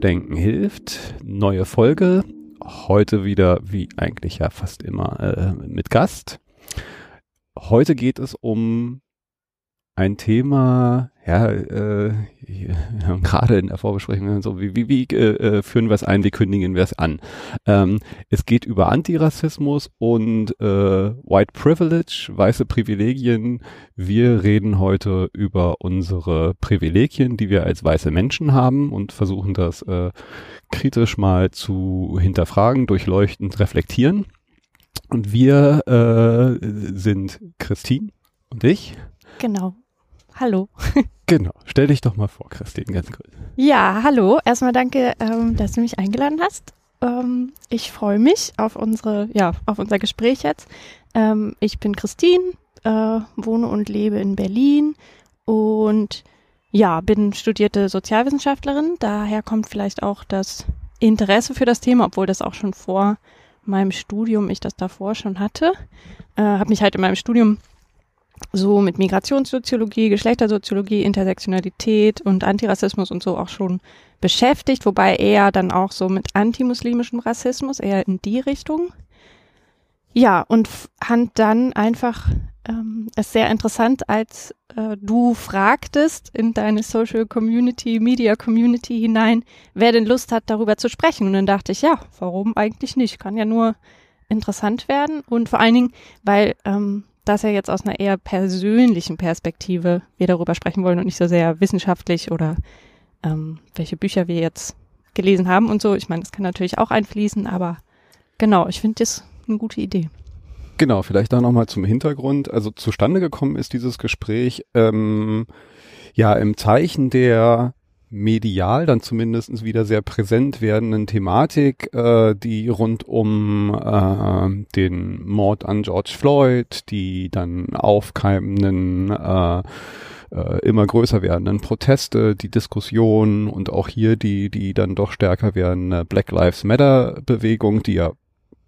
Willkommen zu Denken hilft. Neue Folge. Heute wieder, wie eigentlich ja fast immer, äh, mit Gast. Heute geht es um ein Thema, ja, äh, gerade in der Vorbesprechung so, wie, wie, wie äh, äh, führen wir es ein, wie kündigen wir es an? Ähm, es geht über Antirassismus und äh, White Privilege, weiße Privilegien. Wir reden heute über unsere Privilegien, die wir als weiße Menschen haben und versuchen das äh, kritisch mal zu hinterfragen, durchleuchtend reflektieren. Und wir äh, sind Christine und ich. Genau. Hallo. Genau. Stell dich doch mal vor, Christine, ganz kurz. Ja, hallo. Erstmal danke, ähm, dass du mich eingeladen hast. Ähm, ich freue mich auf unsere, ja, auf unser Gespräch jetzt. Ähm, ich bin Christine, äh, wohne und lebe in Berlin und ja, bin studierte Sozialwissenschaftlerin. Daher kommt vielleicht auch das Interesse für das Thema, obwohl das auch schon vor meinem Studium ich das davor schon hatte. Äh, habe mich halt in meinem Studium so mit Migrationssoziologie, Geschlechtersoziologie, Intersektionalität und Antirassismus und so auch schon beschäftigt, wobei eher dann auch so mit antimuslimischem Rassismus, eher in die Richtung. Ja, und fand dann einfach ähm, es sehr interessant, als äh, du fragtest in deine Social Community, Media Community hinein, wer denn Lust hat, darüber zu sprechen. Und dann dachte ich, ja, warum eigentlich nicht? Kann ja nur interessant werden. Und vor allen Dingen, weil ähm, dass er jetzt aus einer eher persönlichen Perspektive wir darüber sprechen wollen und nicht so sehr wissenschaftlich oder ähm, welche Bücher wir jetzt gelesen haben und so. Ich meine, das kann natürlich auch einfließen, aber genau, ich finde das eine gute Idee. Genau, vielleicht da nochmal zum Hintergrund. Also zustande gekommen ist dieses Gespräch ähm, ja im Zeichen der medial dann zumindest wieder sehr präsent werdenden Thematik, äh, die rund um äh, den Mord an George Floyd, die dann aufkeimenden äh, äh, immer größer werdenden Proteste, die Diskussion und auch hier die, die dann doch stärker werdende Black Lives Matter Bewegung, die ja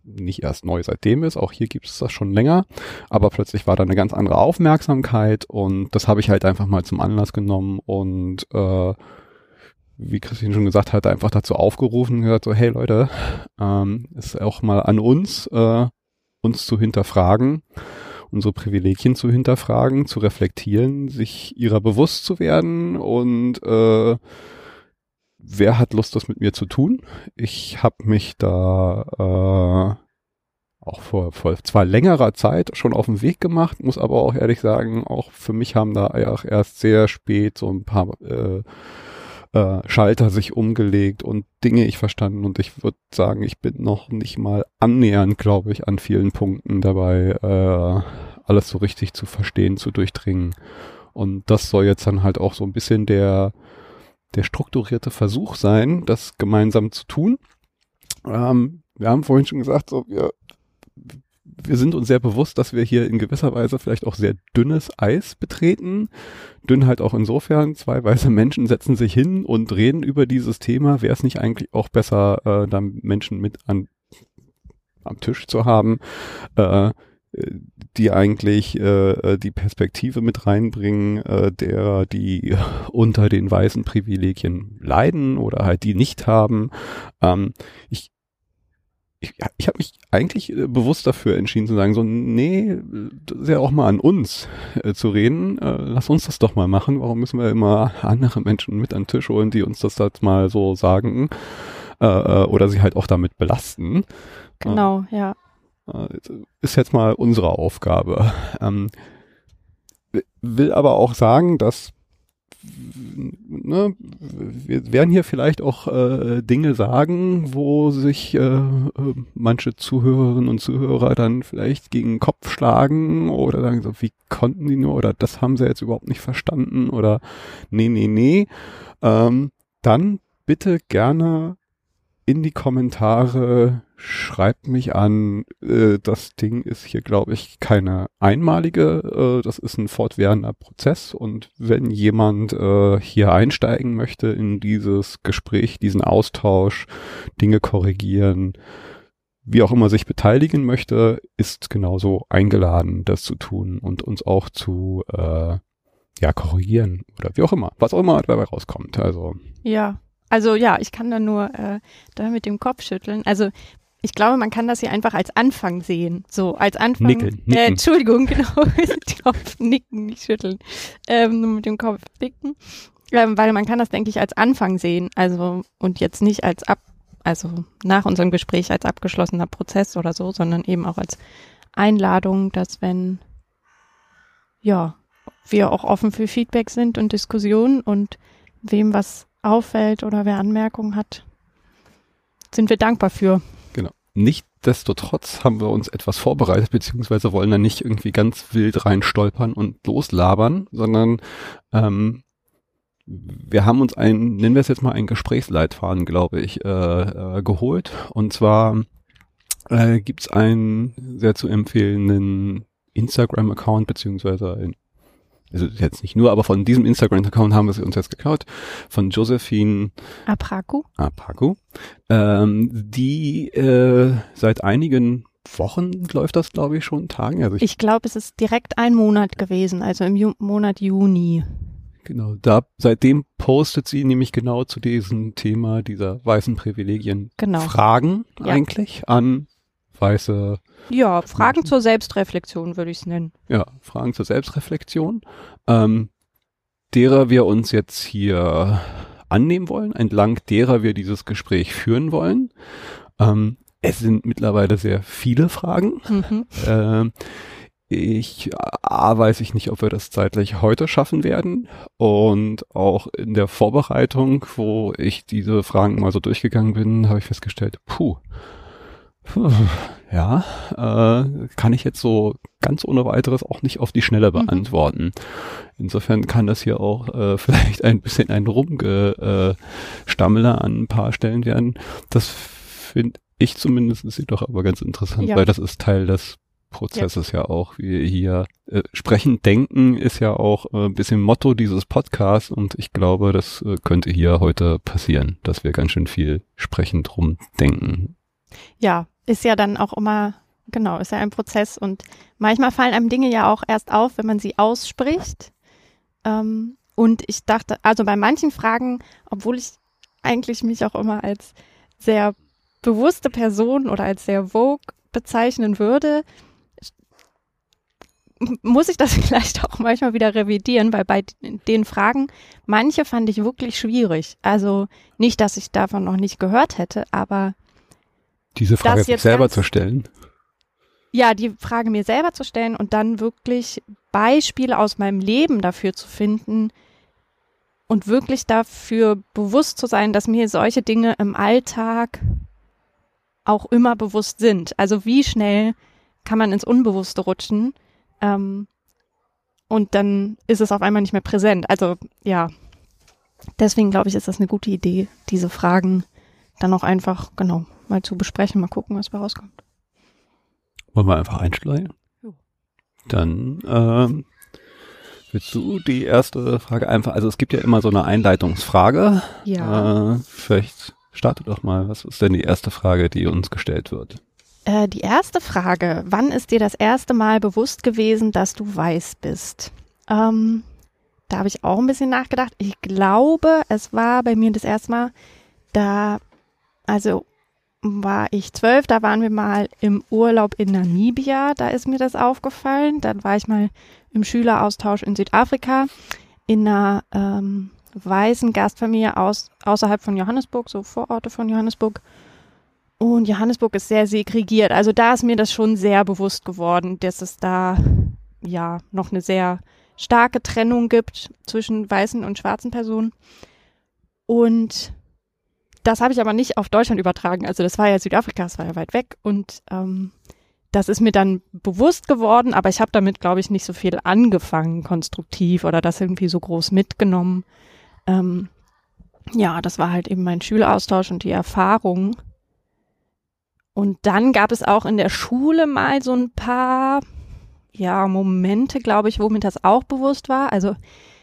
nicht erst neu seitdem ist, auch hier gibt es das schon länger, aber plötzlich war da eine ganz andere Aufmerksamkeit und das habe ich halt einfach mal zum Anlass genommen und äh, wie Christine schon gesagt hat, einfach dazu aufgerufen und gesagt so, hey Leute, ähm, ist auch mal an uns, äh, uns zu hinterfragen, unsere Privilegien zu hinterfragen, zu reflektieren, sich ihrer bewusst zu werden und äh, wer hat Lust, das mit mir zu tun? Ich habe mich da äh, auch vor, vor zwar längerer Zeit schon auf den Weg gemacht, muss aber auch ehrlich sagen, auch für mich haben da auch erst sehr spät so ein paar äh, äh, Schalter sich umgelegt und Dinge ich verstanden und ich würde sagen, ich bin noch nicht mal annähernd, glaube ich, an vielen Punkten dabei, äh, alles so richtig zu verstehen, zu durchdringen. Und das soll jetzt dann halt auch so ein bisschen der, der strukturierte Versuch sein, das gemeinsam zu tun. Ähm, wir haben vorhin schon gesagt, so wir wir sind uns sehr bewusst, dass wir hier in gewisser Weise vielleicht auch sehr dünnes Eis betreten. Dünn halt auch insofern, zwei weiße Menschen setzen sich hin und reden über dieses Thema. Wäre es nicht eigentlich auch besser, äh, da Menschen mit an, am Tisch zu haben, äh, die eigentlich äh, die Perspektive mit reinbringen, äh, der die unter den weißen Privilegien leiden oder halt die nicht haben. Ähm, ich ich, ich habe mich eigentlich äh, bewusst dafür entschieden zu sagen, so, nee, das ist ja auch mal an uns äh, zu reden. Äh, lass uns das doch mal machen. Warum müssen wir immer andere Menschen mit an den Tisch holen, die uns das halt mal so sagen äh, äh oder sie halt auch damit belasten? Genau, ja. Ist jetzt mal unsere Aufgabe. Ähm, will aber auch sagen, dass ne, wir werden hier vielleicht auch äh, Dinge sagen, wo sich äh, manche Zuhörerinnen und Zuhörer dann vielleicht gegen den Kopf schlagen oder sagen so, wie konnten die nur oder das haben sie jetzt überhaupt nicht verstanden oder nee, nee, nee. Ähm, dann bitte gerne in die Kommentare schreibt mich an. Äh, das Ding ist hier, glaube ich, keine einmalige. Äh, das ist ein fortwährender Prozess. Und wenn jemand äh, hier einsteigen möchte in dieses Gespräch, diesen Austausch, Dinge korrigieren, wie auch immer sich beteiligen möchte, ist genauso eingeladen, das zu tun und uns auch zu äh, ja korrigieren oder wie auch immer, was auch immer dabei rauskommt. Also ja, also ja, ich kann da nur äh, da mit dem Kopf schütteln. Also ich glaube, man kann das hier einfach als Anfang sehen. So, als Anfang. Nickeln, nicken. Äh, Entschuldigung, genau. Kopf nicken, nicht schütteln. Ähm, nur mit dem Kopf nicken. Ähm, weil man kann das, denke ich, als Anfang sehen. Also, und jetzt nicht als ab, also nach unserem Gespräch als abgeschlossener Prozess oder so, sondern eben auch als Einladung, dass wenn, ja, wir auch offen für Feedback sind und Diskussionen und wem was auffällt oder wer Anmerkungen hat, sind wir dankbar für. Nichtsdestotrotz haben wir uns etwas vorbereitet, beziehungsweise wollen da nicht irgendwie ganz wild reinstolpern und loslabern, sondern ähm, wir haben uns ein, nennen wir es jetzt mal ein Gesprächsleitfaden, glaube ich, äh, äh, geholt. Und zwar äh, gibt es einen sehr zu empfehlenden Instagram-Account, beziehungsweise ein also jetzt nicht nur, aber von diesem Instagram-Account haben wir sie uns jetzt geklaut, von Josephine Apraku. Apraku, ähm, die äh, seit einigen Wochen läuft das, glaube ich, schon Tagen. Also ich, ich glaube, es ist direkt ein Monat gewesen, also im Ju Monat Juni. Genau, da seitdem postet sie nämlich genau zu diesem Thema dieser weißen Privilegien genau. Fragen ja. eigentlich an weiße. Ja, Fragen Menschen. zur Selbstreflexion würde ich es nennen. Ja, Fragen zur Selbstreflexion, ähm, derer wir uns jetzt hier annehmen wollen, entlang derer wir dieses Gespräch führen wollen. Ähm, es sind mittlerweile sehr viele Fragen. Mhm. Ähm, ich A, weiß ich nicht, ob wir das zeitlich heute schaffen werden. Und auch in der Vorbereitung, wo ich diese Fragen mal so durchgegangen bin, habe ich festgestellt, puh, ja, äh, kann ich jetzt so ganz ohne weiteres auch nicht auf die Schnelle mhm. beantworten. Insofern kann das hier auch äh, vielleicht ein bisschen ein Rumgestammler äh, an ein paar Stellen werden. Das finde ich zumindest jedoch aber ganz interessant, ja. weil das ist Teil des Prozesses ja, ja auch. Wir hier äh, sprechen, denken ist ja auch äh, ein bisschen Motto dieses Podcasts und ich glaube, das äh, könnte hier heute passieren, dass wir ganz schön viel sprechend rumdenken. Ja, ist ja dann auch immer, genau, ist ja ein Prozess und manchmal fallen einem Dinge ja auch erst auf, wenn man sie ausspricht. Ähm, und ich dachte, also bei manchen Fragen, obwohl ich eigentlich mich auch immer als sehr bewusste Person oder als sehr vogue bezeichnen würde, muss ich das vielleicht auch manchmal wieder revidieren, weil bei den Fragen, manche fand ich wirklich schwierig. Also nicht, dass ich davon noch nicht gehört hätte, aber diese Frage sich selber zu stellen? Ja, die Frage mir selber zu stellen und dann wirklich Beispiele aus meinem Leben dafür zu finden und wirklich dafür bewusst zu sein, dass mir solche Dinge im Alltag auch immer bewusst sind. Also wie schnell kann man ins Unbewusste rutschen ähm, und dann ist es auf einmal nicht mehr präsent. Also ja, deswegen glaube ich, ist das eine gute Idee, diese Fragen dann auch einfach, genau, mal zu besprechen, mal gucken, was da rauskommt. Wollen wir einfach einsteigen? Dann ähm, willst du die erste Frage einfach, also es gibt ja immer so eine Einleitungsfrage. Ja. Äh, vielleicht starte doch mal, was ist denn die erste Frage, die uns gestellt wird? Äh, die erste Frage, wann ist dir das erste Mal bewusst gewesen, dass du weiß bist? Ähm, da habe ich auch ein bisschen nachgedacht. Ich glaube, es war bei mir das erste Mal, da, also war ich zwölf, da waren wir mal im Urlaub in Namibia, da ist mir das aufgefallen. Dann war ich mal im Schüleraustausch in Südafrika in einer ähm, weißen Gastfamilie aus, außerhalb von Johannesburg, so Vororte von Johannesburg. Und Johannesburg ist sehr segregiert. Also da ist mir das schon sehr bewusst geworden, dass es da ja noch eine sehr starke Trennung gibt zwischen weißen und schwarzen Personen. Und das habe ich aber nicht auf Deutschland übertragen. Also das war ja Südafrika, das war ja weit weg. Und ähm, das ist mir dann bewusst geworden, aber ich habe damit, glaube ich, nicht so viel angefangen, konstruktiv oder das irgendwie so groß mitgenommen. Ähm, ja, das war halt eben mein Schüleraustausch und die Erfahrung. Und dann gab es auch in der Schule mal so ein paar, ja, Momente, glaube ich, wo mir das auch bewusst war. Also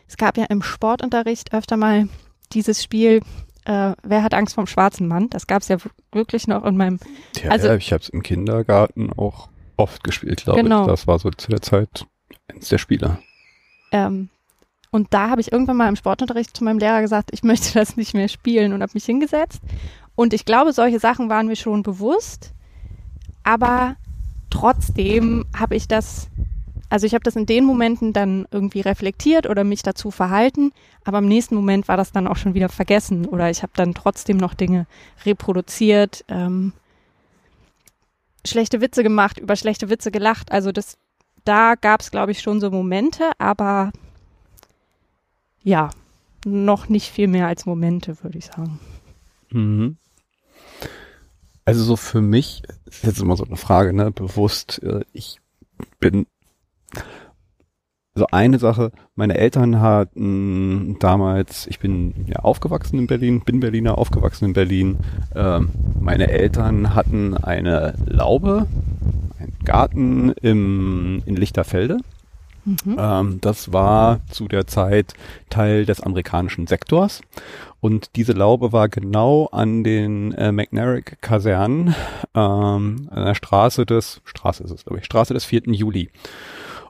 es gab ja im Sportunterricht öfter mal dieses Spiel, äh, wer hat Angst vom schwarzen Mann? Das gab es ja wirklich noch in meinem. Ja, also, ich habe es im Kindergarten auch oft gespielt, glaube genau. ich. Das war so zu der Zeit eins der Spieler. Ähm, und da habe ich irgendwann mal im Sportunterricht zu meinem Lehrer gesagt, ich möchte das nicht mehr spielen und habe mich hingesetzt. Und ich glaube, solche Sachen waren mir schon bewusst. Aber trotzdem habe ich das, also ich habe das in den Momenten dann irgendwie reflektiert oder mich dazu verhalten, aber im nächsten Moment war das dann auch schon wieder vergessen oder ich habe dann trotzdem noch Dinge reproduziert, ähm, schlechte Witze gemacht, über schlechte Witze gelacht. Also das, da gab es, glaube ich, schon so Momente, aber ja, noch nicht viel mehr als Momente, würde ich sagen. Mhm. Also so für mich ist jetzt immer so eine Frage, ne, bewusst, äh, ich bin so eine Sache, meine Eltern hatten damals, ich bin ja aufgewachsen in Berlin, bin Berliner, aufgewachsen in Berlin. Ähm, meine Eltern hatten eine Laube, einen Garten im, in Lichterfelde. Mhm. Ähm, das war zu der Zeit Teil des amerikanischen Sektors. Und diese Laube war genau an den äh, McNarrick-Kasernen, ähm, an der Straße des, Straße ist es, glaube ich, Straße des 4. Juli.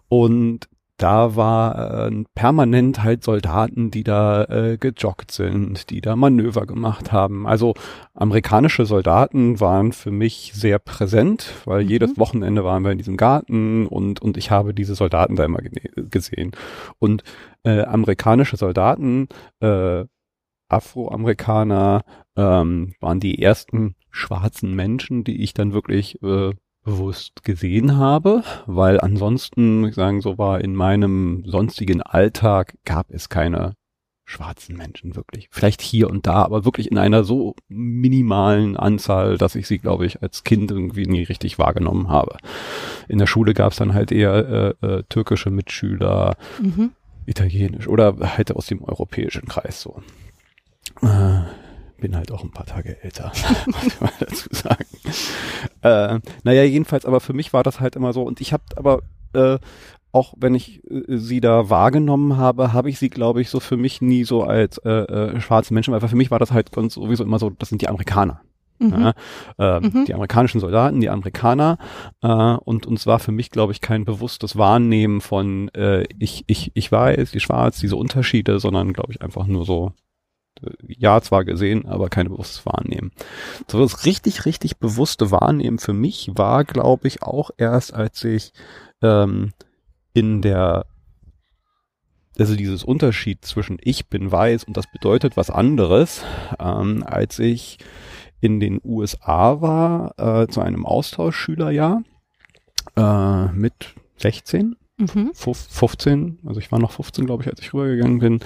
Und da war äh, permanent halt Soldaten, die da äh, gejoggt sind, die da Manöver gemacht haben. Also amerikanische Soldaten waren für mich sehr präsent, weil mhm. jedes Wochenende waren wir in diesem Garten und, und ich habe diese Soldaten da immer gesehen. Und äh, amerikanische Soldaten, äh, Afroamerikaner, ähm, waren die ersten schwarzen Menschen, die ich dann wirklich äh, bewusst gesehen habe, weil ansonsten, ich sagen, so war in meinem sonstigen Alltag gab es keine schwarzen Menschen wirklich. Vielleicht hier und da, aber wirklich in einer so minimalen Anzahl, dass ich sie, glaube ich, als Kind irgendwie nie richtig wahrgenommen habe. In der Schule gab es dann halt eher äh, äh, türkische Mitschüler, mhm. italienisch oder halt aus dem europäischen Kreis so. Äh, bin halt auch ein paar Tage älter, muss ich mal dazu sagen. Äh, naja, jedenfalls, aber für mich war das halt immer so. Und ich habe aber äh, auch wenn ich äh, sie da wahrgenommen habe, habe ich sie, glaube ich, so für mich nie so als äh, äh, schwarze Menschen, weil für mich war das halt ganz sowieso immer so, das sind die Amerikaner. Mhm. Ja, äh, mhm. Die amerikanischen Soldaten, die Amerikaner. Äh, und uns war für mich, glaube ich, kein bewusstes Wahrnehmen von äh, ich, ich, ich weiß, die Schwarz, diese Unterschiede, sondern, glaube ich, einfach nur so, ja zwar gesehen, aber keine bewusstes Wahrnehmen. So das richtig, richtig bewusste Wahrnehmen für mich war, glaube ich, auch erst, als ich ähm, in der also dieses Unterschied zwischen ich bin weiß und das bedeutet was anderes, ähm, als ich in den USA war äh, zu einem Austauschschülerjahr äh, mit 16 Mhm. 15, also ich war noch 15, glaube ich, als ich rübergegangen bin.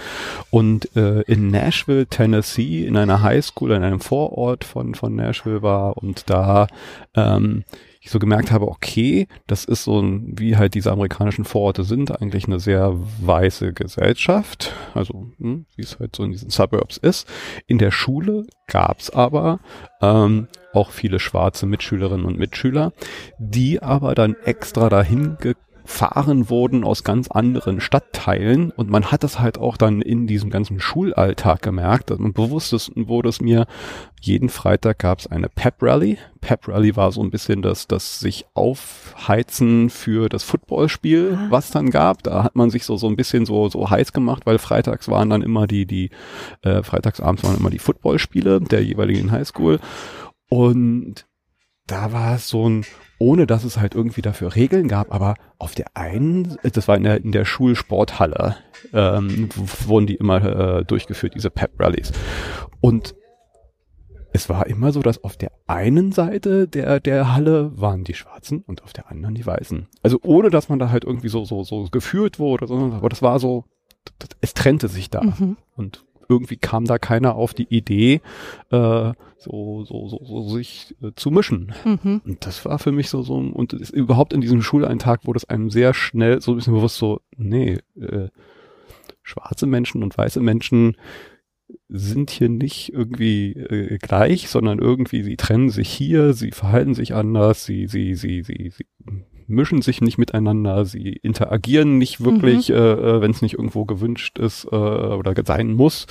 Und äh, in Nashville, Tennessee, in einer Highschool, in einem Vorort von, von Nashville war und da ähm, ich so gemerkt habe, okay, das ist so ein, wie halt diese amerikanischen Vororte sind, eigentlich eine sehr weiße Gesellschaft, also hm, wie es halt so in diesen Suburbs ist. In der Schule gab's aber ähm, auch viele schwarze Mitschülerinnen und Mitschüler, die aber dann extra dahin gekommen fahren wurden aus ganz anderen Stadtteilen und man hat das halt auch dann in diesem ganzen Schulalltag gemerkt und bewusst wurde es mir, jeden Freitag gab es eine Pep Rally. Pep Rally war so ein bisschen das, das sich aufheizen für das Footballspiel, ah. was dann gab. Da hat man sich so, so ein bisschen so, so heiß gemacht, weil freitags waren dann immer die, die, äh, freitagsabends waren immer die Footballspiele der jeweiligen Highschool und da war es so ein, ohne dass es halt irgendwie dafür Regeln gab, aber auf der einen, das war in der, in der Schulsporthalle, ähm, wurden die immer äh, durchgeführt, diese Pep Rallies. Und es war immer so, dass auf der einen Seite der, der Halle waren die Schwarzen und auf der anderen die Weißen. Also ohne, dass man da halt irgendwie so, so, so geführt wurde, sondern, aber das war so, es trennte sich da. Mhm. Und irgendwie kam da keiner auf die Idee, äh, so, so, so, so sich äh, zu mischen. Mhm. Und das war für mich so, so, und ist überhaupt in diesem Schuleintag wurde es einem sehr schnell so ein bisschen bewusst so, nee, äh, schwarze Menschen und weiße Menschen sind hier nicht irgendwie äh, gleich, sondern irgendwie sie trennen sich hier, sie verhalten sich anders, sie, sie, sie, sie, sie mischen sich nicht miteinander, sie interagieren nicht wirklich, mhm. äh, äh wenn es nicht irgendwo gewünscht ist äh, oder sein muss.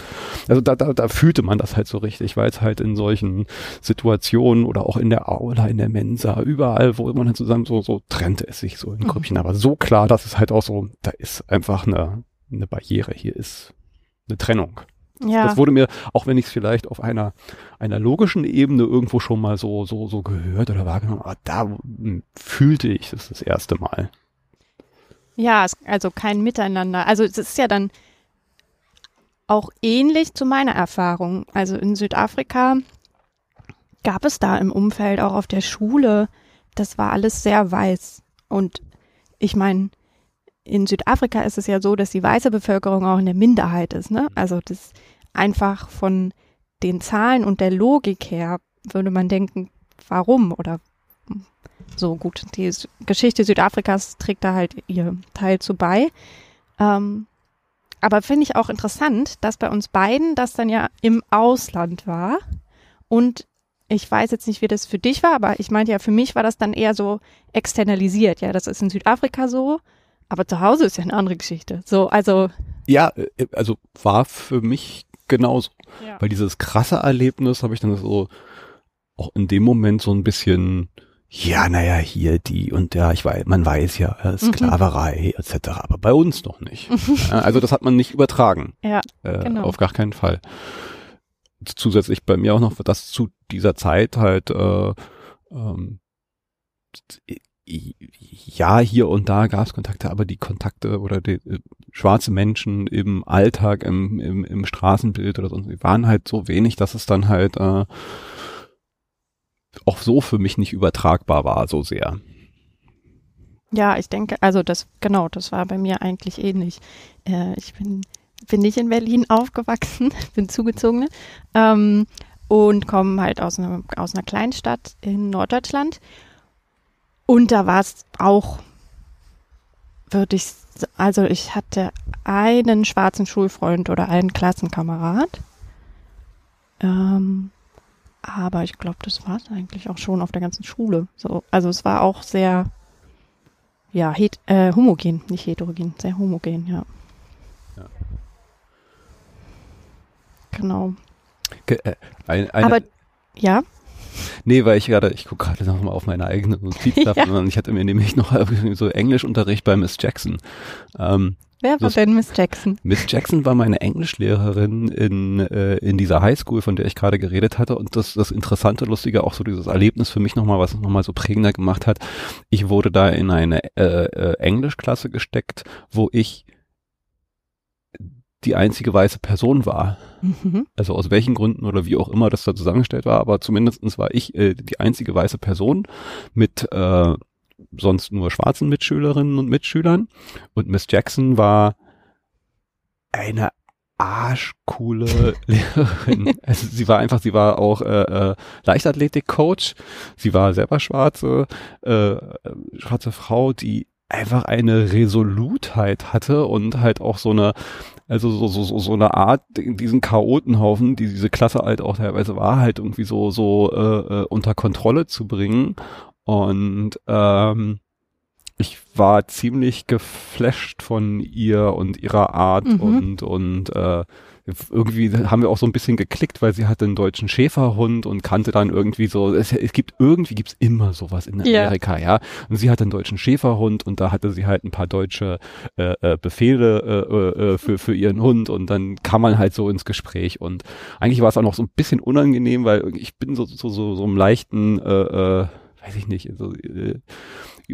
Also da, da, da fühlte man das halt so richtig, weil es halt in solchen Situationen oder auch in der Aula, in der Mensa, überall, wo man halt zusammen so, so trennte es sich so in. Grüppchen. Mhm. Aber so klar, dass es halt auch so, da ist einfach eine, eine Barriere, hier ist eine Trennung. Ja. Das wurde mir, auch wenn ich es vielleicht auf einer, einer logischen Ebene irgendwo schon mal so, so, so gehört oder wahrgenommen, aber da fühlte ich das das erste Mal. Ja, also kein Miteinander. Also es ist ja dann auch ähnlich zu meiner Erfahrung. Also in Südafrika gab es da im Umfeld auch auf der Schule, das war alles sehr weiß. Und ich meine, in Südafrika ist es ja so, dass die weiße Bevölkerung auch in der Minderheit ist. Ne? Also das einfach von den Zahlen und der Logik her würde man denken, warum oder so gut. Die Geschichte Südafrikas trägt da halt ihr Teil zu bei. Ähm, aber finde ich auch interessant, dass bei uns beiden das dann ja im Ausland war. Und ich weiß jetzt nicht, wie das für dich war, aber ich meinte ja, für mich war das dann eher so externalisiert. Ja, das ist in Südafrika so. Aber zu Hause ist ja eine andere Geschichte. So, also. Ja, äh, also war für mich genauso. Ja. Weil dieses krasse Erlebnis habe ich dann so auch in dem Moment so ein bisschen, ja, naja, hier die und ja, ich weiß, man weiß ja, äh, Sklaverei mhm. etc., aber bei uns noch nicht. also das hat man nicht übertragen. Ja, äh, genau. Auf gar keinen Fall. Zusätzlich bei mir auch noch, dass zu dieser Zeit halt äh, ähm, ja, hier und da gab es Kontakte, aber die Kontakte oder die äh, schwarze Menschen im Alltag, im, im, im Straßenbild oder sonst, die waren halt so wenig, dass es dann halt äh, auch so für mich nicht übertragbar war, so sehr. Ja, ich denke, also das, genau, das war bei mir eigentlich ähnlich. Äh, ich bin, bin nicht in Berlin aufgewachsen, bin zugezogene ähm, und komme halt aus einer, aus einer Kleinstadt in Norddeutschland und da war es auch, würde ich, also ich hatte einen schwarzen Schulfreund oder einen Klassenkamerad. Ähm, aber ich glaube, das war es eigentlich auch schon auf der ganzen Schule. So, also es war auch sehr, ja, het, äh, homogen, nicht heterogen, sehr homogen, ja. ja. Genau. Ge äh, ein, eine, aber ja. Nee, weil ich gerade, ich gucke gerade noch mal auf meine eigene Notiz ja. und ich hatte mir nämlich noch so Englischunterricht bei Miss Jackson. Ähm, Wer war denn Miss Jackson? Miss Jackson war meine Englischlehrerin in, äh, in dieser Highschool, von der ich gerade geredet hatte. Und das, das Interessante, Lustige, auch so dieses Erlebnis für mich nochmal, was es nochmal so prägender gemacht hat. Ich wurde da in eine äh, äh, Englischklasse gesteckt, wo ich die einzige weiße Person war. Mhm. Also aus welchen Gründen oder wie auch immer das da zusammengestellt war, aber zumindestens war ich äh, die einzige weiße Person mit äh, sonst nur schwarzen Mitschülerinnen und Mitschülern. Und Miss Jackson war eine arschcoole Lehrerin. Also sie war einfach, sie war auch äh, äh, Leichtathletik-Coach. Sie war selber schwarze, äh, schwarze Frau, die einfach eine Resolutheit hatte und halt auch so eine also so, so, so, so eine Art, diesen Chaotenhaufen, die diese Klasse halt auch teilweise war, halt irgendwie so, so äh, äh, unter Kontrolle zu bringen. Und ähm, ich war ziemlich geflasht von ihr und ihrer Art mhm. und, und äh, irgendwie haben wir auch so ein bisschen geklickt, weil sie hatte einen deutschen Schäferhund und kannte dann irgendwie so, es, es gibt irgendwie gibt's immer sowas in Amerika, yeah. ja. Und sie hatte einen deutschen Schäferhund und da hatte sie halt ein paar deutsche äh, äh, Befehle äh, äh, für, für ihren Hund und dann kam man halt so ins Gespräch und eigentlich war es auch noch so ein bisschen unangenehm, weil ich bin so, so, so, so im leichten äh, äh, weiß ich nicht, also, äh,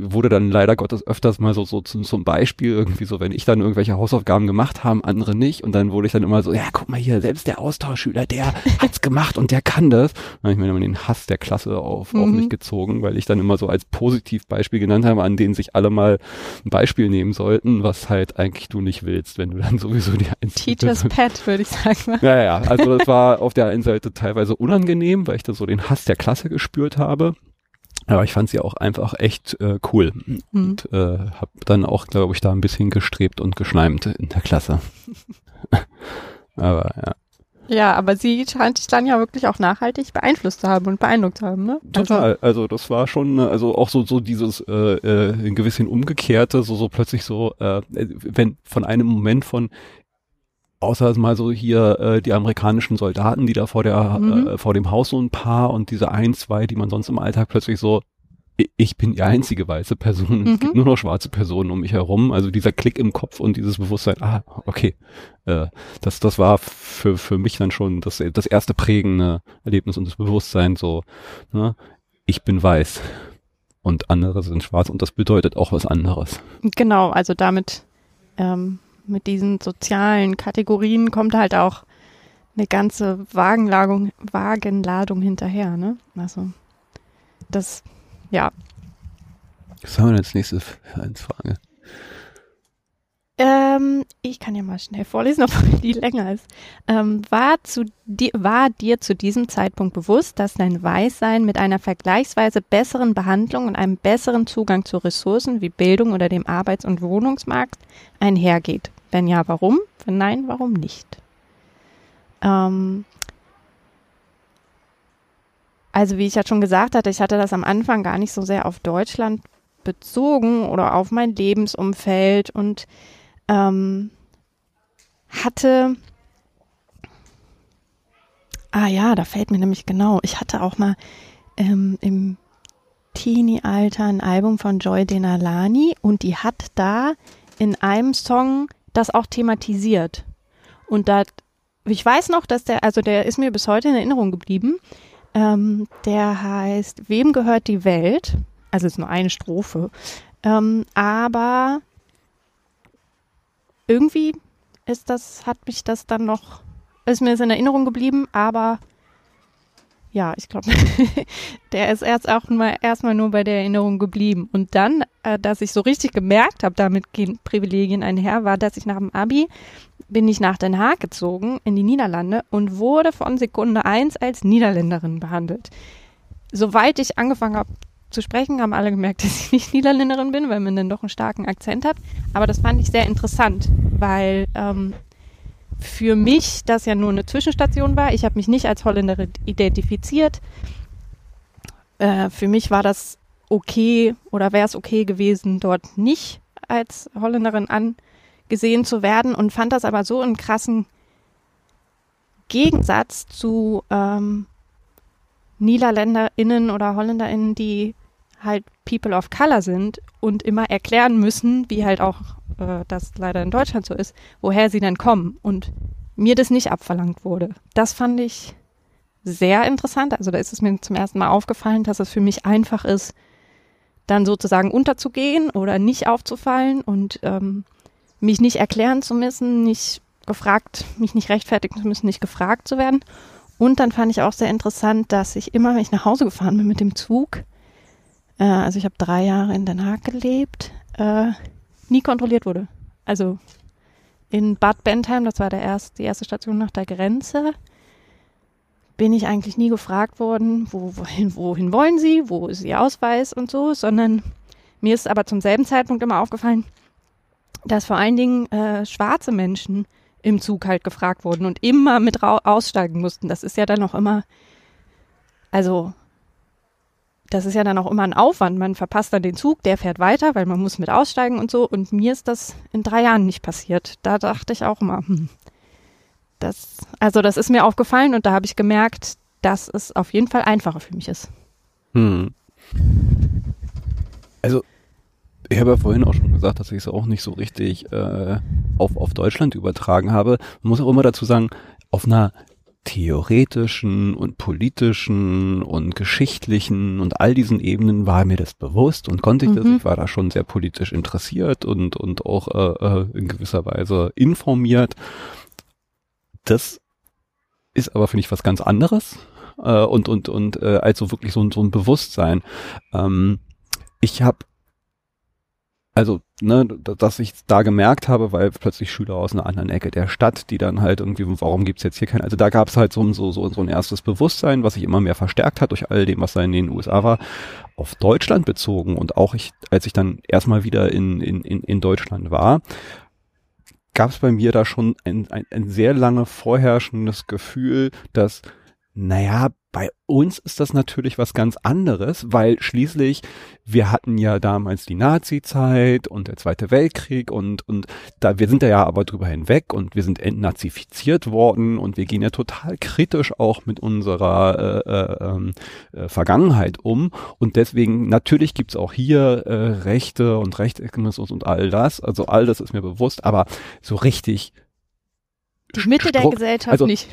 wurde dann leider Gottes öfters mal so, so zum, zum Beispiel irgendwie so, wenn ich dann irgendwelche Hausaufgaben gemacht haben, andere nicht und dann wurde ich dann immer so, ja, guck mal hier, selbst der Austauschschüler, der hat's gemacht und der kann das. Dann habe ich mir immer den Hass der Klasse auf, mhm. auf mich gezogen, weil ich dann immer so als Positivbeispiel genannt habe, an denen sich alle mal ein Beispiel nehmen sollten, was halt eigentlich du nicht willst, wenn du dann sowieso die Einzige Teachers Pet, würde ich sagen. Ja, ja, also das war auf der einen Seite teilweise unangenehm, weil ich da so den Hass der Klasse gespürt habe. Aber ich fand sie auch einfach echt äh, cool mhm. und äh, habe dann auch, glaube ich, da ein bisschen gestrebt und geschleimt in der Klasse. aber ja. Ja, aber sie scheint dich dann ja wirklich auch nachhaltig beeinflusst zu haben und beeindruckt zu haben, ne? Also Total. Also das war schon, also auch so so dieses äh, äh, ein gewissin umgekehrte, so so plötzlich so, äh, wenn von einem Moment von außer mal so hier äh, die amerikanischen Soldaten, die da vor der mhm. äh, vor dem Haus so ein paar und diese ein, zwei, die man sonst im Alltag plötzlich so ich bin die einzige weiße Person, mhm. es gibt nur noch schwarze Personen um mich herum. Also dieser Klick im Kopf und dieses Bewusstsein, ah, okay, äh, das, das war für, für mich dann schon das, das erste prägende Erlebnis und das Bewusstsein so, ne, ich bin weiß und andere sind schwarz und das bedeutet auch was anderes. Genau, also damit ähm, mit diesen sozialen Kategorien kommt halt auch eine ganze Wagenladung, Wagenladung hinterher, ne? Also das, ja. Was haben wir als nächstes für eine Frage? Ähm, ich kann ja mal schnell vorlesen, obwohl die länger ist. Ähm, war, zu di war dir zu diesem Zeitpunkt bewusst, dass dein Weißsein mit einer vergleichsweise besseren Behandlung und einem besseren Zugang zu Ressourcen wie Bildung oder dem Arbeits- und Wohnungsmarkt einhergeht? Wenn ja, warum? Wenn nein, warum nicht? Ähm, also wie ich ja schon gesagt hatte, ich hatte das am Anfang gar nicht so sehr auf Deutschland bezogen oder auf mein Lebensumfeld und ähm, hatte, ah ja, da fällt mir nämlich genau, ich hatte auch mal ähm, im Teenie-Alter ein Album von Joy Denalani und die hat da in einem Song das auch thematisiert. Und da, ich weiß noch, dass der, also der ist mir bis heute in Erinnerung geblieben. Ähm, der heißt Wem gehört die Welt? Also es ist nur eine Strophe. Ähm, aber irgendwie ist das, hat mich das dann noch, ist mir das in Erinnerung geblieben, aber ja, ich glaube, der ist erst auch mal erstmal nur bei der Erinnerung geblieben. Und dann, äh, dass ich so richtig gemerkt habe, damit gehen Privilegien einher, war, dass ich nach dem Abi bin ich nach Den Haag gezogen in die Niederlande und wurde von Sekunde eins als Niederländerin behandelt. Soweit ich angefangen habe zu sprechen, haben alle gemerkt, dass ich nicht Niederländerin bin, weil man dann doch einen starken Akzent hat. Aber das fand ich sehr interessant, weil ähm, für mich das ja nur eine Zwischenstation war. Ich habe mich nicht als Holländerin identifiziert. Äh, für mich war das okay oder wäre es okay gewesen, dort nicht als Holländerin angesehen zu werden und fand das aber so einen krassen Gegensatz zu ähm, NiederländerInnen oder HolländerInnen, die halt People of Color sind und immer erklären müssen, wie halt auch äh, das leider in Deutschland so ist, woher sie dann kommen und mir das nicht abverlangt wurde. Das fand ich sehr interessant. Also da ist es mir zum ersten Mal aufgefallen, dass es für mich einfach ist, dann sozusagen unterzugehen oder nicht aufzufallen und ähm, mich nicht erklären zu müssen, nicht gefragt, mich nicht rechtfertigen zu müssen, nicht gefragt zu werden. Und dann fand ich auch sehr interessant, dass ich immer, wenn ich nach Hause gefahren bin mit dem Zug, äh, also ich habe drei Jahre in Den Haag gelebt, äh, nie kontrolliert wurde. Also in Bad Bentheim, das war der erst, die erste Station nach der Grenze, bin ich eigentlich nie gefragt worden, wo, wohin, wohin wollen Sie, wo ist Ihr Ausweis und so, sondern mir ist aber zum selben Zeitpunkt immer aufgefallen, dass vor allen Dingen äh, schwarze Menschen im Zug halt gefragt wurden und immer mit aussteigen mussten. Das ist ja dann auch immer, also das ist ja dann auch immer ein Aufwand. Man verpasst dann den Zug, der fährt weiter, weil man muss mit aussteigen und so. Und mir ist das in drei Jahren nicht passiert. Da dachte ich auch immer, hm, das, also das ist mir aufgefallen und da habe ich gemerkt, dass es auf jeden Fall einfacher für mich ist. Hm. Also ich habe ja vorhin auch schon gesagt, dass ich es auch nicht so richtig äh, auf, auf Deutschland übertragen habe. Man muss auch immer dazu sagen, auf einer theoretischen und politischen und geschichtlichen und all diesen Ebenen war mir das bewusst und konnte ich mhm. das. Ich war da schon sehr politisch interessiert und, und auch äh, äh, in gewisser Weise informiert. Das ist aber, finde ich, was ganz anderes äh, und, und, und äh, also wirklich so, so ein Bewusstsein. Ähm, ich habe also, ne, dass ich da gemerkt habe, weil plötzlich Schüler aus einer anderen Ecke der Stadt, die dann halt irgendwie, warum gibt's jetzt hier keinen, also da gab's halt so, so, so, so ein erstes Bewusstsein, was sich immer mehr verstärkt hat durch all dem, was da in den USA war, auf Deutschland bezogen. Und auch ich, als ich dann erstmal wieder in, in, in, in Deutschland war, gab's bei mir da schon ein, ein, ein sehr lange vorherrschendes Gefühl, dass naja, bei uns ist das natürlich was ganz anderes, weil schließlich wir hatten ja damals die Nazi-Zeit und der Zweite Weltkrieg und und da wir sind da ja aber drüber hinweg und wir sind entnazifiziert worden und wir gehen ja total kritisch auch mit unserer äh, äh, ähm, äh, Vergangenheit um. Und deswegen natürlich gibt's auch hier äh, Rechte und Rechtsextremismus und all das, also all das ist mir bewusst, aber so richtig die Mitte der Gesellschaft also, nicht.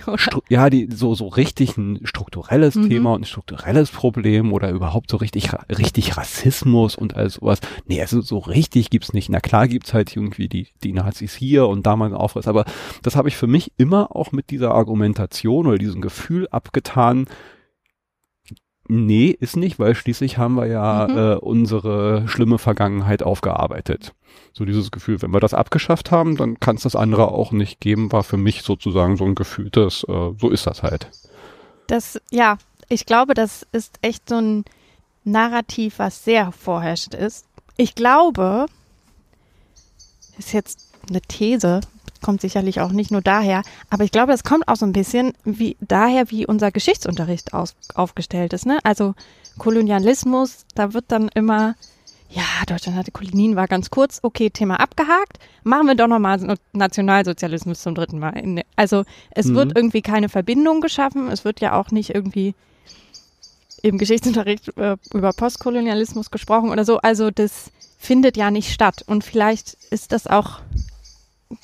Ja, die so so richtig ein strukturelles mhm. Thema und ein strukturelles Problem oder überhaupt so richtig richtig Rassismus und all sowas. Nee, also so richtig gibt's nicht. Na klar gibt's halt irgendwie die die Nazis hier und da mal einen Aufriss, aber das habe ich für mich immer auch mit dieser Argumentation oder diesem Gefühl abgetan, Nee, ist nicht, weil schließlich haben wir ja mhm. äh, unsere schlimme Vergangenheit aufgearbeitet. So dieses Gefühl, wenn wir das abgeschafft haben, dann kann es das andere auch nicht geben, war für mich sozusagen so ein Gefühl, dass äh, so ist das halt. Das, ja, ich glaube, das ist echt so ein Narrativ, was sehr vorherrscht ist. Ich glaube, ist jetzt eine These, kommt sicherlich auch nicht nur daher, aber ich glaube, es kommt auch so ein bisschen wie daher, wie unser Geschichtsunterricht aus, aufgestellt ist. Ne? Also Kolonialismus, da wird dann immer, ja, Deutschland hatte Kolonien, war ganz kurz, okay, Thema abgehakt, machen wir doch nochmal Nationalsozialismus zum dritten Mal. Also es mhm. wird irgendwie keine Verbindung geschaffen, es wird ja auch nicht irgendwie im Geschichtsunterricht äh, über Postkolonialismus gesprochen oder so. Also das findet ja nicht statt. Und vielleicht ist das auch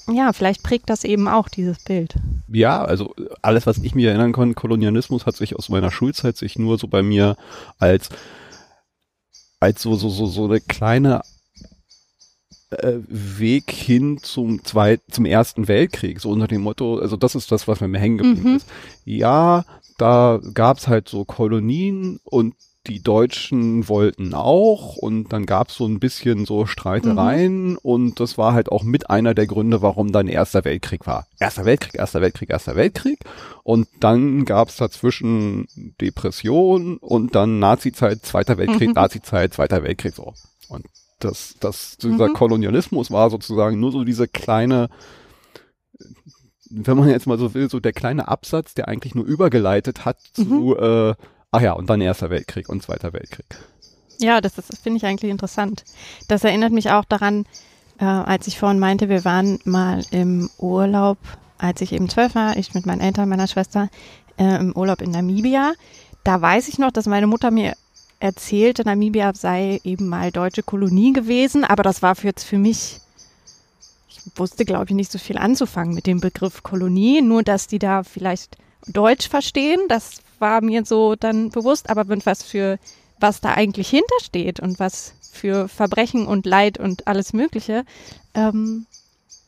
ja, vielleicht prägt das eben auch dieses Bild. Ja, also alles, was ich mir erinnern kann, Kolonialismus hat sich aus meiner Schulzeit sich nur so bei mir als als so so so so eine kleine äh, Weg hin zum zweit, zum ersten Weltkrieg, so unter dem Motto, also das ist das, was mir hängen geblieben mhm. ist. Ja, da gab's halt so Kolonien und die Deutschen wollten auch und dann gab es so ein bisschen so Streitereien mhm. und das war halt auch mit einer der Gründe, warum dann Erster Weltkrieg war. Erster Weltkrieg, Erster Weltkrieg, Erster Weltkrieg und dann gab es dazwischen Depression und dann Nazizeit, Zweiter Weltkrieg, mhm. Nazizeit, Zweiter Weltkrieg so. Und das, das, dieser mhm. Kolonialismus war sozusagen nur so diese kleine wenn man jetzt mal so will, so der kleine Absatz, der eigentlich nur übergeleitet hat zu mhm. äh, Ach ja, und dann Erster Weltkrieg und Zweiter Weltkrieg. Ja, das, das finde ich eigentlich interessant. Das erinnert mich auch daran, äh, als ich vorhin meinte, wir waren mal im Urlaub, als ich eben zwölf war, ich mit meinen Eltern, meiner Schwester, äh, im Urlaub in Namibia. Da weiß ich noch, dass meine Mutter mir erzählte, Namibia sei eben mal deutsche Kolonie gewesen, aber das war für jetzt für mich, ich wusste, glaube ich, nicht so viel anzufangen mit dem Begriff Kolonie, nur dass die da vielleicht Deutsch verstehen, das war mir so dann bewusst, aber was für, was da eigentlich hintersteht und was für Verbrechen und Leid und alles Mögliche, ähm,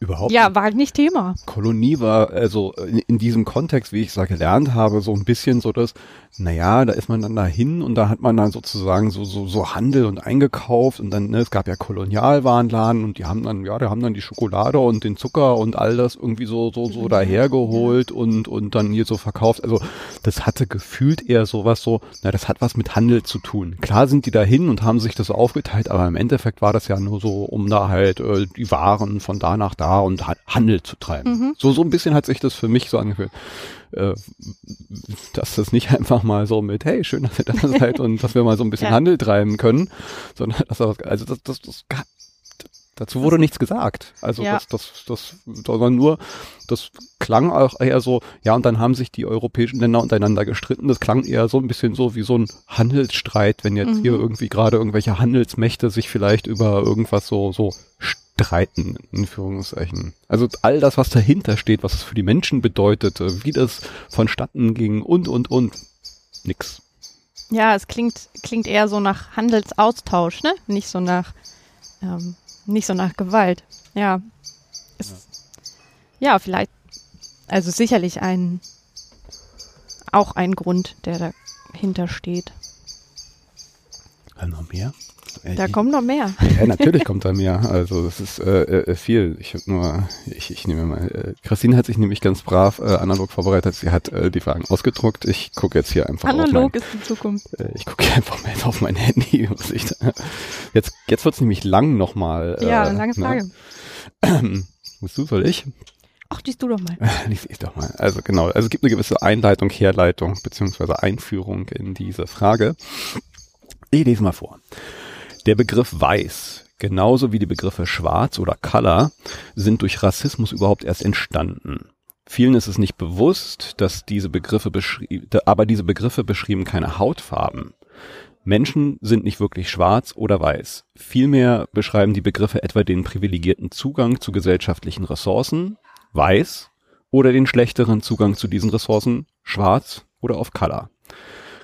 Überhaupt ja, war nicht Thema. Kolonie war also in, in diesem Kontext, wie ich es da gelernt habe, so ein bisschen so das, naja, da ist man dann dahin und da hat man dann sozusagen so, so, so Handel und eingekauft und dann, ne, es gab ja Kolonialwarenladen und die haben dann, ja, die haben dann die Schokolade und den Zucker und all das irgendwie so, so, so dahergeholt ja. und, und dann hier so verkauft. Also das hatte gefühlt eher sowas so, na, das hat was mit Handel zu tun. Klar sind die dahin und haben sich das aufgeteilt, aber im Endeffekt war das ja nur so, um da halt äh, die Waren von da nach da und Handel zu treiben. Mhm. So, so ein bisschen hat sich das für mich so angefühlt äh, dass das nicht einfach mal so mit, hey, schön, dass ihr da seid und dass wir mal so ein bisschen ja. Handel treiben können, sondern dass das, also das, das, das, dazu wurde nichts gesagt. Also Ja. das, das, das, sondern nur, das klang auch eher so, ja, und dann haben sich die europäischen Länder untereinander gestritten. Das klang eher so ein bisschen so wie so ein Handelsstreit, wenn jetzt Mhm. hier irgendwie gerade irgendwelche Handelsmächte sich vielleicht über irgendwas so, so streiten, in Führungszeichen. Also all das, was dahinter steht, was es für die Menschen bedeutete, wie das vonstatten ging und, und, und. Nix. Ja, es klingt, klingt eher so nach Handelsaustausch, ne? Nicht so nach, ähm, nicht so nach Gewalt. Ja. Es, ja, vielleicht, also sicherlich ein, auch ein Grund, der dahinter steht. Ja, noch mehr? Da kommt noch mehr. Ja, natürlich kommt da mehr. Also das ist äh, äh, viel. Ich habe nur, ich, ich nehme mal. Äh, Christine hat sich nämlich ganz brav äh, analog vorbereitet. Sie hat äh, die Fragen ausgedruckt. Ich gucke jetzt hier einfach Analog auf ist die Zukunft. mein, äh, ich gucke hier einfach mal auf mein Handy. Was ich da, jetzt jetzt wird's nämlich lang nochmal. Äh, Ja, lange Frage. Ne? Musst du, soll ich? Ach, liest du doch mal. Lies ich doch mal. Also genau, also es gibt eine gewisse Einleitung, Herleitung beziehungsweise Einführung in diese Frage. Ich lese mal vor. Der Begriff weiß, genauso wie die Begriffe schwarz oder color, sind durch Rassismus überhaupt erst entstanden. Vielen ist es nicht bewusst, dass diese Begriffe beschrieben, aber diese Begriffe beschrieben keine Hautfarben. Menschen sind nicht wirklich schwarz oder weiß. Vielmehr beschreiben die Begriffe etwa den privilegierten Zugang zu gesellschaftlichen Ressourcen, weiß, oder den schlechteren Zugang zu diesen Ressourcen, schwarz oder auf Color.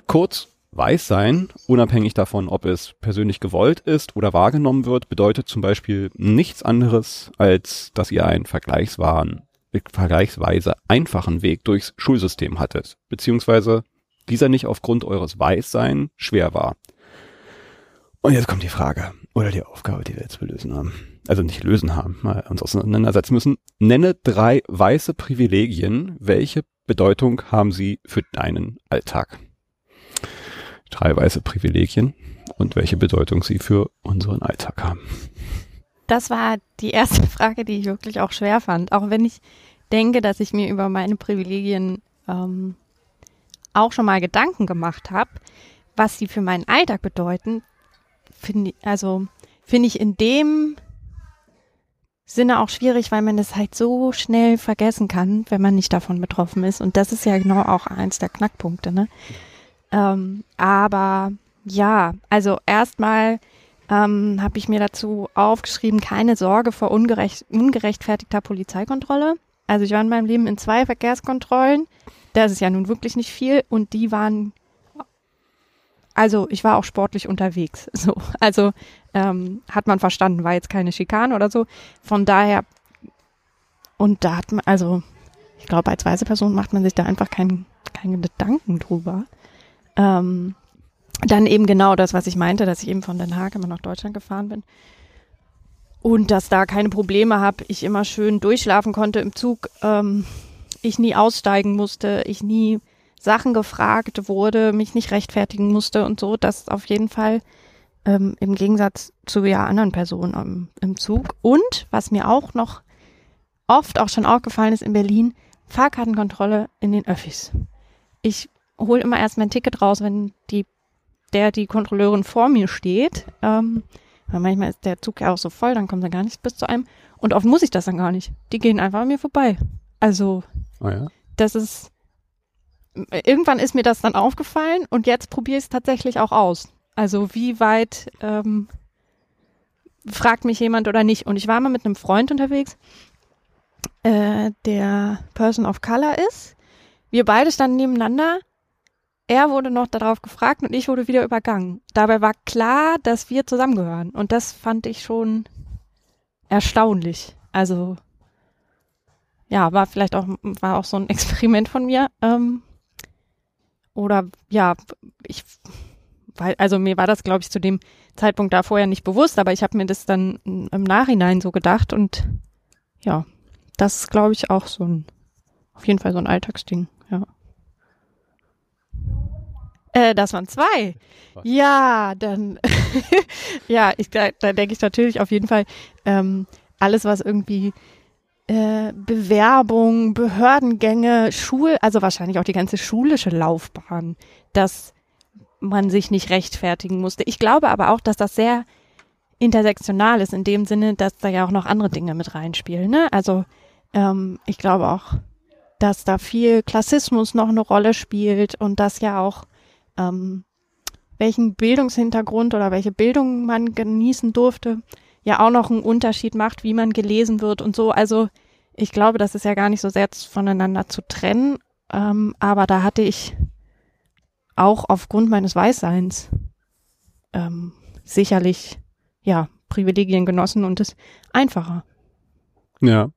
Kurz, weiß sein, unabhängig davon, ob es persönlich gewollt ist oder wahrgenommen wird, bedeutet zum Beispiel nichts anderes, als dass ihr einen vergleichswahren, vergleichsweise einfachen Weg durchs Schulsystem hattet, beziehungsweise dieser nicht aufgrund eures Weißsein schwer war. Und jetzt kommt die Frage oder die Aufgabe, die wir jetzt zu lösen haben. Also nicht lösen haben, mal uns auseinandersetzen müssen. Nenne drei weiße Privilegien. Welche Bedeutung haben sie für deinen Alltag? Drei weiße Privilegien und welche Bedeutung sie für unseren Alltag haben. Das war die erste Frage, die ich wirklich auch schwer fand. Auch wenn ich denke, dass ich mir über meine Privilegien ähm, auch schon mal Gedanken gemacht habe, was sie für meinen Alltag bedeuten, finde also finde ich in dem Sinne auch schwierig, weil man es halt so schnell vergessen kann, wenn man nicht davon betroffen ist. Und das ist ja genau auch eins der Knackpunkte, ne? Ähm, aber ja, also erstmal ähm, habe ich mir dazu aufgeschrieben, keine Sorge vor ungerecht, ungerechtfertigter Polizeikontrolle. Also ich war in meinem Leben in zwei Verkehrskontrollen. Das ist ja nun wirklich nicht viel und die waren, also ich war auch sportlich unterwegs. So, also ähm, hat man verstanden, war jetzt keine Schikane oder so. Von daher und da hat man, also ich glaube, als weiße Person macht man sich da einfach keinen keine Gedanken drüber. Ähm, dann eben genau das, was ich meinte, dass ich eben von Den Haag immer nach Deutschland gefahren bin. Und dass da keine Probleme habe, ich immer schön durchschlafen konnte im Zug, ähm, ich nie aussteigen musste, ich nie Sachen gefragt wurde, mich nicht rechtfertigen musste und so, das auf jeden Fall ähm, im Gegensatz zu ja anderen Personen im, im Zug. Und was mir auch noch oft auch schon aufgefallen ist in Berlin, Fahrkartenkontrolle in den Öffis. Ich hole immer erst mein Ticket raus, wenn die der die Kontrolleurin vor mir steht. Ähm, weil manchmal ist der Zug ja auch so voll, dann kommt er gar nicht bis zu einem. Und oft muss ich das dann gar nicht. Die gehen einfach an mir vorbei. Also, Oh ja? das ist. Irgendwann ist mir das dann aufgefallen und jetzt probiere ich es tatsächlich auch aus. Also, wie weit ähm, fragt mich jemand oder nicht? Und ich war mal mit einem Freund unterwegs, äh, der Person of Color ist. Wir beide standen nebeneinander er wurde noch darauf gefragt und ich wurde wieder übergangen. Dabei war klar, dass wir zusammengehören. Und das fand ich schon erstaunlich. Also, ja, war vielleicht auch, war auch so ein Experiment von mir. Ähm, oder ja, ich, weil, also mir war das, glaube ich, zu dem Zeitpunkt da vorher nicht bewusst, aber ich habe mir das dann im Nachhinein so gedacht und ja, das ist, glaube ich, auch so ein, auf jeden Fall so ein Alltagsding. Äh, das waren zwei. Ja, dann, ja, ich, da, da denke ich natürlich auf jeden Fall ähm, alles, was irgendwie äh, Bewerbung, Behördengänge, Schul, also wahrscheinlich auch die ganze schulische Laufbahn, dass man sich nicht rechtfertigen musste. Ich glaube aber auch, dass das sehr intersektional ist in dem Sinne, dass da ja auch noch andere Dinge mit reinspielen. Ne? Also ähm, ich glaube auch, dass da viel Klassismus noch eine Rolle spielt und dass ja auch ähm, welchen Bildungshintergrund oder welche Bildung man genießen durfte, ja auch noch einen Unterschied macht, wie man gelesen wird und so. Also ich glaube, das ist ja gar nicht so sehr voneinander zu trennen. Ähm, aber da hatte ich auch aufgrund meines Weißseins ähm, sicherlich ja Privilegien genossen und es einfacher. Ja.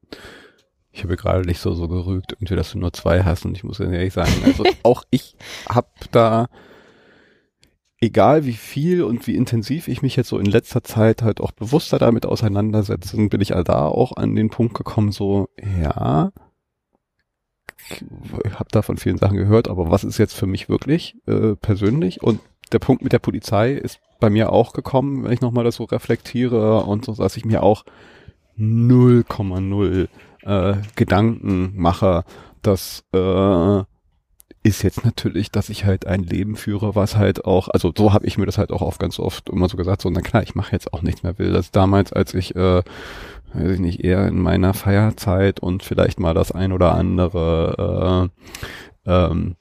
Ich habe gerade nicht so so gerügt, irgendwie, dass du nur zwei hast und ich muss ehrlich sagen, also auch ich habe da egal wie viel und wie intensiv ich mich jetzt so in letzter Zeit halt auch bewusster damit auseinandersetze, bin ich all da auch an den Punkt gekommen, so, ja, ich habe da von vielen Sachen gehört, aber was ist jetzt für mich wirklich äh, persönlich? Und der Punkt mit der Polizei ist bei mir auch gekommen, wenn ich nochmal das so reflektiere und so, dass ich mir auch 0,0 äh, Gedanken mache, dass äh, ist jetzt natürlich, dass ich halt ein Leben führe, was halt auch, also so habe ich mir das halt auch oft ganz oft immer so gesagt, so na klar, ich mache jetzt auch nichts mehr will. Das damals, als ich, äh, weiß ich nicht, eher in meiner Feierzeit und vielleicht mal das ein oder andere äh, ähm,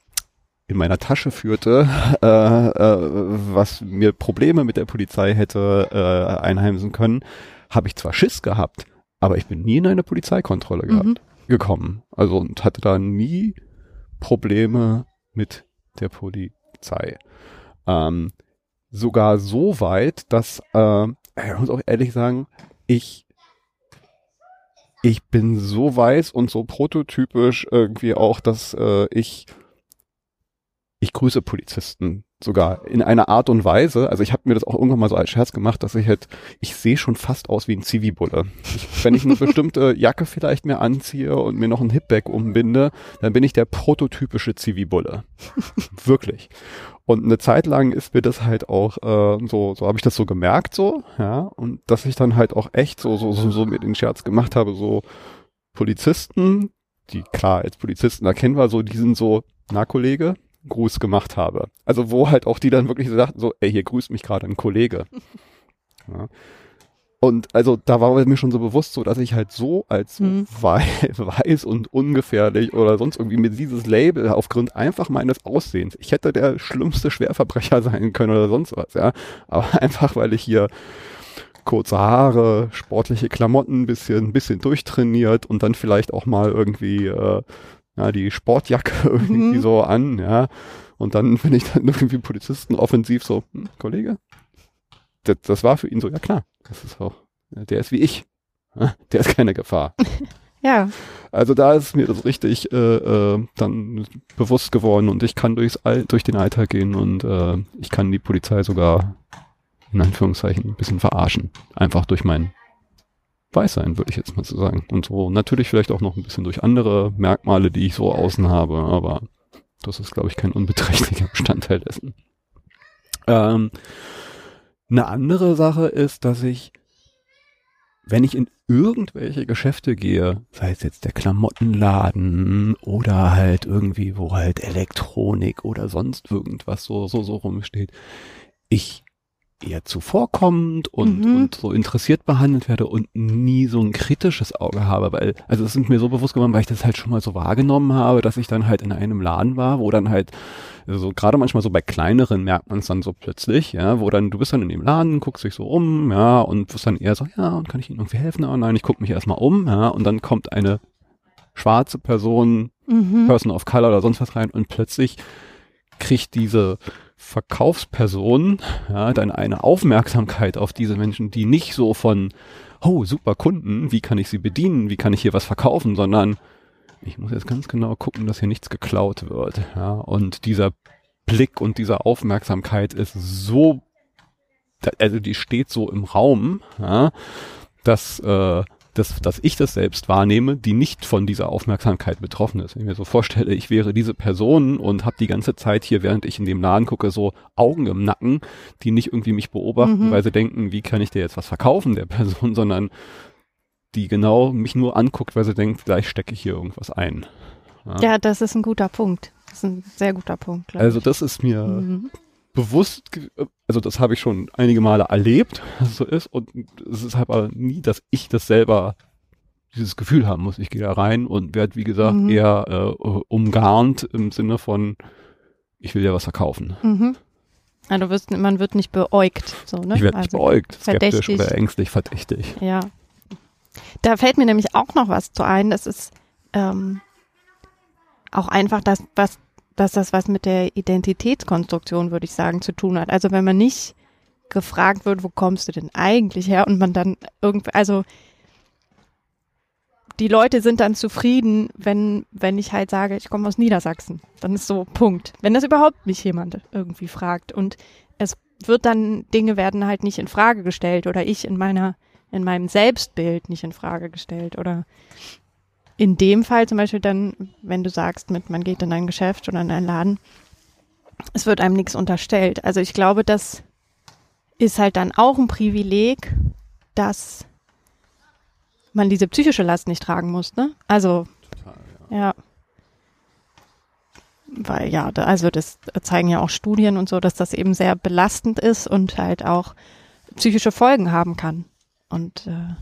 in meiner Tasche führte, äh, äh, was mir Probleme mit der Polizei hätte äh, einheimsen können, habe ich zwar Schiss gehabt, aber ich bin nie in eine Polizeikontrolle gehabt, mhm. gekommen. Also und hatte da nie Probleme mit der Polizei. Ähm, sogar so weit, dass, äh, ich muss auch ehrlich sagen, ich ich bin so weiß und so prototypisch irgendwie auch, dass äh, ich ich grüße Polizisten sogar in einer Art und Weise. Also ich habe mir das auch irgendwann mal so als Scherz gemacht, dass ich halt, ich sehe schon fast aus wie ein Zivi-Bulle. Wenn ich eine bestimmte Jacke vielleicht mehr anziehe und mir noch ein Hipback umbinde, dann bin ich der prototypische Zivi-Bulle. Wirklich. Und eine Zeit lang ist mir das halt auch äh, so, so habe ich das so gemerkt so, ja, und dass ich dann halt auch echt so so so, so mir den Scherz gemacht habe, so Polizisten, die klar als Polizisten erkennen war, so die sind so, na Kollege, Gruß gemacht habe. Also wo halt auch die dann wirklich so sagten, so, ey, hier grüßt mich gerade ein Kollege. Ja. Und also da war mir schon so bewusst so, dass ich halt so als mhm. weiß und ungefährlich oder sonst irgendwie mit dieses Label aufgrund einfach meines Aussehens. Ich hätte der schlimmste Schwerverbrecher sein können oder sonst was, ja. Aber einfach, weil ich hier kurze Haare, sportliche Klamotten, bisschen, bisschen durchtrainiert und dann vielleicht auch mal irgendwie äh, ja, die Sportjacke irgendwie mhm. so an, ja. Und dann bin ich dann irgendwie Polizisten offensiv so, hm, Kollege, das, das war für ihn so, ja klar, das ist auch, der ist wie ich. Der ist keine Gefahr. ja. Also da ist mir das richtig äh, äh, dann bewusst geworden und ich kann durchs All, durch den Alltag gehen und äh, ich kann die Polizei sogar in Anführungszeichen ein bisschen verarschen. Einfach durch mein weiß sein, würde ich jetzt mal so sagen. Und so natürlich vielleicht auch noch ein bisschen durch andere Merkmale, die ich so außen habe, aber das ist, glaube ich, kein unbeträchtlicher Bestandteil dessen. Ähm, eine andere Sache ist, dass ich, wenn ich in irgendwelche Geschäfte gehe, sei es jetzt der Klamottenladen oder halt irgendwie, wo halt Elektronik oder sonst irgendwas so, so, so rumsteht, ich eher zuvorkommend und, mhm. und so interessiert behandelt werde und nie so ein kritisches Auge habe, weil, also es sind mir so bewusst geworden, weil ich das halt schon mal so wahrgenommen habe, dass ich dann halt in einem Laden war, wo dann halt, so also gerade manchmal so bei kleineren merkt man es dann so plötzlich, ja, wo dann, du bist dann in dem Laden, guckst dich so um, ja, und wirst dann eher so, ja, und kann ich Ihnen irgendwie helfen? Oh nein, ich gucke mich erstmal um, ja, und dann kommt eine schwarze Person, mhm. Person of Color oder sonst was rein und plötzlich kriegt diese Verkaufsperson ja, dann eine Aufmerksamkeit auf diese Menschen, die nicht so von, oh, super Kunden, wie kann ich sie bedienen, wie kann ich hier was verkaufen, sondern ich muss jetzt ganz genau gucken, dass hier nichts geklaut wird. Ja, und dieser Blick und diese Aufmerksamkeit ist so, also die steht so im Raum, ja, dass äh, dass, dass ich das selbst wahrnehme, die nicht von dieser Aufmerksamkeit betroffen ist. Wenn ich mir so vorstelle, ich wäre diese Person und habe die ganze Zeit hier, während ich in dem Laden gucke, so Augen im Nacken, die nicht irgendwie mich beobachten, mhm. weil sie denken, wie kann ich dir jetzt was verkaufen, der Person, sondern die genau mich nur anguckt, weil sie denkt, gleich stecke ich hier irgendwas ein. Ja. ja, das ist ein guter Punkt. Das ist ein sehr guter Punkt. Also das ist mir mhm. Bewusst, also das habe ich schon einige Male erlebt, dass es so ist und es ist halt aber nie, dass ich das selber dieses Gefühl haben muss. Ich gehe da rein und werde, wie gesagt, mhm. eher äh, umgarnt im Sinne von, ich will ja was verkaufen. Mhm. Du wirst, man wird nicht beäugt. So, ne? Ich werde also nicht beäugt, skeptisch oder ängstlich, verdächtig. Ja. Da fällt mir nämlich auch noch was zu ein. Das ist ähm, auch einfach das, was dass das was mit der Identitätskonstruktion, würde ich sagen, zu tun hat. Also wenn man nicht gefragt wird, wo kommst du denn eigentlich her und man dann irgendwie, also die Leute sind dann zufrieden, wenn, wenn ich halt sage, ich komme aus Niedersachsen. Dann ist so Punkt. Wenn das überhaupt mich jemand irgendwie fragt. Und es wird dann, Dinge werden halt nicht in Frage gestellt oder ich in meiner, in meinem Selbstbild nicht in Frage gestellt oder in dem Fall zum Beispiel dann, wenn du sagst, mit man geht in ein Geschäft oder in einen Laden, es wird einem nichts unterstellt. Also ich glaube, das ist halt dann auch ein Privileg, dass man diese psychische Last nicht tragen muss, ne? Also Total, ja. ja. Weil ja, also das zeigen ja auch Studien und so, dass das eben sehr belastend ist und halt auch psychische Folgen haben kann. Und äh,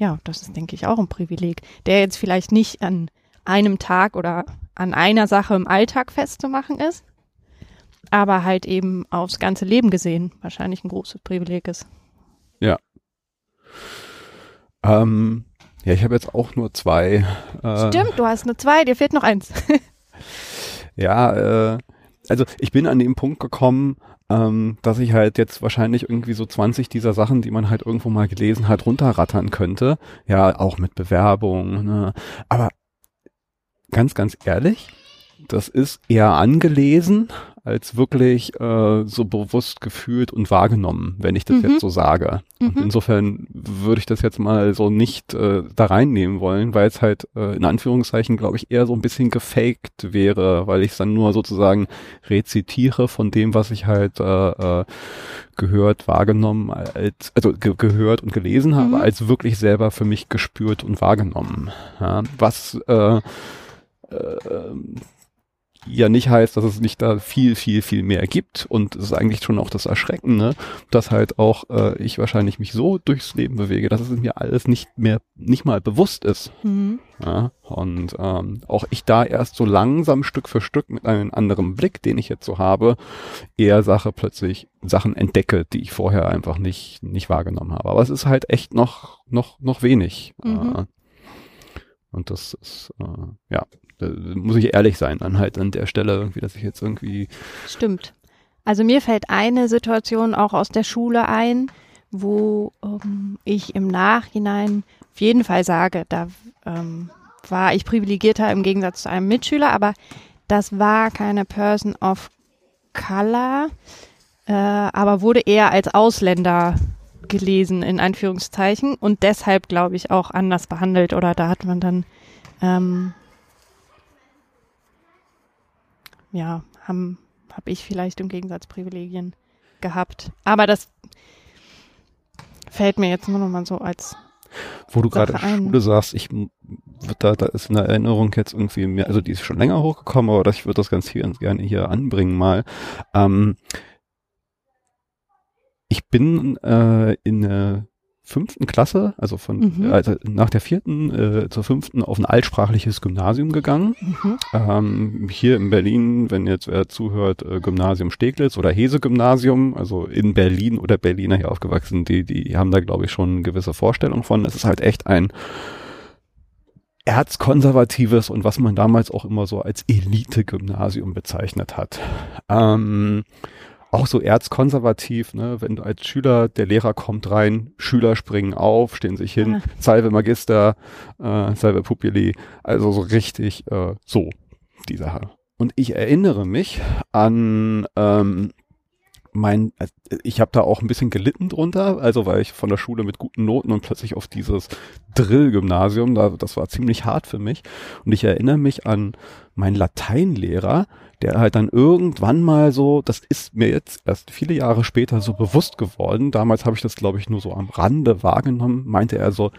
ja, das ist, denke ich, auch ein Privileg, der jetzt vielleicht nicht an einem Tag oder an einer Sache im Alltag festzumachen ist, aber halt eben aufs ganze Leben gesehen wahrscheinlich ein großes Privileg ist. Ja. Ähm, ja, ich habe jetzt auch nur zwei. Äh, Stimmt, du hast nur zwei, dir fehlt noch eins. ja, äh, also ich bin an den Punkt gekommen, ähm, dass ich halt jetzt wahrscheinlich irgendwie so 20 dieser Sachen, die man halt irgendwo mal gelesen hat, runterrattern könnte. Ja, auch mit Bewerbung. Ne? Aber ganz, ganz ehrlich, das ist eher angelesen als wirklich äh, so bewusst gefühlt und wahrgenommen, wenn ich das mhm. jetzt so sage. Mhm. Und insofern würde ich das jetzt mal so nicht äh, da reinnehmen wollen, weil es halt äh, in Anführungszeichen, glaube ich, eher so ein bisschen gefaked wäre, weil ich es dann nur sozusagen rezitiere von dem, was ich halt äh, äh, gehört, wahrgenommen, als, also ge gehört und gelesen habe, mhm. als wirklich selber für mich gespürt und wahrgenommen. Ja, was äh, äh, ja nicht heißt, dass es nicht da viel, viel, viel mehr gibt. Und es ist eigentlich schon auch das Erschreckende, dass halt auch äh, ich wahrscheinlich mich so durchs Leben bewege, dass es mir alles nicht mehr, nicht mal bewusst ist. Mhm. Ja, und ähm, auch ich da erst so langsam Stück für Stück mit einem anderen Blick, den ich jetzt so habe, eher Sache plötzlich Sachen entdecke, die ich vorher einfach nicht, nicht wahrgenommen habe. Aber es ist halt echt noch, noch, noch wenig. Mhm. Äh, und das ist, äh, ja, da muss ich ehrlich sein, dann halt an der Stelle irgendwie, dass ich jetzt irgendwie. Stimmt. Also mir fällt eine Situation auch aus der Schule ein, wo ähm, ich im Nachhinein auf jeden Fall sage, da ähm, war ich privilegierter im Gegensatz zu einem Mitschüler, aber das war keine Person of Color, äh, aber wurde eher als Ausländer gelesen, in Anführungszeichen, und deshalb, glaube ich, auch anders behandelt oder da hat man dann ähm, ja, haben habe ich vielleicht im Gegensatz Privilegien gehabt. Aber das fällt mir jetzt nur noch mal so als wo du gerade Schule sagst, ich da, da ist eine Erinnerung jetzt irgendwie mehr, also die ist schon länger hochgekommen, aber ich würde das ganz hier ganz gerne hier anbringen mal. Ähm, ich bin äh, in eine fünften Klasse, also von mhm. also nach der vierten äh, zur fünften auf ein altsprachliches Gymnasium gegangen. Mhm. Ähm, hier in Berlin, wenn jetzt wer zuhört, äh, Gymnasium Steglitz oder Hese-Gymnasium, also in Berlin oder Berliner hier aufgewachsen, die, die haben da, glaube ich, schon eine gewisse Vorstellung von. Es ist halt echt ein erzkonservatives und was man damals auch immer so als Elite-Gymnasium bezeichnet hat. Ähm, auch so erzkonservativ, ne? wenn du als Schüler, der Lehrer kommt rein, Schüler springen auf, stehen sich hin, ja. Salve Magister, äh, Salve Pupili, also so richtig äh, so, die Sache. Und ich erinnere mich an ähm, mein, äh, ich habe da auch ein bisschen gelitten drunter, also weil ich von der Schule mit guten Noten und plötzlich auf dieses Drill-Gymnasium, da, das war ziemlich hart für mich. Und ich erinnere mich an meinen Lateinlehrer, der halt dann irgendwann mal so, das ist mir jetzt erst viele Jahre später so bewusst geworden, damals habe ich das glaube ich nur so am Rande wahrgenommen, meinte er so,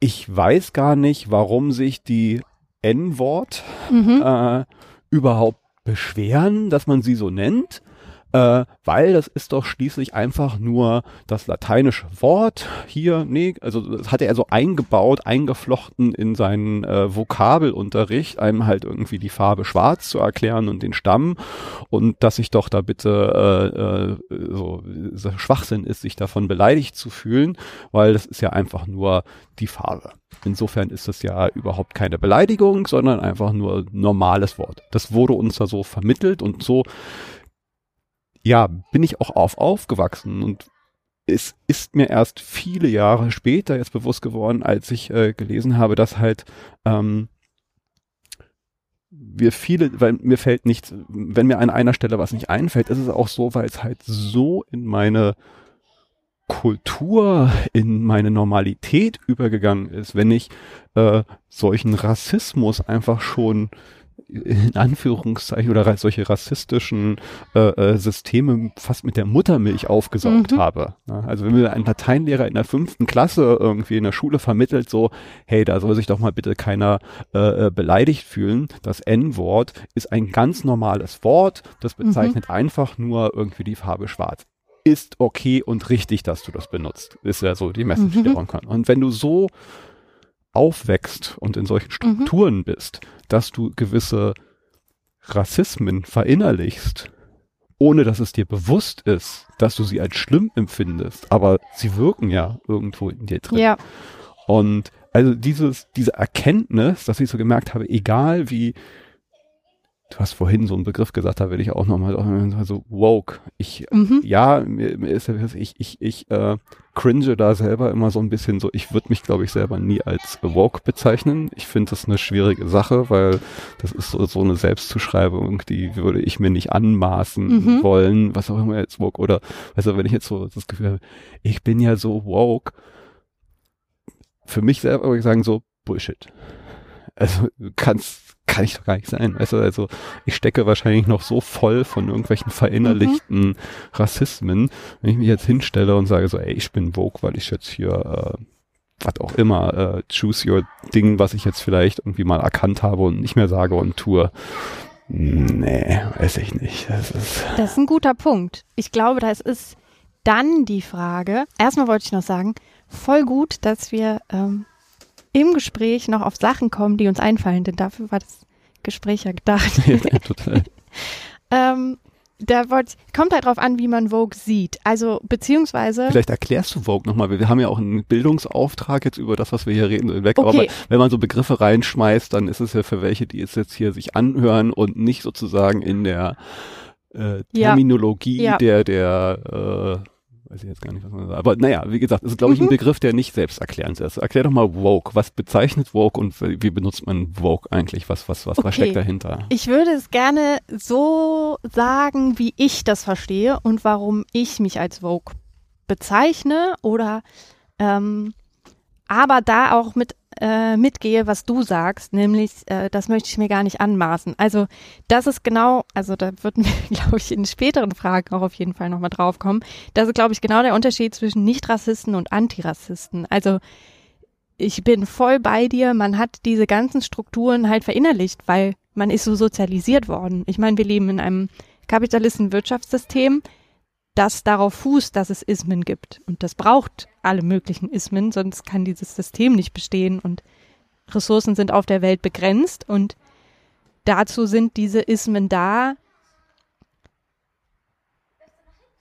ich weiß gar nicht, warum sich die N-Wort mhm. äh, überhaupt beschweren, dass man sie so nennt äh, weil das ist doch schließlich einfach nur das lateinische Wort hier, nee, also das hatte er so eingebaut, eingeflochten in seinen äh, Vokabelunterricht, einem halt irgendwie die Farbe schwarz zu erklären und den Stamm und dass ich doch da bitte äh, äh, so, Schwachsinn ist, sich davon beleidigt zu fühlen, weil das ist ja einfach nur die Farbe. Insofern ist das ja überhaupt keine Beleidigung, sondern einfach nur normales Wort. Das wurde uns da so vermittelt und so ja, bin ich auch auf aufgewachsen und es ist mir erst viele Jahre später jetzt bewusst geworden, als ich äh, gelesen habe, dass halt ähm, wir viele, weil mir fällt nicht, wenn mir an einer Stelle was nicht einfällt, ist es auch so, weil es halt so in meine Kultur, in meine Normalität übergegangen ist, wenn ich äh, solchen Rassismus einfach schon in Anführungszeichen oder solche rassistischen äh, äh, Systeme fast mit der Muttermilch aufgesaugt mhm. habe. Also wenn mir ein Lateinlehrer in der fünften Klasse irgendwie in der Schule vermittelt, so, hey, da soll sich doch mal bitte keiner äh, äh beleidigt fühlen. Das N-Wort ist ein ganz normales Wort, das mhm. bezeichnet mhm. einfach nur irgendwie die Farbe schwarz. Ist okay und richtig, dass du das benutzt. Ist ja so die Message, mhm. die man kann. Und wenn du so aufwächst und in solchen mhm. Strukturen mhm. bist, dass du gewisse Rassismen verinnerlichst, ohne dass es dir bewusst ist, dass du sie als schlimm empfindest, aber sie wirken ja irgendwo in dir drin. Ja. Und also dieses, diese Erkenntnis, dass ich so gemerkt habe, egal wie, du hast vorhin so einen Begriff gesagt, da will ich auch nochmal so woke. Ich, mhm. ja, mir, mir ist ich, ich, ich äh, cringe da selber immer so ein bisschen so, ich würde mich, glaube ich, selber nie als woke bezeichnen. Ich finde das eine schwierige Sache, weil das ist so, so eine Selbstzuschreibung, die würde ich mir nicht anmaßen mhm. wollen, was auch immer jetzt woke oder, also wenn ich jetzt so das Gefühl habe, ich bin ja so woke, für mich selber würde ich sagen so Bullshit. Also du kannst kann ich doch gar nicht sein. Weißt du, also ich stecke wahrscheinlich noch so voll von irgendwelchen verinnerlichten mhm. Rassismen, wenn ich mich jetzt hinstelle und sage so, ey, ich bin Vogue, weil ich jetzt hier äh, was auch immer, äh, choose your Ding, was ich jetzt vielleicht irgendwie mal erkannt habe und nicht mehr sage und tue. Nee, weiß ich nicht. Das ist, das ist ein guter Punkt. Ich glaube, das ist dann die Frage. Erstmal wollte ich noch sagen, voll gut, dass wir ähm, im Gespräch noch auf Sachen kommen, die uns einfallen, denn dafür war das Gespräch ja gedacht. Ja, total. ähm, da wollt, kommt halt drauf an, wie man Vogue sieht. Also beziehungsweise. Vielleicht erklärst du Vogue nochmal. Wir haben ja auch einen Bildungsauftrag jetzt über das, was wir hier reden, weg. Okay. Aber wenn man so Begriffe reinschmeißt, dann ist es ja für welche, die es jetzt hier sich anhören und nicht sozusagen in der äh, Terminologie ja. Ja. der der äh, weiß ich jetzt gar nicht, was man sagt. Aber naja, wie gesagt, ist, glaube ich, ein mhm. Begriff, der nicht selbsterklärend ist. Erklär doch mal Woke. Was bezeichnet Woke und wie benutzt man Woke eigentlich? Was, was, was, okay. was steckt dahinter? Ich würde es gerne so sagen, wie ich das verstehe und warum ich mich als Woke bezeichne oder ähm, aber da auch mit äh, mitgehe, was du sagst, nämlich, äh, das möchte ich mir gar nicht anmaßen. Also das ist genau, also da würden wir, glaube ich, in späteren Fragen auch auf jeden Fall nochmal drauf kommen. Das ist, glaube ich, genau der Unterschied zwischen Nicht-Rassisten und Antirassisten. Also ich bin voll bei dir, man hat diese ganzen Strukturen halt verinnerlicht, weil man ist so sozialisiert worden. Ich meine, wir leben in einem kapitalistischen Wirtschaftssystem, das darauf fußt, dass es Ismen gibt. Und das braucht alle möglichen Ismen, sonst kann dieses System nicht bestehen und Ressourcen sind auf der Welt begrenzt und dazu sind diese Ismen da,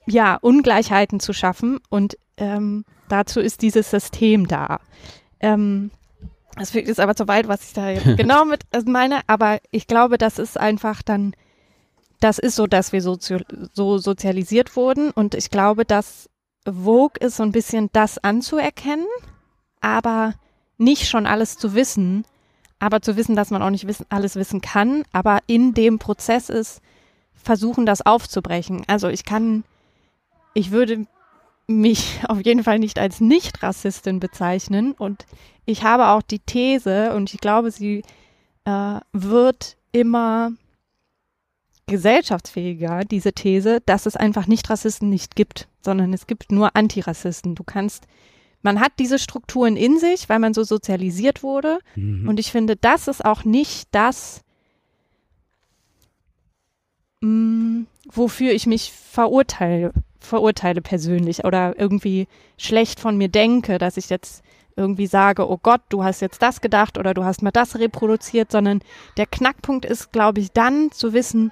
ja, Ungleichheiten zu schaffen und ähm, dazu ist dieses System da. Ähm, das führt jetzt aber zu weit, was ich da jetzt genau mit meine, aber ich glaube, das ist einfach dann das ist so, dass wir so, so sozialisiert wurden und ich glaube, dass Vogue ist so ein bisschen das anzuerkennen, aber nicht schon alles zu wissen, aber zu wissen, dass man auch nicht wissen, alles wissen kann, aber in dem Prozess ist, versuchen, das aufzubrechen. Also ich kann, ich würde mich auf jeden Fall nicht als Nicht-Rassistin bezeichnen und ich habe auch die These und ich glaube, sie äh, wird immer gesellschaftsfähiger, diese These, dass es einfach Nicht-Rassisten nicht gibt, sondern es gibt nur Antirassisten. Du kannst, man hat diese Strukturen in sich, weil man so sozialisiert wurde. Mhm. Und ich finde, das ist auch nicht das, mh, mm, wofür ich mich verurteile, verurteile persönlich oder irgendwie schlecht von mir denke, dass ich jetzt irgendwie sage, oh Gott, du hast jetzt das gedacht oder du hast mal das reproduziert, sondern der Knackpunkt ist, glaube ich, dann zu wissen,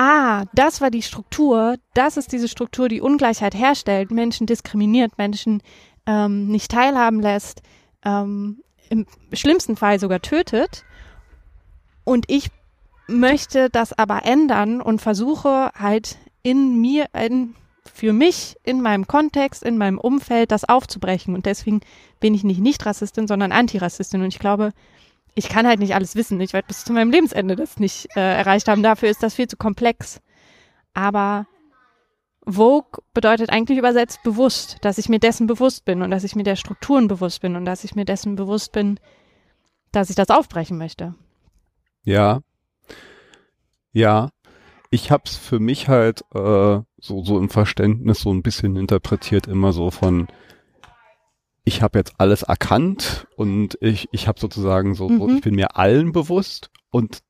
ah, das war die Struktur, das ist diese Struktur, die Ungleichheit herstellt, Menschen diskriminiert, Menschen ähm, nicht teilhaben lässt, ähm, im schlimmsten Fall sogar tötet. Und ich möchte das aber ändern und versuche halt in mir, in, für mich, in meinem Kontext, in meinem Umfeld das aufzubrechen. Und deswegen bin ich nicht Nicht-Rassistin, sondern Antirassistin. Und ich glaube, ich kann halt nicht alles wissen. Ich werde bis zu meinem Lebensende das nicht äh, erreicht haben. Dafür ist das viel zu komplex. Aber Vogue bedeutet eigentlich übersetzt bewusst, dass ich mir dessen bewusst bin und dass ich mir der Strukturen bewusst bin und dass ich mir dessen bewusst bin, dass ich das aufbrechen möchte. Ja. Ja. Ich hab's für mich halt äh, so so im Verständnis so ein bisschen interpretiert immer so von ich habe jetzt alles erkannt und ich, ich habe sozusagen so, mhm. ich bin mir allen bewusst und,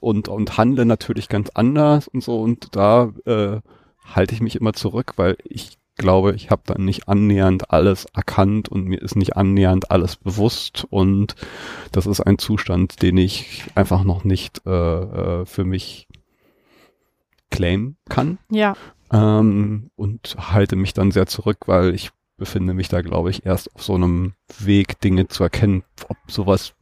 und, und handle natürlich ganz anders und so und da äh, halte ich mich immer zurück, weil ich glaube, ich habe dann nicht annähernd alles erkannt und mir ist nicht annähernd alles bewusst und das ist ein Zustand, den ich einfach noch nicht äh, äh, für mich claim kann. Ja. Ähm, und halte mich dann sehr zurück, weil ich befinde mich da, glaube ich, erst auf so einem Weg, Dinge zu erkennen. Ob sowas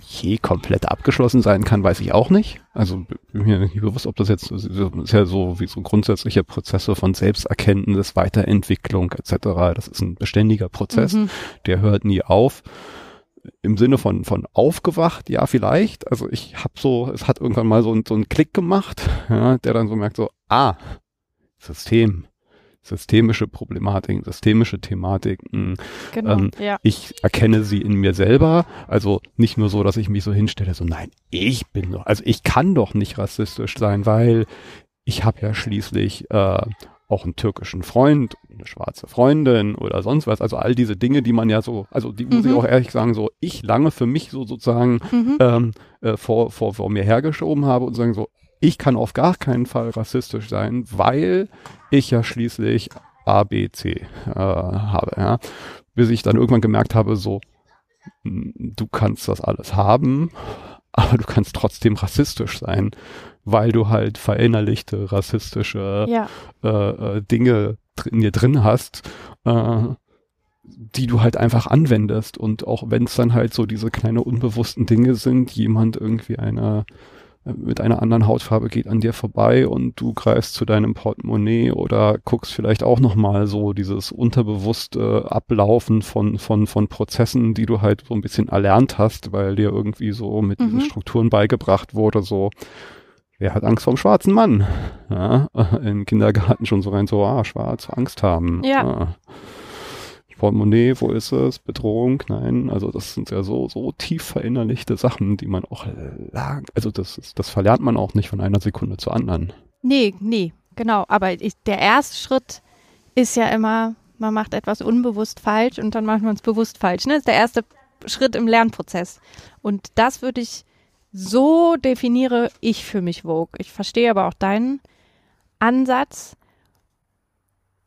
je komplett abgeschlossen sein kann, weiß ich auch nicht. Also bin mir nicht bewusst, ob das jetzt ist ja so wie so grundsätzliche Prozesse von Selbsterkenntnis, Weiterentwicklung etc. Das ist ein beständiger Prozess, mhm. der hört nie auf. Im Sinne von von aufgewacht, ja vielleicht. Also ich habe so, es hat irgendwann mal so, so einen Klick gemacht, ja, der dann so merkt so, ah, System, systemische Problematiken, systemische Thematiken. Genau, ähm, ja. Ich erkenne sie in mir selber. Also nicht nur so, dass ich mich so hinstelle, so nein, ich bin doch, also ich kann doch nicht rassistisch sein, weil ich habe ja schließlich äh, auch einen türkischen Freund, eine schwarze Freundin oder sonst was. Also all diese Dinge, die man ja so, also die muss ich mhm. auch ehrlich sagen, so ich lange für mich so sozusagen mhm. ähm, äh, vor, vor, vor mir hergeschoben habe und sagen so, ich kann auf gar keinen Fall rassistisch sein, weil ich ja schließlich A, B, C äh, habe. Ja. Bis ich dann irgendwann gemerkt habe, so, du kannst das alles haben, aber du kannst trotzdem rassistisch sein, weil du halt verinnerlichte rassistische ja. äh, äh, Dinge in dir drin hast, äh, die du halt einfach anwendest. Und auch wenn es dann halt so diese kleine unbewussten Dinge sind, jemand irgendwie eine mit einer anderen Hautfarbe geht an dir vorbei und du greifst zu deinem Portemonnaie oder guckst vielleicht auch nochmal so dieses unterbewusste Ablaufen von, von, von Prozessen, die du halt so ein bisschen erlernt hast, weil dir irgendwie so mit mhm. diesen Strukturen beigebracht wurde, so, wer hat Angst vorm schwarzen Mann? Ja, im Kindergarten schon so rein so, ah, schwarz, Angst haben. Ja. ja. Portemonnaie, wo ist es? Bedrohung, nein. Also das sind ja so, so tief verinnerlichte Sachen, die man auch lang, also das, das verlernt man auch nicht von einer Sekunde zur anderen. Nee, nee, genau. Aber ich, der erste Schritt ist ja immer, man macht etwas unbewusst falsch und dann macht man es bewusst falsch. Ne? Das ist der erste Schritt im Lernprozess. Und das würde ich, so definiere ich für mich Vogue. Ich verstehe aber auch deinen Ansatz.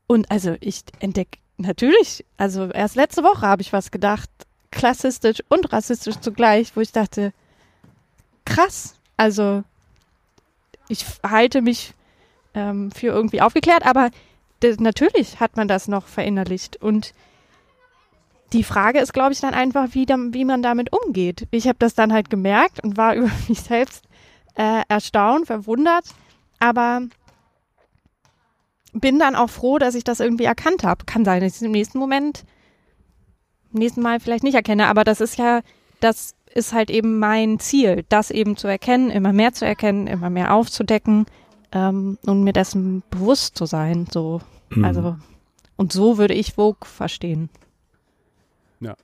Und also ich entdecke Natürlich. Also erst letzte Woche habe ich was gedacht, klassistisch und rassistisch zugleich, wo ich dachte, krass. Also ich halte mich ähm, für irgendwie aufgeklärt, aber natürlich hat man das noch verinnerlicht. Und die Frage ist, glaube ich, dann einfach, wie, wie man damit umgeht. Ich habe das dann halt gemerkt und war über mich selbst äh, erstaunt, verwundert. Aber bin dann auch froh, dass ich das irgendwie erkannt habe. Kann sein, dass ich es im nächsten Moment, im nächsten Mal vielleicht nicht erkenne, aber das ist ja, das ist halt eben mein Ziel, das eben zu erkennen, immer mehr zu erkennen, immer mehr aufzudecken ähm, und mir dessen bewusst zu sein. So, mhm. also und so würde ich Vogue verstehen. Ja.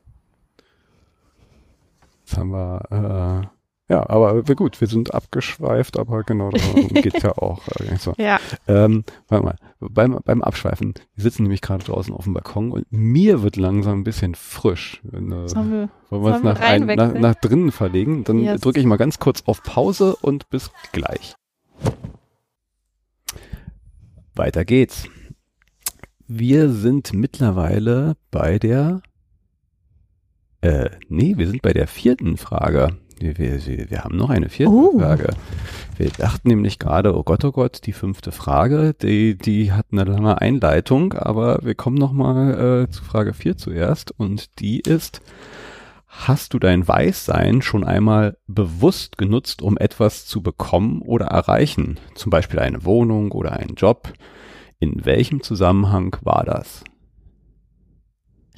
Jetzt haben wir äh ja, aber gut, wir sind abgeschweift, aber genau darum geht's ja auch. Äh, so. Ja. Ähm, warte mal, beim, beim Abschweifen, wir sitzen nämlich gerade draußen auf dem Balkon und mir wird langsam ein bisschen frisch. Wenn, äh, sollen wir, wollen wir es nach, ein, nach, nach drinnen verlegen? Dann yes. drücke ich mal ganz kurz auf Pause und bis gleich. Weiter geht's. Wir sind mittlerweile bei der, äh, nee, wir sind bei der vierten Frage. Wir, wir, wir haben noch eine vierte Oh. Frage. Wir dachten nämlich gerade, oh Gott, oh Gott, die fünfte Frage, die, die hat eine lange Einleitung, aber wir kommen nochmal äh, zu Frage 4 zuerst und die ist, hast du dein Weißsein schon einmal bewusst genutzt, um etwas zu bekommen oder erreichen? Zum Beispiel eine Wohnung oder einen Job? In welchem Zusammenhang war das?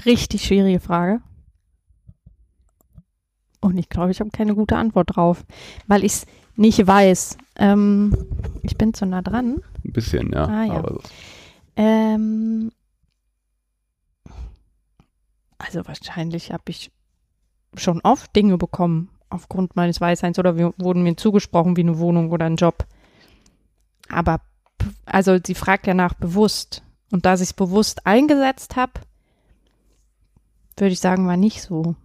Richtig schwierige Frage. Und ich glaube, ich habe keine gute Antwort drauf, weil ich es nicht weiß. Ähm, ich bin zu nah dran. Ein bisschen, ja. Ah, ja. Aber Ähm, also wahrscheinlich habe ich schon oft Dinge bekommen aufgrund meines Weißseins oder wir, wurden mir zugesprochen wie eine Wohnung oder ein Job. Aber also sie fragt ja nach bewusst und da ich es bewusst eingesetzt habe, würde ich sagen, war nicht so.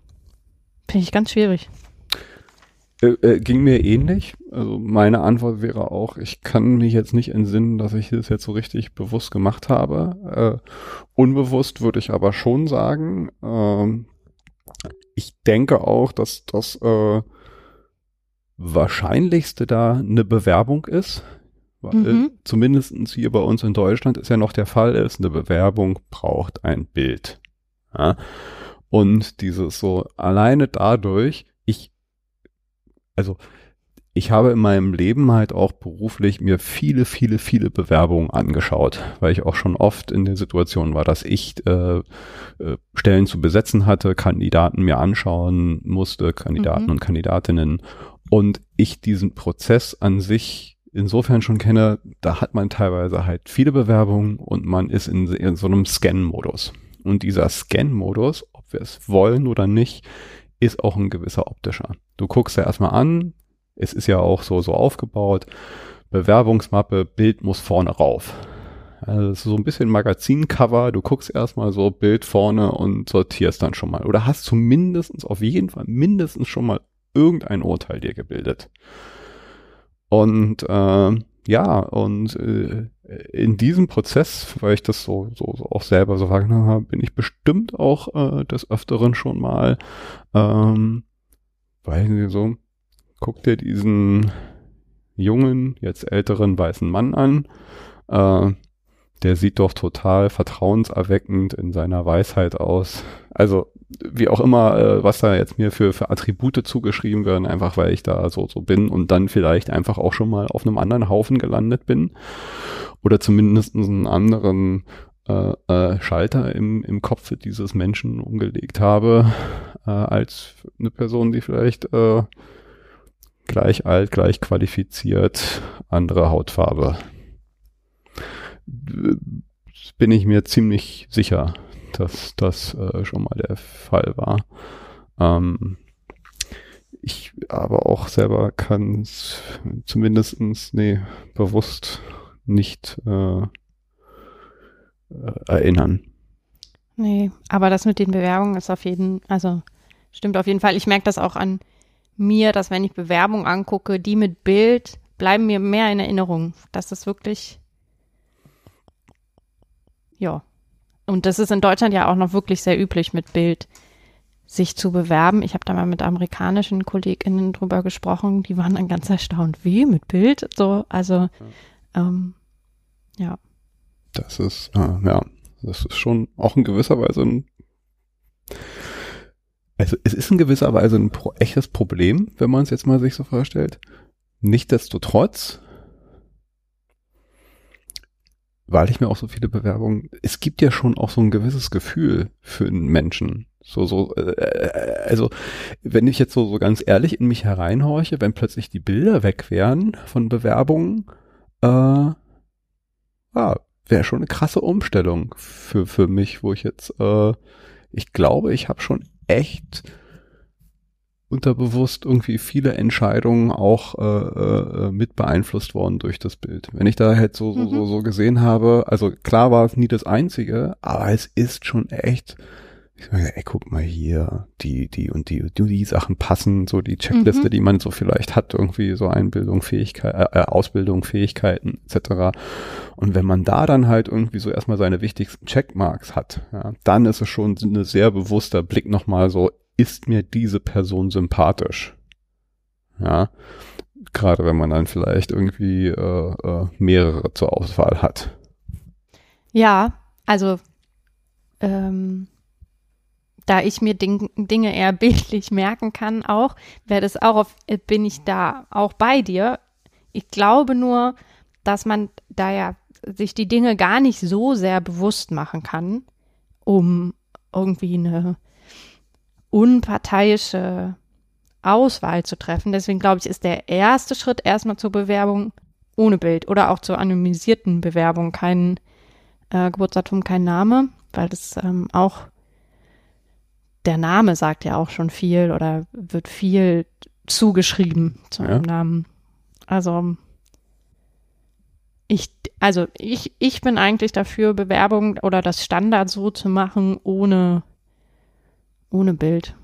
Finde ich ganz schwierig. Äh, äh, ging mir ähnlich. Also meine Antwort wäre auch, ich kann mich jetzt nicht entsinnen, dass ich das jetzt so richtig bewusst gemacht habe. Äh, unbewusst würde ich aber schon sagen. Ähm, ich denke auch, dass das äh, wahrscheinlichste da eine Bewerbung ist. Weil Mhm. zumindestens hier bei uns in Deutschland ist ja noch der Fall ist, eine Bewerbung braucht ein Bild. Ja? Und dieses so alleine dadurch, ich also ich habe in meinem Leben halt auch beruflich mir viele, viele, viele Bewerbungen angeschaut, weil ich auch schon oft in der Situation war, dass ich äh, äh, Stellen zu besetzen hatte, Kandidaten mir anschauen musste, Kandidaten Mhm. und Kandidatinnen und ich diesen Prozess an sich insofern schon kenne, da hat man teilweise halt viele Bewerbungen und man ist in, in so einem Scan-Modus. Und dieser Scan-Modus, wir es wollen oder nicht, ist auch ein gewisser optischer. Du guckst ja erstmal an, es ist ja auch so, so aufgebaut, Bewerbungsmappe, Bild muss vorne rauf. Also es ist so ein bisschen Magazincover, du guckst erstmal so Bild vorne und sortierst dann schon mal. Oder hast zumindest auf jeden Fall mindestens schon mal irgendein Urteil dir gebildet. Und äh, ja, und äh, in diesem Prozess, weil ich das so, so, so auch selber so wahrgenommen habe, bin ich bestimmt auch äh, des Öfteren schon mal, ähm, weiß nicht so, guck dir diesen jungen, jetzt älteren weißen Mann an. Äh, der sieht doch total vertrauenserweckend in seiner Weisheit aus. Also wie auch immer, äh, was da jetzt mir für, für Attribute zugeschrieben werden, einfach weil ich da so, so bin und dann vielleicht einfach auch schon mal auf einem anderen Haufen gelandet bin oder zumindest einen anderen äh, äh, Schalter im, im Kopf dieses Menschen umgelegt habe, äh, als eine Person, die vielleicht äh, gleich alt, gleich qualifiziert, andere Hautfarbe. Bin ich mir ziemlich sicher, dass das äh, schon mal der Fall war. Ähm, ich aber auch selber kann es zumindestens nee, bewusst nicht äh, erinnern. Nee, aber das mit den Bewerbungen ist auf jeden, also stimmt auf jeden Fall. Ich merke das auch an mir, dass wenn ich Bewerbungen angucke, die mit Bild bleiben mir mehr in Erinnerung. Das ist wirklich, ja. Und das ist in Deutschland ja auch noch wirklich sehr üblich mit Bild sich zu bewerben. Ich habe da mal mit amerikanischen KollegInnen drüber gesprochen, die waren dann ganz erstaunt, wie mit Bild? So, also ähm, ja. Das ist, äh, ja, das ist schon auch in gewisser Weise ein, also es ist in gewisser Weise ein pro, echtes Problem, wenn man es jetzt mal sich so vorstellt. Nichtsdestotrotz, weil ich mir auch so viele Bewerbungen, es gibt ja schon auch so ein gewisses Gefühl für einen Menschen. So, so, äh, also, wenn ich jetzt so, so ganz ehrlich in mich hereinhorche, wenn plötzlich die Bilder weg wären von Bewerbungen, äh, ja, wäre schon eine krasse Umstellung für, für mich, wo ich jetzt, äh, ich glaube, ich habe schon echt unterbewusst irgendwie viele Entscheidungen auch äh, äh, mit beeinflusst worden durch das Bild. Wenn ich da halt so, so, so, so gesehen habe, also klar war es nie das Einzige, aber es ist schon echt ich sage, ey, guck mal hier, die, die und die, die, die Sachen passen, so die Checkliste, mhm. die man so vielleicht hat, irgendwie so Einbildung, Fähigkeit, äh, äh Ausbildung, Fähigkeiten etc. Und wenn man da dann halt irgendwie so erstmal seine wichtigsten Checkmarks hat, ja, dann ist es schon ein sehr bewusster Blick nochmal so, ist mir diese Person sympathisch? Ja, gerade wenn man dann vielleicht irgendwie äh, äh, mehrere zur Auswahl hat. Ja, also ähm, da ich mir Ding, Dinge eher bildlich merken kann, auch, wäre das auch auf, äh, bin ich da auch bei dir. Ich glaube nur, dass man da ja sich die Dinge gar nicht so sehr bewusst machen kann, um irgendwie eine unparteiische Auswahl zu treffen. Deswegen glaube ich, ist der erste Schritt erstmal zur Bewerbung ohne Bild oder auch zur anonymisierten Bewerbung kein äh, Geburtsdatum, kein Name, weil das ähm, auch der Name sagt ja auch schon viel oder wird viel zugeschrieben zu einem ja. Namen. Also ich, also ich, ich bin eigentlich dafür, Bewerbung oder das Standard so zu machen, ohne, ohne Bild.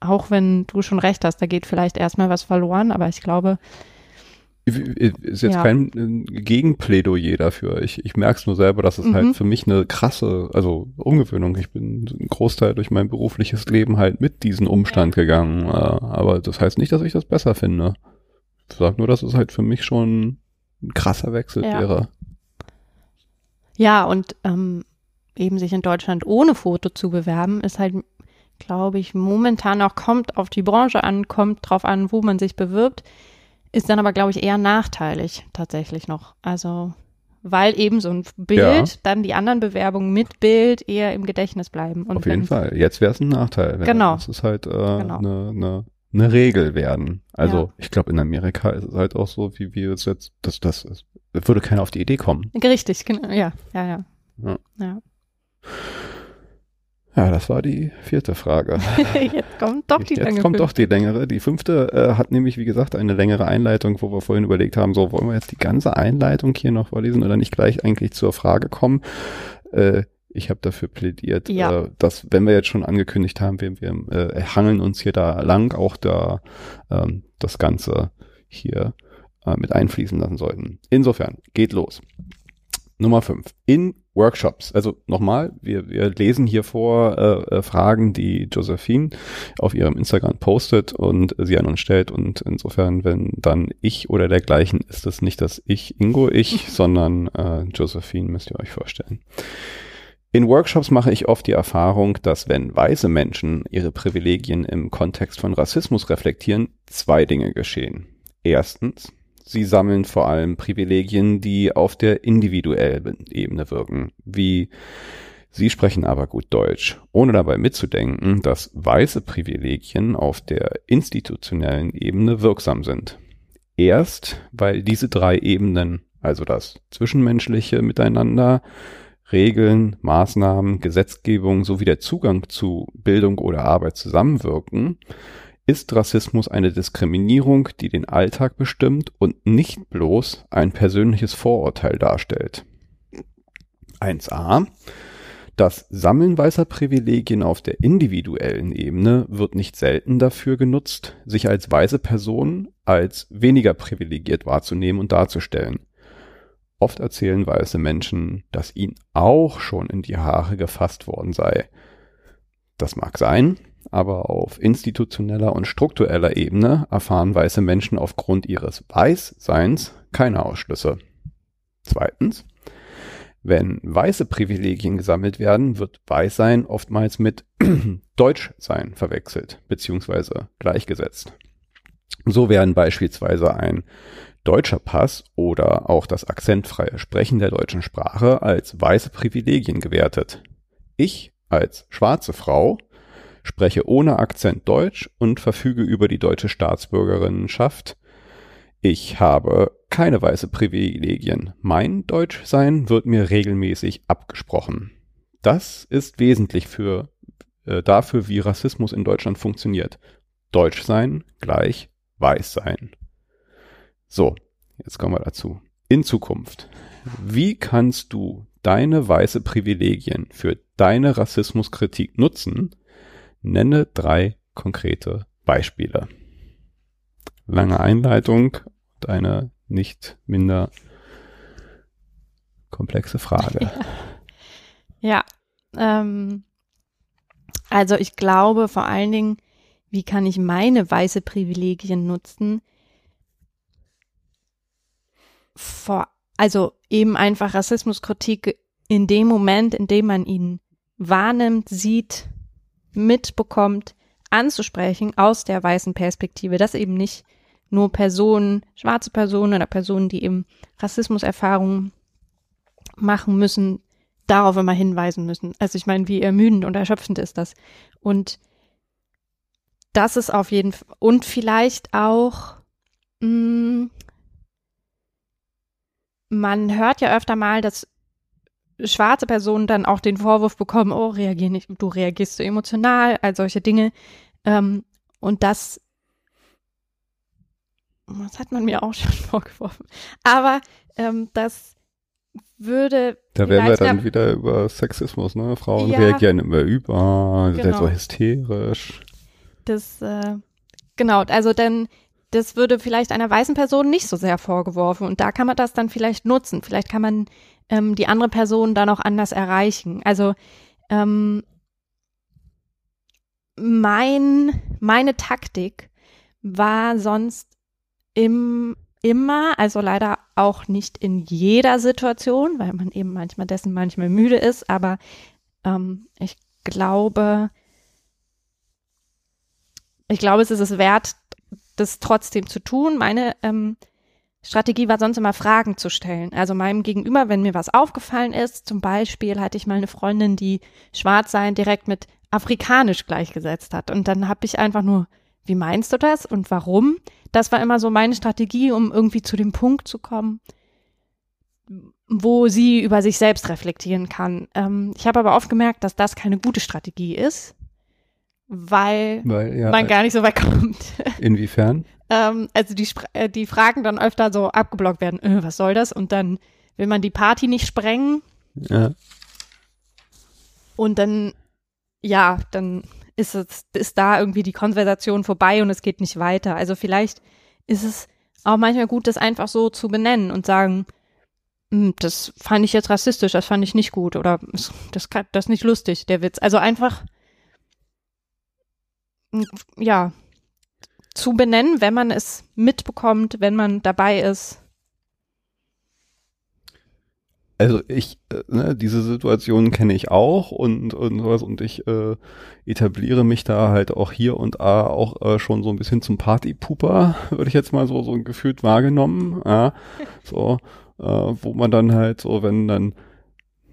Auch wenn du schon recht hast, da geht vielleicht erstmal was verloren, aber ich glaube, ist jetzt ja. kein äh, Gegenplädoyer dafür. Ich, ich merke es nur selber, dass es halt mhm. halt für mich eine krasse, also Umgewöhnung. Ich bin einen Großteil durch mein berufliches Leben halt mit diesem Umstand gegangen. Äh, aber das heißt nicht, dass ich das besser finde. Ich sage nur, dass es halt für mich schon ein krasser Wechsel ja. wäre. Ja, und ähm, eben sich in Deutschland ohne Foto zu bewerben, ist halt, glaube ich, momentan auch kommt auf die Branche an, kommt drauf an, wo man sich bewirbt ist dann aber, glaube ich, eher nachteilig tatsächlich noch. Also, weil eben so ein Bild, ja. dann die anderen Bewerbungen mit Bild eher im Gedächtnis bleiben. Und Auf jeden Fall. Jetzt wäre es ein Nachteil. Genau. Das ist halt eine äh, genau. ne, ne, ne Regel werden. Also, ja. ich glaube, in Amerika ist es halt auch so, wie wir es jetzt, das, das, das würde keiner auf die Idee kommen. Richtig, genau. Ja, ja, ja. ja. ja. Ja, das war die vierte Frage. Jetzt kommt doch die Jetzt längere. kommt doch die längere. Die fünfte äh, hat nämlich, wie gesagt, eine längere Einleitung, wo wir vorhin überlegt haben, so wollen wir jetzt die ganze Einleitung hier noch vorlesen oder nicht gleich eigentlich zur Frage kommen. Äh, ich habe dafür plädiert, ja. äh, dass wenn wir jetzt schon angekündigt haben, wir, wir äh, hangeln uns hier da lang, auch da ähm, das Ganze hier äh, mit einfließen lassen sollten. Insofern, geht los. Nummer fünf. In Workshops. Also nochmal, wir, wir lesen hier vor äh, äh, Fragen, die Josephine auf ihrem Instagram postet und sie an uns stellt. Und insofern, wenn dann ich oder dergleichen, ist es nicht das Ich, Ingo, ich, sondern äh, Josephine, müsst ihr euch vorstellen. In Workshops mache ich oft die Erfahrung, dass wenn weiße Menschen ihre Privilegien im Kontext von Rassismus reflektieren, zwei Dinge geschehen. Erstens, Sie sammeln vor allem Privilegien, die auf der individuellen Ebene wirken, wie Sie sprechen aber gut Deutsch, ohne dabei mitzudenken, dass weiße Privilegien auf der institutionellen Ebene wirksam sind. Erst, weil diese drei Ebenen, also das zwischenmenschliche Miteinander, Regeln, Maßnahmen, Gesetzgebung sowie der Zugang zu Bildung oder Arbeit zusammenwirken, ist Rassismus eine Diskriminierung, die den Alltag bestimmt und nicht bloß ein persönliches Vorurteil darstellt. 1a. Das Sammeln weißer Privilegien auf der individuellen Ebene wird nicht selten dafür genutzt, sich als weiße Person als weniger privilegiert wahrzunehmen und darzustellen. Oft erzählen weiße Menschen, dass ihnen auch schon in die Haare gefasst worden sei. Das mag sein, aber auf institutioneller und struktureller Ebene erfahren weiße Menschen aufgrund ihres Weißseins keine Ausschlüsse. Zweitens, wenn weiße Privilegien gesammelt werden, wird Weißsein oftmals mit Deutschsein verwechselt bzw. gleichgesetzt. So werden beispielsweise ein deutscher Pass oder auch das akzentfreie Sprechen der deutschen Sprache als weiße Privilegien gewertet. Ich als schwarze Frau spreche ohne Akzent Deutsch und verfüge über die deutsche Staatsbürgerinnenschaft. Ich habe keine weiße Privilegien. Mein Deutschsein wird mir regelmäßig abgesprochen. Das ist wesentlich für, äh, dafür, wie Rassismus in Deutschland funktioniert. Deutschsein gleich Weißsein. So, jetzt kommen wir dazu. In Zukunft. Wie kannst du deine weiße Privilegien für deine Rassismuskritik nutzen? Nenne drei konkrete Beispiele. Lange Einleitung und eine nicht minder komplexe Frage. Ja, ähm, also ich glaube vor allen Dingen, wie kann ich meine weiße Privilegien nutzen? Vor, also eben einfach Rassismuskritik in dem Moment, in dem man ihn wahrnimmt, sieht, mitbekommt, anzusprechen aus der weißen Perspektive, dass eben nicht nur Personen, schwarze Personen oder Personen, die eben Rassismuserfahrungen machen müssen, darauf immer hinweisen müssen. Also ich meine, wie ermüdend und erschöpfend ist das. Und das ist auf jeden Fall, und vielleicht auch, mh, mm, man hört ja öfter mal, dass schwarze Personen dann auch den Vorwurf bekommen, oh, reagier nicht, du reagierst so emotional, all solche Dinge. Ähm, und das, das hat man mir auch schon vorgeworfen. Aber ähm, das würde. Da wären wir dann wieder über Sexismus, ne? Frauen ja, reagieren immer über, genau. sind so hysterisch. Das, äh, genau, also dann, das würde vielleicht einer weißen Person nicht so sehr vorgeworfen und da kann man das dann vielleicht nutzen. Vielleicht kann man ähm, die andere Person dann auch anders erreichen. Also ähm, mein, meine Taktik war sonst im immer, also leider auch nicht in jeder Situation, weil man eben manchmal dessen manchmal müde ist, aber ähm, ich glaube, ich glaube, es ist es wert, das trotzdem zu tun. Meine ähm, Strategie war sonst immer Fragen zu stellen. Also meinem Gegenüber, wenn mir was aufgefallen ist, zum Beispiel hatte ich mal eine Freundin, die schwarz sein direkt mit afrikanisch gleichgesetzt hat. Und dann habe ich einfach nur, wie meinst du das und warum? Das war immer so meine Strategie, um irgendwie zu dem Punkt zu kommen, wo sie über sich selbst reflektieren kann. Ähm, ich habe aber oft gemerkt, dass das keine gute Strategie ist, weil, weil ja, man gar nicht so weit kommt. Inwiefern? Ähm, also die, äh, die Fragen dann öfter so abgeblockt werden, äh, was soll das? Und dann will man die Party nicht sprengen. Ja. Und dann, ja, dann ist es, ist da irgendwie die Konversation vorbei und es geht nicht weiter. Also vielleicht ist es auch manchmal gut, das einfach so zu benennen und sagen, hm, das fand ich jetzt rassistisch, das fand ich nicht gut oder das, das ist nicht lustig, der Witz. Also einfach, hm, ja, zu benennen, wenn man es mitbekommt, wenn man dabei ist. Also ich, äh, ne, diese Situation kenne ich auch und, und sowas und ich äh, etabliere mich da halt auch hier und da auch äh, schon so ein bisschen zum Partypuper, würde ich jetzt mal so, so gefühlt wahrgenommen, ja, so, äh, wo man dann halt so, wenn dann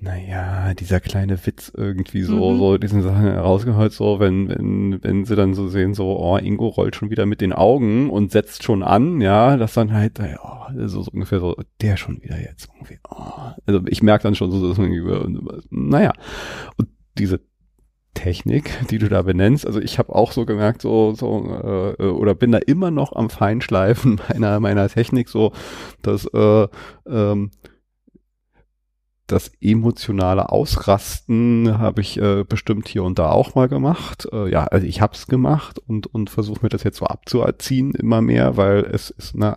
naja, dieser kleine Witz irgendwie so, mhm. so diesen Sachen herausgehört, so, wenn, wenn, wenn sie dann so sehen, so, oh, Ingo rollt schon wieder mit den Augen und setzt schon an, ja, das dann halt, oh, so, so ungefähr so, der schon wieder jetzt irgendwie, oh. Also ich merke dann schon so, dass man über, naja, und diese Technik, die du da benennst. Also ich habe auch so gemerkt, so, so äh, oder bin da immer noch am Feinschleifen meiner meiner Technik, so dass äh, ähm, das emotionale Ausrasten habe ich äh, bestimmt hier und da auch mal gemacht. Äh, ja, also ich habe es gemacht und und versuche mir das jetzt so abzuerziehen immer mehr, weil es ist ein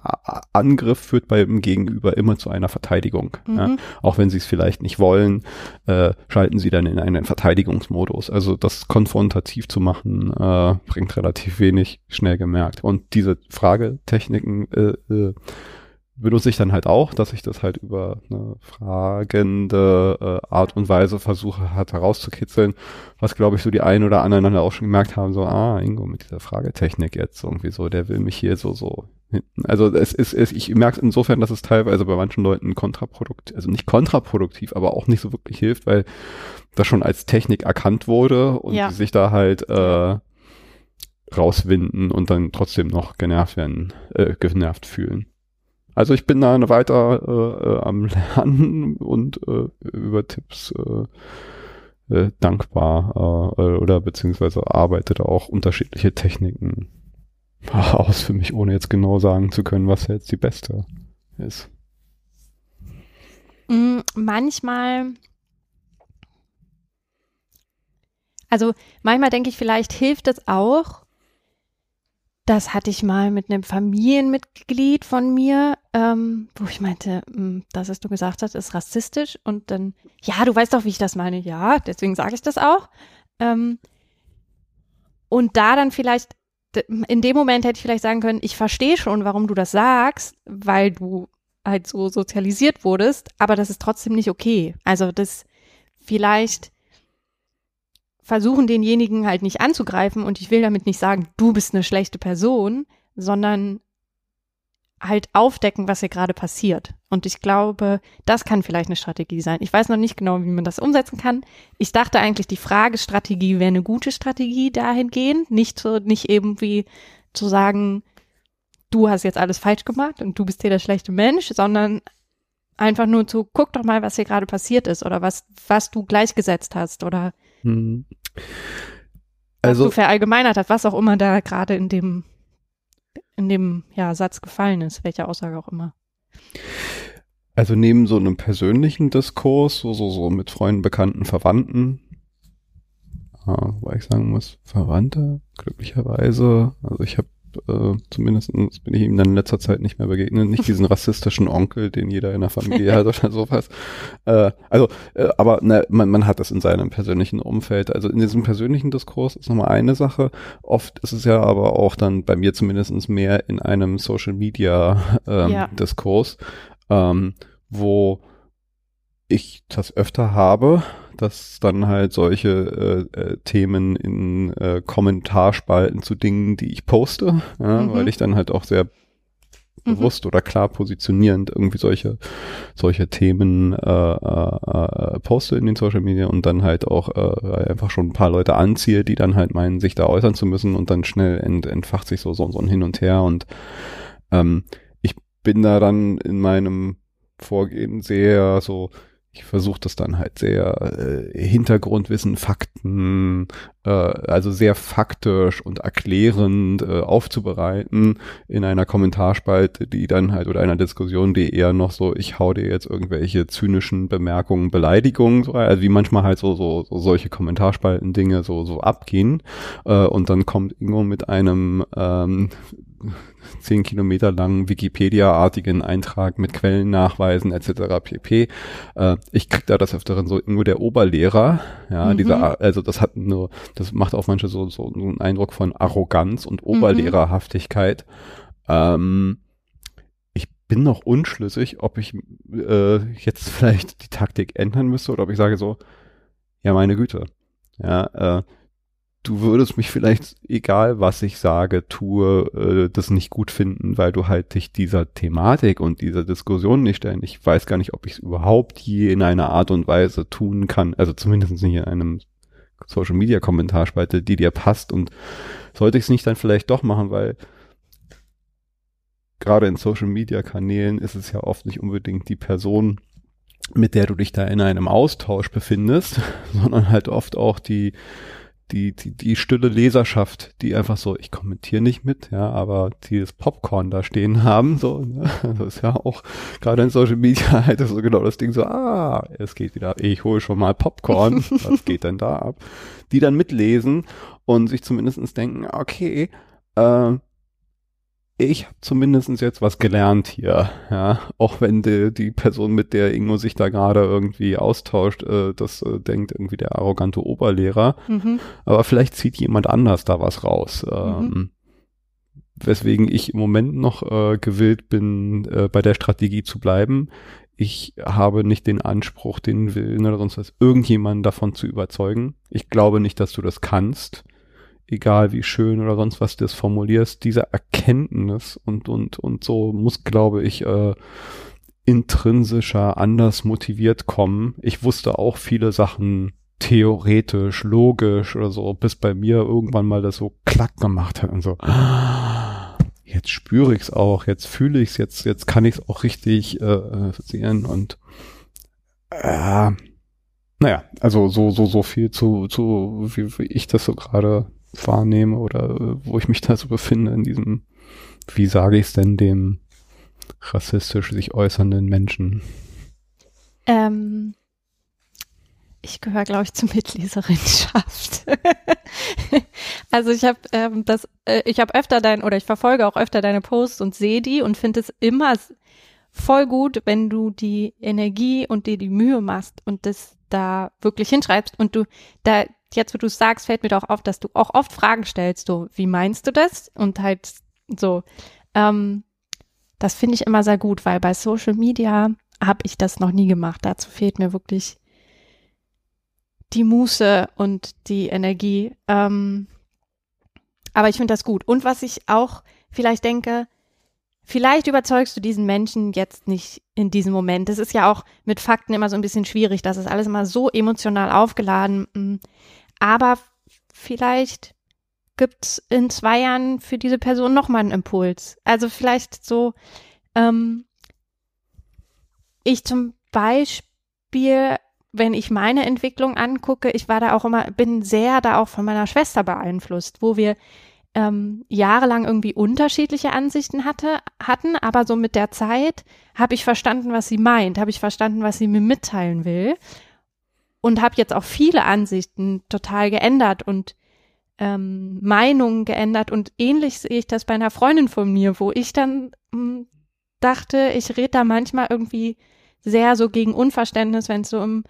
Angriff führt beim Gegenüber immer zu einer Verteidigung. Mhm. Ja? Auch wenn sie es vielleicht nicht wollen, äh, schalten sie dann in einen Verteidigungsmodus. Also das konfrontativ zu machen äh, bringt relativ wenig, schnell gemerkt. Und diese Fragetechniken äh, äh, benutze ich dann halt auch, dass ich das halt über eine fragende äh, Art und Weise versuche halt herauszukitzeln, was glaube ich so die einen oder anderen dann auch schon gemerkt haben, so, ah, Ingo mit dieser Fragetechnik jetzt irgendwie so, der will mich hier so, so hinten. Also es ist, es, ich merke insofern, dass es teilweise bei manchen Leuten kontraproduktiv, also nicht kontraproduktiv, aber auch nicht so wirklich hilft, weil das schon als Technik erkannt wurde und ja. die sich da halt äh, rauswinden und dann trotzdem noch genervt werden, äh, genervt fühlen. Also ich bin da weiter äh, äh, am Lernen und äh, über Tipps äh, äh, dankbar äh, oder beziehungsweise arbeite da auch unterschiedliche Techniken aus für mich, ohne jetzt genau sagen zu können, was jetzt die beste ist. Mm, manchmal Also manchmal denke ich, vielleicht hilft es auch. Das hatte ich mal mit einem Familienmitglied von mir, ähm, wo ich meinte, hm, das, was du gesagt hast, ist rassistisch. Und dann, ja, du weißt doch, wie ich das meine. Ja, deswegen sage ich das auch. Ähm, und da dann vielleicht, in dem Moment hätte ich vielleicht sagen können, ich verstehe schon, warum du das sagst, weil du halt so sozialisiert wurdest, aber das ist trotzdem nicht okay. Also das vielleicht versuchen denjenigen halt nicht anzugreifen und ich will damit nicht sagen, du bist eine schlechte Person, sondern halt aufdecken, was hier gerade passiert. Und ich glaube, das kann vielleicht eine Strategie sein. Ich weiß noch nicht genau, wie man das umsetzen kann. Ich dachte eigentlich, die Fragestrategie wäre eine gute Strategie dahingehend, nicht so, nicht irgendwie zu sagen, du hast jetzt alles falsch gemacht und du bist hier der schlechte Mensch, sondern einfach nur zu, guck doch mal, was hier gerade passiert ist oder was, was du gleichgesetzt hast oder hm. Also, was du verallgemeinert hast, was auch immer da gerade in dem, in dem ja, Satz gefallen ist, welche Aussage auch immer. Also neben so einem persönlichen Diskurs, so, so, so mit Freunden, Bekannten, Verwandten, ja, weil ich sagen muss, Verwandte, glücklicherweise, also ich habe äh, zumindest bin ich ihm dann in letzter Zeit nicht mehr begegnet. Nicht diesen rassistischen Onkel, den jeder in der Familie hat oder sowas. Äh, also, äh, aber ne, man, man hat das in seinem persönlichen Umfeld. Also in diesem persönlichen Diskurs ist nochmal eine Sache. Oft ist es ja aber auch dann bei mir zumindestens mehr in einem Social Media ähm, ja. Diskurs, ähm, wo ich das öfter habe, dass dann halt solche äh, äh, Themen in äh, Kommentarspalten zu Dingen, die ich poste, ja, mhm. weil ich dann halt auch sehr mhm. bewusst oder klar positionierend irgendwie solche solche Themen äh, äh, äh, poste in den Social Media und dann halt auch äh, einfach schon ein paar Leute anziehe, die dann halt meinen, sich da äußern zu müssen und dann schnell ent, entfacht sich so, so, so ein Hin und Her und ähm, ich bin da dann in meinem Vorgehen sehr so ich versuche das dann halt sehr äh, Hintergrundwissen, Fakten, also sehr faktisch und erklärend äh, aufzubereiten in einer Kommentarspalte, die dann halt oder einer Diskussion, die eher noch so, ich hau dir jetzt irgendwelche zynischen Bemerkungen, Beleidigungen, so, also wie manchmal halt so, so, so solche Kommentarspalten Dinge so so abgehen äh, und dann kommt Ingo mit einem ähm, zehn Kilometer langen Wikipedia-artigen Eintrag mit Quellennachweisen etc. pp. Äh, ich krieg da das öfteren so nur der Oberlehrer, ja, mhm. dieser, also das hat nur, das macht auf manche so, so einen Eindruck von Arroganz und. Oberlehrerhaftigkeit. Mhm. Ähm, ich bin noch unschlüssig, ob ich äh, jetzt vielleicht die Taktik ändern müsste oder ob ich sage so, ja, meine Güte. Ja, äh, du würdest mich vielleicht, egal was ich sage, tue, äh, das nicht gut finden, weil du halt dich dieser Thematik und dieser Diskussion nicht stellen. Ich weiß gar nicht, ob ich es überhaupt je in einer Art und Weise tun kann, also zumindest nicht in einem Social Media Kommentarspalte, die dir passt. Und sollte ich es nicht dann vielleicht doch machen, weil gerade in Social Media Kanälen ist es ja oft nicht unbedingt die Person, mit der du dich da in einem Austausch befindest, sondern halt oft auch die die, die, die stille Leserschaft, die einfach so, ich kommentiere nicht mit, ja, aber die das Popcorn da stehen haben, so, ne? das ist ja auch gerade in Social Media halt so genau das Ding so, ah, es geht wieder, ich hole schon mal Popcorn, was geht denn da ab? Die dann mitlesen und sich zumindestens denken, okay, äh, ich habe zumindest jetzt was gelernt hier, ja, auch wenn die, die Person, mit der Ingo sich da gerade irgendwie austauscht, äh, das äh, denkt irgendwie der arrogante Oberlehrer, mhm. aber vielleicht zieht jemand anders da was raus. Ähm, mhm. Weswegen ich im Moment noch äh, gewillt bin, äh, bei der Strategie zu bleiben. Ich habe nicht den Anspruch, den Willen oder sonst was, irgendjemanden davon zu überzeugen. Ich glaube nicht, dass du das kannst egal wie schön oder sonst was du das formulierst, diese Erkenntnis und, und, und so muss, glaube ich, äh, intrinsischer, anders motiviert kommen. Ich wusste auch viele Sachen theoretisch, logisch oder so, bis bei mir irgendwann mal das so klack gemacht hat und so, jetzt spüre ich es auch, jetzt fühle ich es, jetzt, jetzt kann ich es auch richtig äh, sehen und äh, naja, also so, so, so viel zu, zu wie, wie ich das so gerade wahrnehme oder äh, wo ich mich da so befinde in diesem, wie sage ich es denn dem rassistisch sich äußernden Menschen? Ähm, ich gehöre, glaube ich, zur Mitleserschaft. also ich habe ähm, das, äh, ich habe öfter dein oder ich verfolge auch öfter deine Posts und sehe die und finde es immer voll gut, wenn du die Energie und dir die Mühe machst und das da wirklich hinschreibst und du da jetzt, wo du sagst, fällt mir doch auf, dass du auch oft Fragen stellst, so wie meinst du das und halt so. Ähm, das finde ich immer sehr gut, weil bei Social Media habe ich das noch nie gemacht. Dazu fehlt mir wirklich die Muße und die Energie. Ähm, aber ich finde das gut. Und was ich auch vielleicht denke, vielleicht überzeugst du diesen Menschen jetzt nicht in diesem Moment. Das ist ja auch mit Fakten immer so ein bisschen schwierig. Das ist alles immer so emotional aufgeladen. Mm. Aber vielleicht gibt's in zwei Jahren für diese Person nochmal einen Impuls. Also vielleicht so, ähm, ich zum Beispiel wenn ich meine Entwicklung angucke, ich war da auch immer, bin sehr da auch von meiner Schwester beeinflusst, wo wir ähm, jahrelang irgendwie unterschiedliche Ansichten hatte, hatten, aber so mit der Zeit habe ich verstanden, was sie meint, habe ich verstanden, was sie mir mitteilen will und habe jetzt auch viele Ansichten total geändert und ähm, Meinungen geändert und ähnlich sehe ich das bei einer Freundin von mir, wo ich dann mh, hm, dachte, ich rede da manchmal irgendwie sehr so gegen Unverständnis, wenn es so um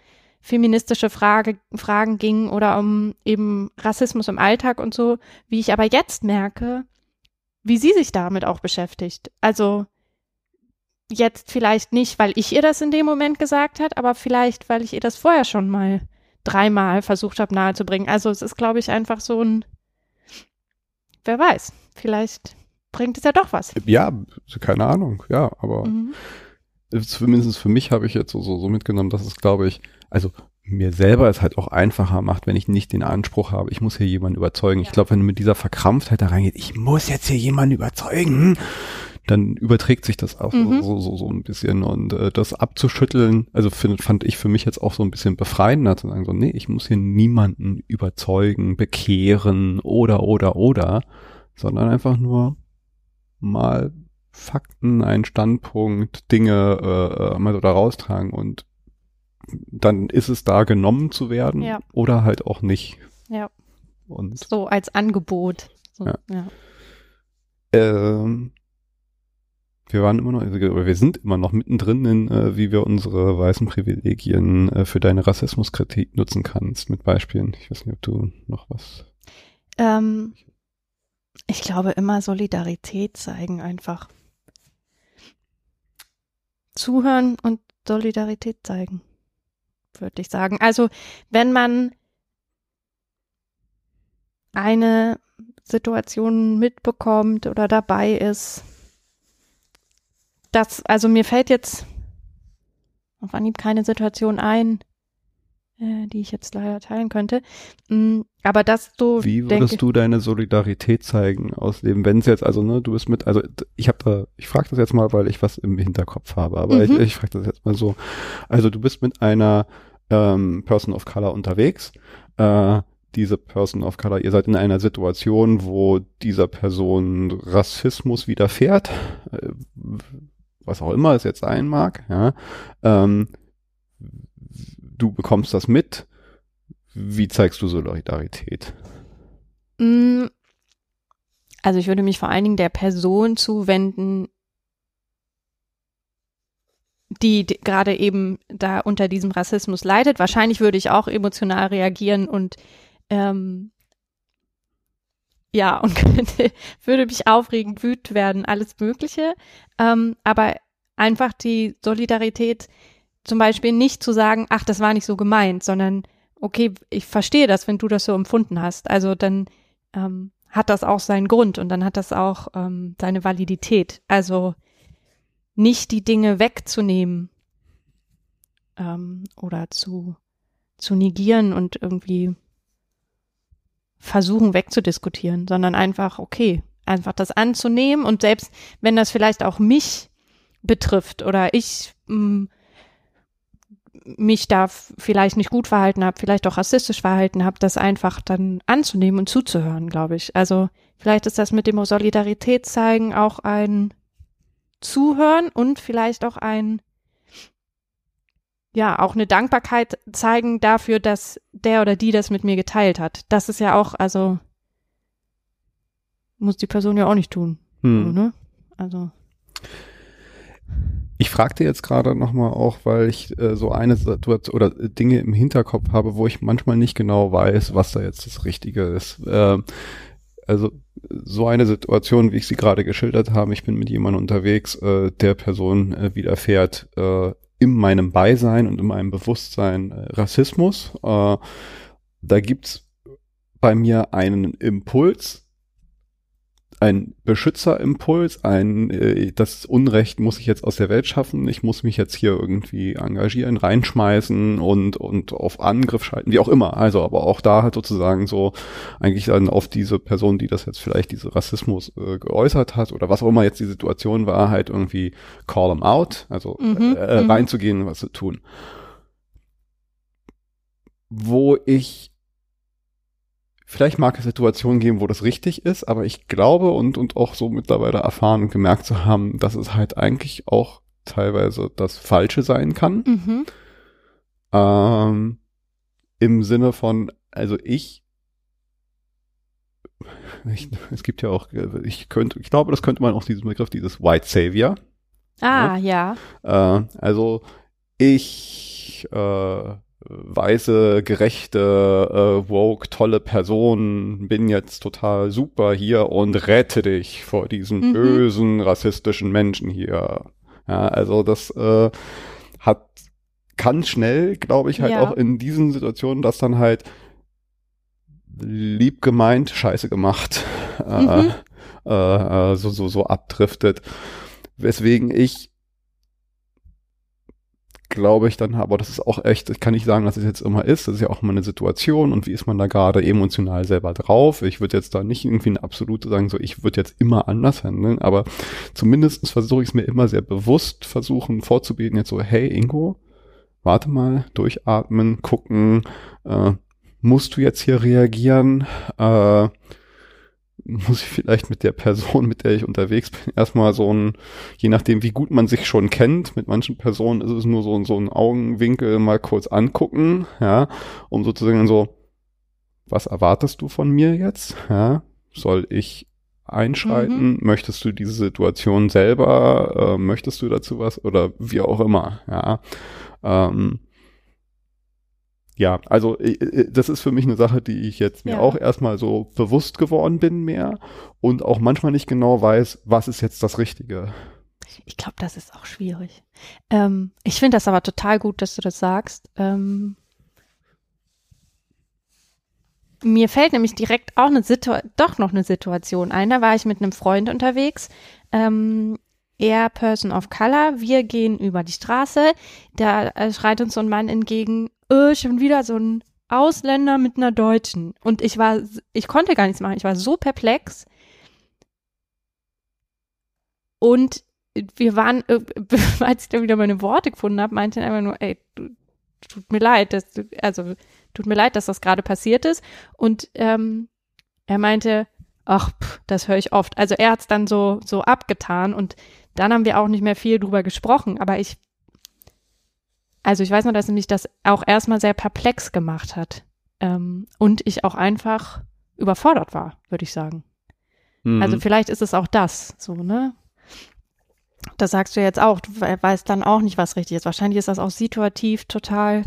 feministische Frage, Fragen ging oder um eben Rassismus im Alltag und so, wie ich aber jetzt merke, wie sie sich damit auch beschäftigt. Also jetzt vielleicht nicht, weil ich ihr das in dem Moment gesagt hat, aber vielleicht, weil ich ihr das vorher schon mal dreimal versucht habe nahezubringen. Also es ist, glaube ich, einfach so ein, wer weiß, vielleicht bringt es ja doch was. Ja, keine Ahnung, ja, aber mhm zumindest für mich habe ich jetzt so, so, so mitgenommen, dass es, glaube ich, also mir selber es halt auch einfacher macht, wenn ich nicht den Anspruch habe, ich muss hier jemanden überzeugen. Ja. Ich glaube, wenn du mit dieser Verkrampftheit da reingeht, ich muss jetzt hier jemanden überzeugen, dann überträgt sich das auch mhm. so, so, so ein bisschen. Und äh, das abzuschütteln, also find, fand ich für mich jetzt auch so ein bisschen befreiender zu sagen, so, nee, ich muss hier niemanden überzeugen, bekehren oder, oder, oder, sondern einfach nur mal Fakten, einen Standpunkt, Dinge äh, äh, mal so da raustragen und dann ist es da genommen zu werden ja. oder halt auch nicht. Ja. Und so als Angebot. So, ja. ja. Ähm, wir waren immer noch, also, wir sind immer noch mittendrin in, äh, wie wir unsere weißen Privilegien äh, für deine Rassismuskritik nutzen kannst, mit Beispielen. Ich weiß nicht, ob du noch was. Ähm, ich glaube immer Solidarität zeigen einfach zuhören und Solidarität zeigen, würde ich sagen. Also wenn man eine Situation mitbekommt oder dabei ist, das, also mir fällt jetzt auf Anhieb keine Situation ein, äh, die ich jetzt leider teilen könnte. Mm, aber das so. Wie würdest denke, du deine Solidarität zeigen ausleben, wenn es jetzt, also ne, du bist mit, also ich habe da, ich frage das jetzt mal, weil ich was im Hinterkopf habe, aber mhm. ich, ich frage das jetzt mal so. Also du bist mit einer ähm, Person of Color unterwegs. Äh, diese Person of Color, ihr seid in einer Situation, wo dieser Person Rassismus widerfährt, äh, was auch immer es jetzt sein mag, ja. Ähm, du bekommst das mit. Wie zeigst du Solidarität? Mm, also ich würde mich vor allen Dingen der Person zuwenden, die, gerade eben da unter diesem Rassismus leidet. Wahrscheinlich würde ich auch emotional reagieren und ähm, ja, und könnte, würde mich aufregen, wütend werden, alles Mögliche. Ähm, aber einfach die Solidarität zum Beispiel nicht zu sagen, ach, das war nicht so gemeint, sondern okay, ich verstehe das, wenn du das so empfunden hast. Also dann ähm, hat das auch seinen Grund und dann hat das auch ähm, seine Validität. Also nicht die Dinge wegzunehmen ähm, oder zu, zu negieren und irgendwie versuchen wegzudiskutieren, sondern einfach, okay, einfach das anzunehmen und selbst wenn das vielleicht auch mich betrifft oder ich mh, mm, mich da vielleicht nicht gut verhalten habe, vielleicht auch rassistisch verhalten habe, das einfach dann anzunehmen und zuzuhören, glaube ich. Also vielleicht ist das mit dem Solidarität zeigen auch ein Zuhören und vielleicht auch ein ja auch eine Dankbarkeit zeigen dafür, dass der oder die das mit mir geteilt hat. Das ist ja auch, also muss die Person ja auch nicht tun. Hm. Ne? Also. Ich fragte jetzt gerade nochmal auch, weil ich äh, so eine Situation oder Dinge im Hinterkopf habe, wo ich manchmal nicht genau weiß, was da jetzt das Richtige ist. Äh, also so eine Situation, wie ich sie gerade geschildert habe, ich bin mit jemandem unterwegs, äh, der Person äh, widerfährt äh, in meinem Beisein und in meinem Bewusstsein äh, Rassismus. Äh, da gibt's bei mir einen Impuls, ein Beschützerimpuls, ein äh, das Unrecht muss ich jetzt aus der Welt schaffen, ich muss mich jetzt hier irgendwie engagieren, reinschmeißen und und auf Angriff schalten, wie auch immer. Also aber auch da halt sozusagen so eigentlich dann auf diese Person, die das jetzt vielleicht diese Rassismus äh, geäußert hat oder was auch immer jetzt die Situation war, halt irgendwie call them out, also Mhm, äh, mhm. reinzugehen, was zu tun. Wo ich Vielleicht mag es Situationen geben, wo das richtig ist, aber ich glaube und, und auch so mittlerweile erfahren und gemerkt zu haben, dass es halt eigentlich auch teilweise das Falsche sein kann. Mhm. Ähm, Im Sinne von, also ich, ich, es gibt ja auch, ich könnte, ich glaube, das könnte man auch diesen Begriff, dieses White Savior. Ah, ja. Äh, also ich, äh, weiße, gerechte, äh, woke, tolle Person, bin jetzt total super hier und rette dich vor diesen Mhm. bösen, rassistischen Menschen hier. Ja, also das äh, hat, kann schnell, glaube ich, halt Ja. auch in diesen Situationen, dass dann halt lieb gemeint, scheiße gemacht, äh, Mhm. äh, äh, so, so, so abdriftet. Weswegen ich glaube ich dann, aber das ist auch echt, ich kann nicht sagen, dass es jetzt immer ist, das ist ja auch immer eine Situation und wie ist man da gerade emotional selber drauf. Ich würde jetzt da nicht irgendwie eine absolute sagen, so ich würde jetzt immer anders handeln, aber zumindest versuche ich es mir immer sehr bewusst versuchen vorzubeten, jetzt so, hey Ingo, warte mal, durchatmen, gucken, äh, musst du jetzt hier reagieren, äh, muss ich vielleicht mit der Person, mit der ich unterwegs bin, erstmal so ein, je nachdem, wie gut man sich schon kennt, mit manchen Personen ist es nur so, so ein Augenwinkel mal kurz angucken, ja, um sozusagen so, was erwartest du von mir jetzt, ja, soll ich einschreiten, möchtest du diese Situation selber, äh, möchtest du dazu was oder wie auch immer, ja, ähm, ja, also äh, äh, das ist für mich eine Sache, die ich jetzt mir Ja. auch erstmal so bewusst geworden bin mehr und auch manchmal nicht genau weiß, was ist jetzt das Richtige. Ich glaube, das ist auch schwierig. Ähm, ich finde das aber total gut, dass du das sagst. Ähm, mir fällt nämlich direkt auch eine Situation, doch noch eine Situation ein. Da war ich mit einem Freund unterwegs. Ähm, er Person of Color. Wir gehen über die Straße. Da äh, schreit uns so ein Mann entgegen, äh, schon wieder so ein Ausländer mit einer Deutschen. Und ich war, ich konnte gar nichts machen. Ich war so perplex. Und wir waren, äh, als ich dann wieder meine Worte gefunden habe, meinte er einfach nur, ey, tut mir leid, dass also tut mir leid, dass das gerade passiert ist. Und ähm, er meinte, ach, pff, das höre ich oft. Also er hat es dann so so abgetan und dann haben wir auch nicht mehr viel drüber gesprochen. Aber ich, also ich weiß noch, dass mich das auch erstmal sehr perplex gemacht hat ähm, und ich auch einfach überfordert war, würde ich sagen. Mhm. Also vielleicht ist es auch das, so, ne? Das sagst du jetzt auch, du we- weißt dann auch nicht, was richtig ist. Wahrscheinlich ist das auch situativ total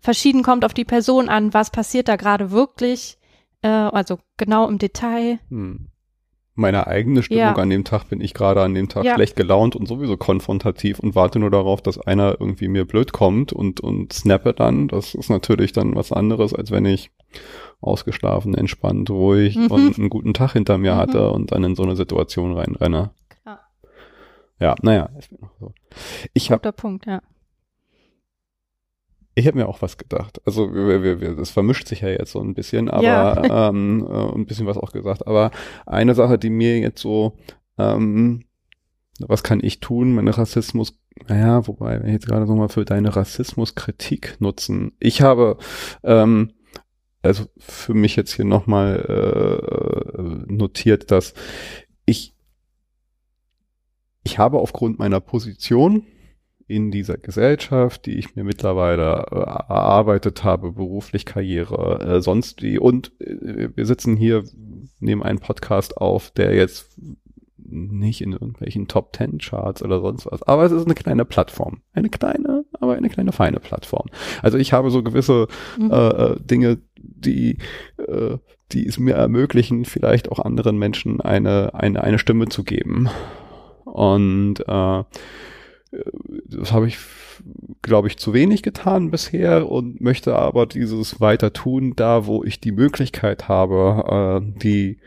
verschieden, kommt auf die Person an, was passiert da gerade wirklich, äh, also genau im Detail. Hm. Meine eigene Stimmung Ja. an dem Tag bin ich gerade an dem Tag Ja. schlecht gelaunt und sowieso konfrontativ und warte nur darauf, dass einer irgendwie mir blöd kommt und, und snappe dann. Das ist natürlich dann was anderes, als wenn ich ausgeschlafen, entspannt, ruhig Mhm. und einen guten Tag hinter mir Mhm. hatte und dann in so eine Situation reinrenne. Klar. Ja, naja. Ich habe Punkt, ja. Ich habe mir auch was gedacht. Also wir, wir, wir, das vermischt sich ja jetzt so ein bisschen, aber Ja. ähm, äh, ein bisschen was auch gesagt. Aber eine Sache, die mir jetzt so, ähm, was kann ich tun, meine Rassismus, naja, wobei, wenn ich jetzt gerade so mal für deine Rassismuskritik nutzen. Ich habe, ähm, also für mich jetzt hier nochmal äh, notiert, dass ich, ich habe aufgrund meiner Position in dieser Gesellschaft, die ich mir mittlerweile äh, erarbeitet habe, beruflich Karriere, äh, sonst wie. Und äh, wir sitzen hier, nehmen einen Podcast auf, der jetzt nicht in irgendwelchen Top Ten Charts oder sonst was. Aber es ist eine kleine Plattform. Eine kleine, aber eine kleine feine Plattform. Also ich habe so gewisse mhm. äh, äh Dinge, die, äh, die es mir ermöglichen, vielleicht auch anderen Menschen eine, eine, eine Stimme zu geben. Und äh, das habe ich, glaube ich, zu wenig getan bisher und möchte aber dieses weiter tun, da wo ich die Möglichkeit habe, äh, die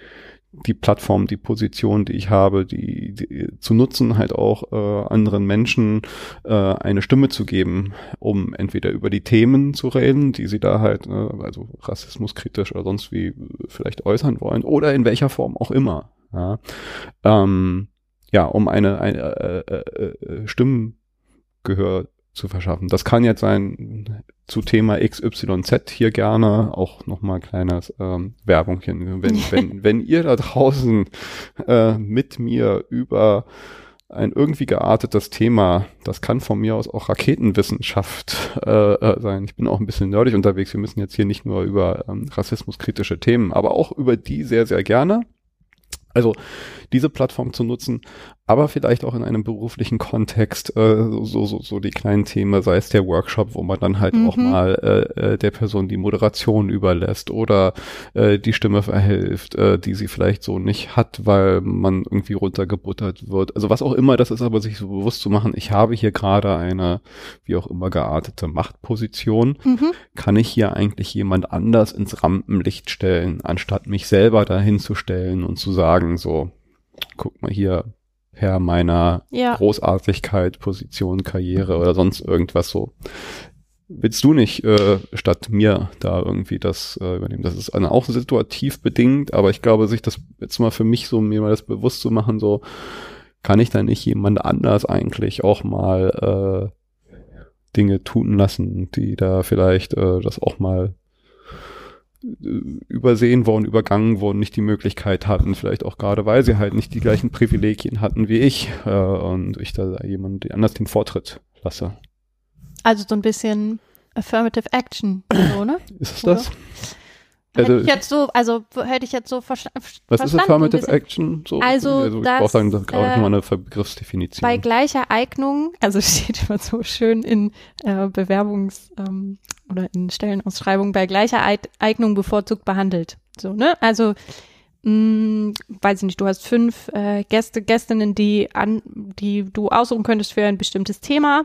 die Plattform, die Position, die ich habe, die, die zu nutzen, halt auch äh, anderen Menschen äh, eine Stimme zu geben, um entweder über die Themen zu reden, die sie da halt, äh, also rassismuskritisch oder sonst wie vielleicht äußern wollen, oder in welcher Form auch immer. Ja, ähm, ja um eine, eine äh, äh, äh Stimmengehör zu verschaffen. Das kann jetzt sein zu Thema XYZ hier gerne auch nochmal kleines ähm, Werbungchen. Wenn, wenn, wenn ihr da draußen äh, mit mir über ein irgendwie geartetes Thema, das kann von mir aus auch Raketenwissenschaft äh, äh, sein. Ich bin auch ein bisschen nerdig unterwegs. Wir müssen jetzt hier nicht nur über ähm, rassismuskritische Themen, aber auch über die sehr, sehr gerne. Also diese Plattform zu nutzen, aber vielleicht auch in einem beruflichen Kontext äh, so, so, so die kleinen Themen, sei es der Workshop, wo man dann halt mhm. auch mal äh, äh, der Person die Moderation überlässt oder äh, die Stimme verhilft, äh, die sie vielleicht so nicht hat, weil man irgendwie runtergebuttert wird. Also was auch immer das ist, aber sich so bewusst zu machen, ich habe hier gerade eine, wie auch immer geartete Machtposition. Mhm. Kann ich hier eigentlich jemand anders ins Rampenlicht stellen, anstatt mich selber dahin zu stellen und zu sagen, so, guck mal hier, Herr meiner ja. Großartigkeit, Position, Karriere oder sonst irgendwas so. Willst du nicht äh, statt mir da irgendwie das äh, übernehmen? Das ist auch situativ bedingt, aber ich glaube, sich das jetzt mal für mich so mir mal das bewusst zu machen, so kann ich da nicht jemand anders eigentlich auch mal äh, Dinge tun lassen, die da vielleicht äh, das auch mal übersehen worden, übergangen worden, nicht die Möglichkeit hatten, vielleicht auch gerade, weil sie halt nicht die gleichen Privilegien hatten wie ich äh, und ich da jemand anders den Vortritt lasse. Also so ein bisschen Affirmative Action, so, ne? Ist es das? Also, hätte ich jetzt so, also hätte ich jetzt so versta was verstanden. Was ist Affirmative Action? So, also, also ich brauche sagen, das äh, mal eine Begriffsdefinition. Bei gleicher Eignung, also steht immer so schön in äh, Bewerbungs- ähm, oder in Stellenausschreibungen, bei gleicher Eignung bevorzugt behandelt. So, ne? Also mh, mm, weiß ich nicht, du hast fünf äh, Gäste, Gästinnen, die an, die du aussuchen könntest für ein bestimmtes Thema.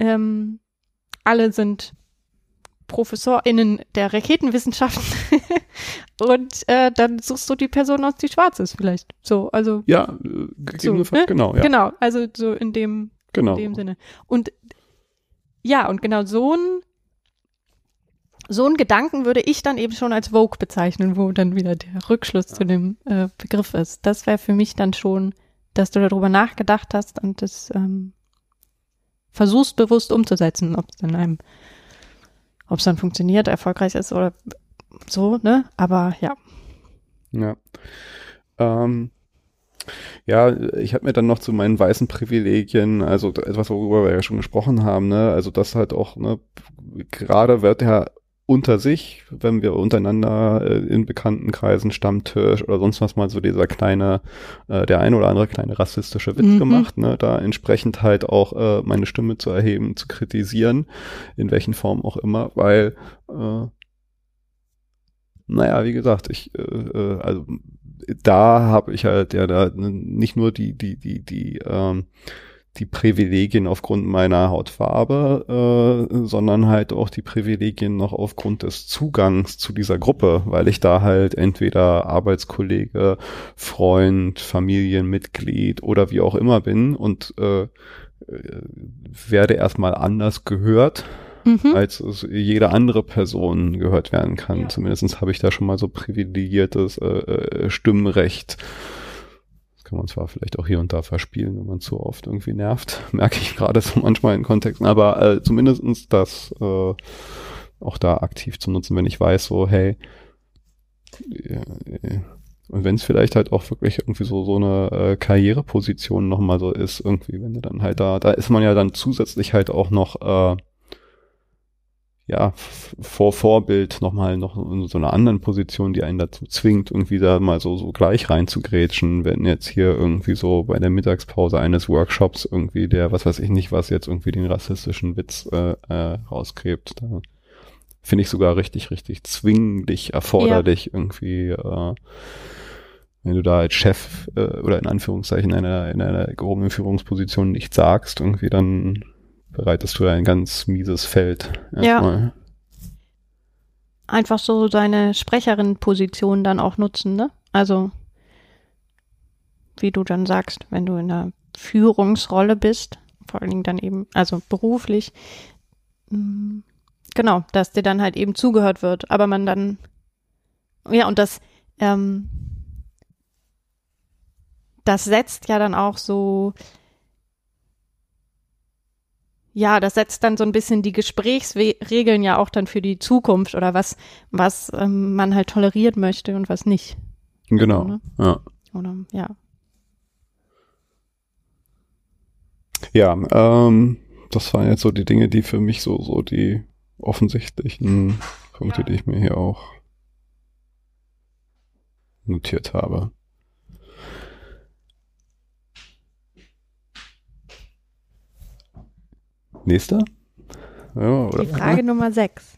Ähm, alle sind ProfessorInnen der Raketenwissenschaften und äh, dann suchst du die Person aus, die schwarz ist vielleicht. So, also. Ja, äh, gegebenenfalls, so, ne? genau, ja. Genau, also so in dem, genau. in dem Sinne. Und ja, und genau so ein so ein Gedanken würde ich dann eben schon als Vogue bezeichnen, wo dann wieder der Rückschluss ja. zu dem äh, Begriff ist. Das wäre für mich dann schon, dass du darüber nachgedacht hast und das ähm, versuchst bewusst umzusetzen, ob es dann einem ob es dann funktioniert, erfolgreich ist oder so, ne? Aber ja. Ja. Ähm, ja, ich habe mir dann noch zu meinen weißen Privilegien, also etwas, worüber wir ja schon gesprochen haben, ne, also das halt auch, ne, gerade wird ja unter sich, wenn wir untereinander äh, in bekannten Kreisen Stammtisch oder sonst was mal so dieser kleine, äh, der ein oder andere kleine rassistische Witz mhm. gemacht, ne, da entsprechend halt auch äh, meine Stimme zu erheben, zu kritisieren, in welchen Formen auch immer, weil äh, naja, wie gesagt, ich, äh, äh also da habe ich halt ja da nicht nur die, die, die, die, ähm, die Privilegien aufgrund meiner Hautfarbe, äh, sondern halt auch die Privilegien noch aufgrund des Zugangs zu dieser Gruppe, weil ich da halt entweder Arbeitskollege, Freund, Familienmitglied oder wie auch immer bin und äh, werde erstmal anders gehört, mhm. als es jede andere Person gehört werden kann. Ja. Zumindest habe ich da schon mal so privilegiertes äh, äh Stimmrecht kann man zwar vielleicht auch hier und da verspielen, wenn man zu oft irgendwie nervt, merke ich gerade so manchmal in Kontexten, aber äh, zumindestens das äh, auch da aktiv zu nutzen, wenn ich weiß, so, hey, äh, Und wenn es vielleicht halt auch wirklich irgendwie so so eine äh, Karriereposition nochmal so ist, irgendwie, wenn du dann halt da, da ist man ja dann zusätzlich halt auch noch äh, ja, vor Vorbild nochmal noch in so einer anderen Position, die einen dazu zwingt, irgendwie da mal so, so gleich reinzugrätschen, wenn jetzt hier irgendwie so bei der Mittagspause eines Workshops irgendwie der, was weiß ich nicht, was jetzt irgendwie den rassistischen Witz äh, äh, rausgräbt. Da finde ich sogar richtig, richtig zwinglich, erforderlich ja. irgendwie, äh, wenn du da als Chef äh, oder in Anführungszeichen in einer, in einer gehobenen Führungsposition nichts sagst, irgendwie dann bereitest du ein ganz mieses Feld. Erstmal. Ja. Einfach so deine Sprecherin-Position dann auch nutzen, ne? Also, wie du dann sagst, wenn du in einer Führungsrolle bist, vor allen Dingen dann eben, also beruflich, mm, genau, dass dir dann halt eben zugehört wird, aber man dann, ja, und das, ähm, das setzt ja dann auch so ja, das setzt dann so ein bisschen die Gesprächsregeln ja auch dann für die Zukunft oder was, was ähm, man halt toleriert möchte und was nicht. Genau. Oder? Ja. Oder ja. Ja, ähm, das waren jetzt so die Dinge, die für mich so, so die offensichtlichen Punkte, ja. die ich mir hier auch notiert habe. Nächster? Ja, Die Frage Nummer sechs.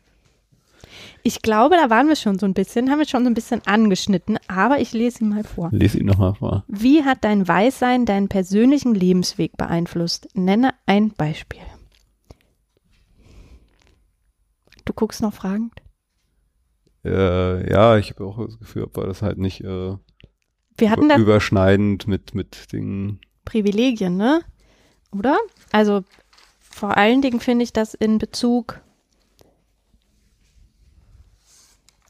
Ich glaube, da waren wir schon so ein bisschen, haben wir schon so ein bisschen angeschnitten, aber ich lese ihn mal vor. Lese ihn nochmal vor. Wie hat dein Weißsein deinen persönlichen Lebensweg beeinflusst? Nenne ein Beispiel. Du guckst noch fragend? Äh, ja, ich habe auch das Gefühl, ob wir das halt nicht äh, wir hatten überschneidend mit, mit Dingen. Privilegien, ne? Oder? Also vor allen Dingen finde ich das in Bezug,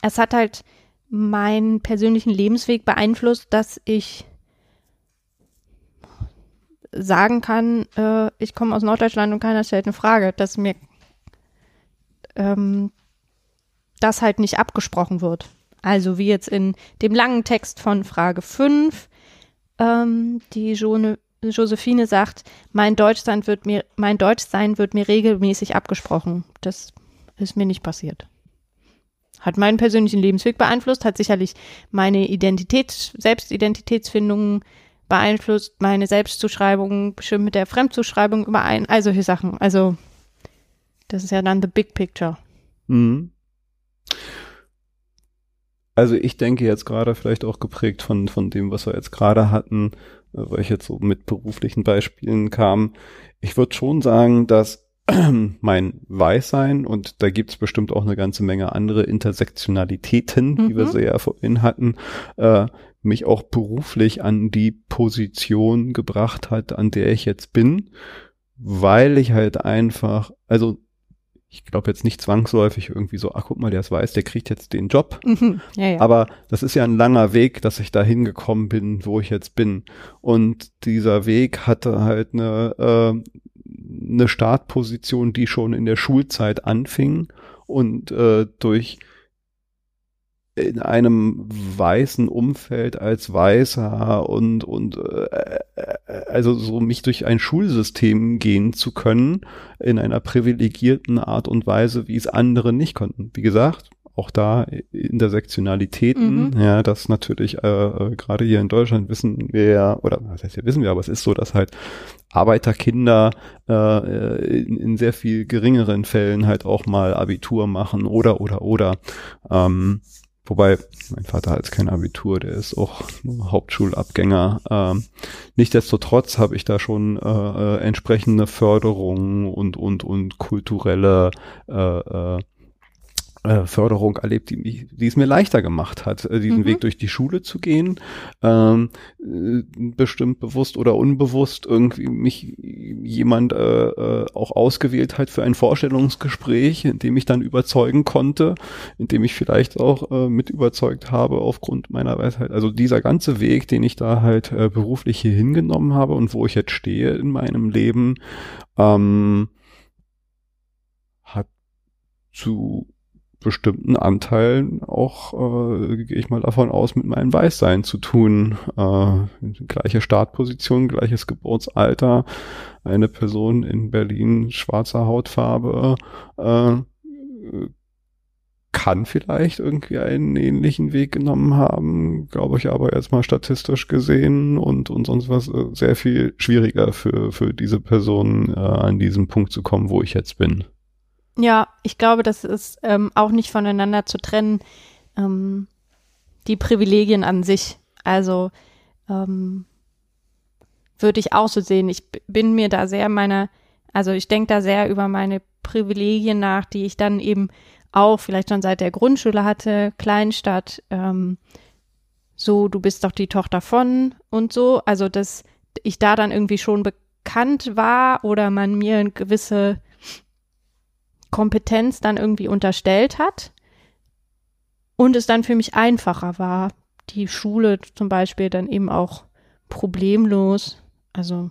es hat halt meinen persönlichen Lebensweg beeinflusst, dass ich sagen kann, äh, ich komme aus Norddeutschland und keiner stellt eine Frage, dass mir ähm, das halt nicht abgesprochen wird. Also wie jetzt in dem langen Text von Frage 5, ähm, die Jone Josephine sagt, mein Deutschsein wird mir, mein Deutschsein wird mir regelmäßig abgesprochen. Das ist mir nicht passiert. Hat meinen persönlichen Lebensweg beeinflusst, hat sicherlich meine Identität, Selbstidentitätsfindung beeinflusst, meine Selbstzuschreibung bestimmt mit der Fremdzuschreibung überein, all solche Sachen. Also, das ist ja dann the big picture. Mhm. Also ich denke jetzt gerade vielleicht auch geprägt von, von dem, was wir jetzt gerade hatten, weil ich jetzt so mit beruflichen Beispielen kam. Ich würde schon sagen, dass mein Weißsein und da gibt's bestimmt auch eine ganze Menge andere Intersektionalitäten, mhm. die wir sehr vorhin hatten, äh, mich auch beruflich an die Position gebracht hat, an der ich jetzt bin, weil ich halt einfach, also ich glaube jetzt nicht zwangsläufig irgendwie so, ach guck mal, der ist weiß, der kriegt jetzt den Job. Mhm, ja, ja. Aber das ist ja ein langer Weg, dass ich da hingekommen bin, wo ich jetzt bin. Und dieser Weg hatte halt eine, äh, eine Startposition, die schon in der Schulzeit anfing und äh, durch in einem weißen Umfeld als Weißer und und äh, äh, also so mich durch ein Schulsystem gehen zu können in einer privilegierten Art und Weise, wie es andere nicht konnten. Wie gesagt, auch da Intersektionalitäten, mhm. ja, das natürlich äh, äh, gerade hier in Deutschland wissen wir ja, oder was heißt ja wissen wir, aber es ist so, dass halt Arbeiterkinder äh, in, in sehr viel geringeren Fällen halt auch mal Abitur machen oder oder oder ähm, Wobei, mein Vater hat kein Abitur, der ist auch Hauptschulabgänger. Ähm, Nichtsdestotrotz habe ich da schon äh, äh, entsprechende Förderungen und, und, und kulturelle äh, äh, äh, Förderung erlebt, die, die es mir leichter gemacht hat, äh, diesen mhm. Weg durch die Schule zu gehen, ähm, äh, bestimmt bewusst oder unbewusst irgendwie mich jemand äh, auch ausgewählt hat für ein Vorstellungsgespräch, in dem ich dann überzeugen konnte, in dem ich vielleicht auch äh, mit überzeugt habe aufgrund meiner Weisheit. Also dieser ganze Weg, den ich da halt äh, beruflich hier hingenommen habe und wo ich jetzt stehe in meinem Leben, ähm, hat zu bestimmten Anteilen auch, äh, gehe ich mal davon aus, mit meinem Weißsein zu tun. Äh, gleiche Startposition, gleiches Geburtsalter, eine Person in Berlin schwarzer Hautfarbe äh, kann vielleicht irgendwie einen ähnlichen Weg genommen haben, glaube ich aber jetzt mal statistisch gesehen und, und sonst was äh, sehr viel schwieriger für, für diese Person äh, an diesem Punkt zu kommen, wo ich jetzt bin. Ja, ich glaube, das ist ähm, auch nicht voneinander zu trennen, ähm, die Privilegien an sich. Also ähm, würde ich auch so sehen. Ich bin mir da sehr meiner, also ich denke da sehr über meine Privilegien nach, die ich dann eben auch vielleicht schon seit der Grundschule hatte, Kleinstadt, ähm, so, du bist doch die Tochter von und so. Also, dass ich da dann irgendwie schon bekannt war oder man mir eine gewisse Kompetenz dann irgendwie unterstellt hat und es dann für mich einfacher war, die Schule zum Beispiel dann eben auch problemlos, also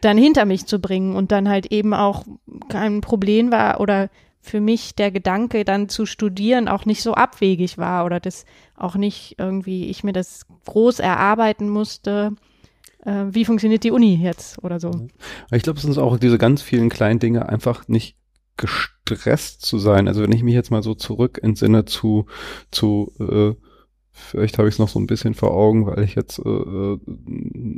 dann hinter mich zu bringen und dann halt eben auch kein Problem war oder für mich der Gedanke dann zu studieren auch nicht so abwegig war oder das auch nicht irgendwie ich mir das groß erarbeiten musste. Äh, wie funktioniert die Uni jetzt oder so? Ich glaube, es sind auch diese ganz vielen kleinen Dinge einfach nicht gestresst zu sein. Also wenn ich mich jetzt mal so zurück entsinne zu, zu äh, vielleicht habe ich es noch so ein bisschen vor Augen, weil ich jetzt äh, äh,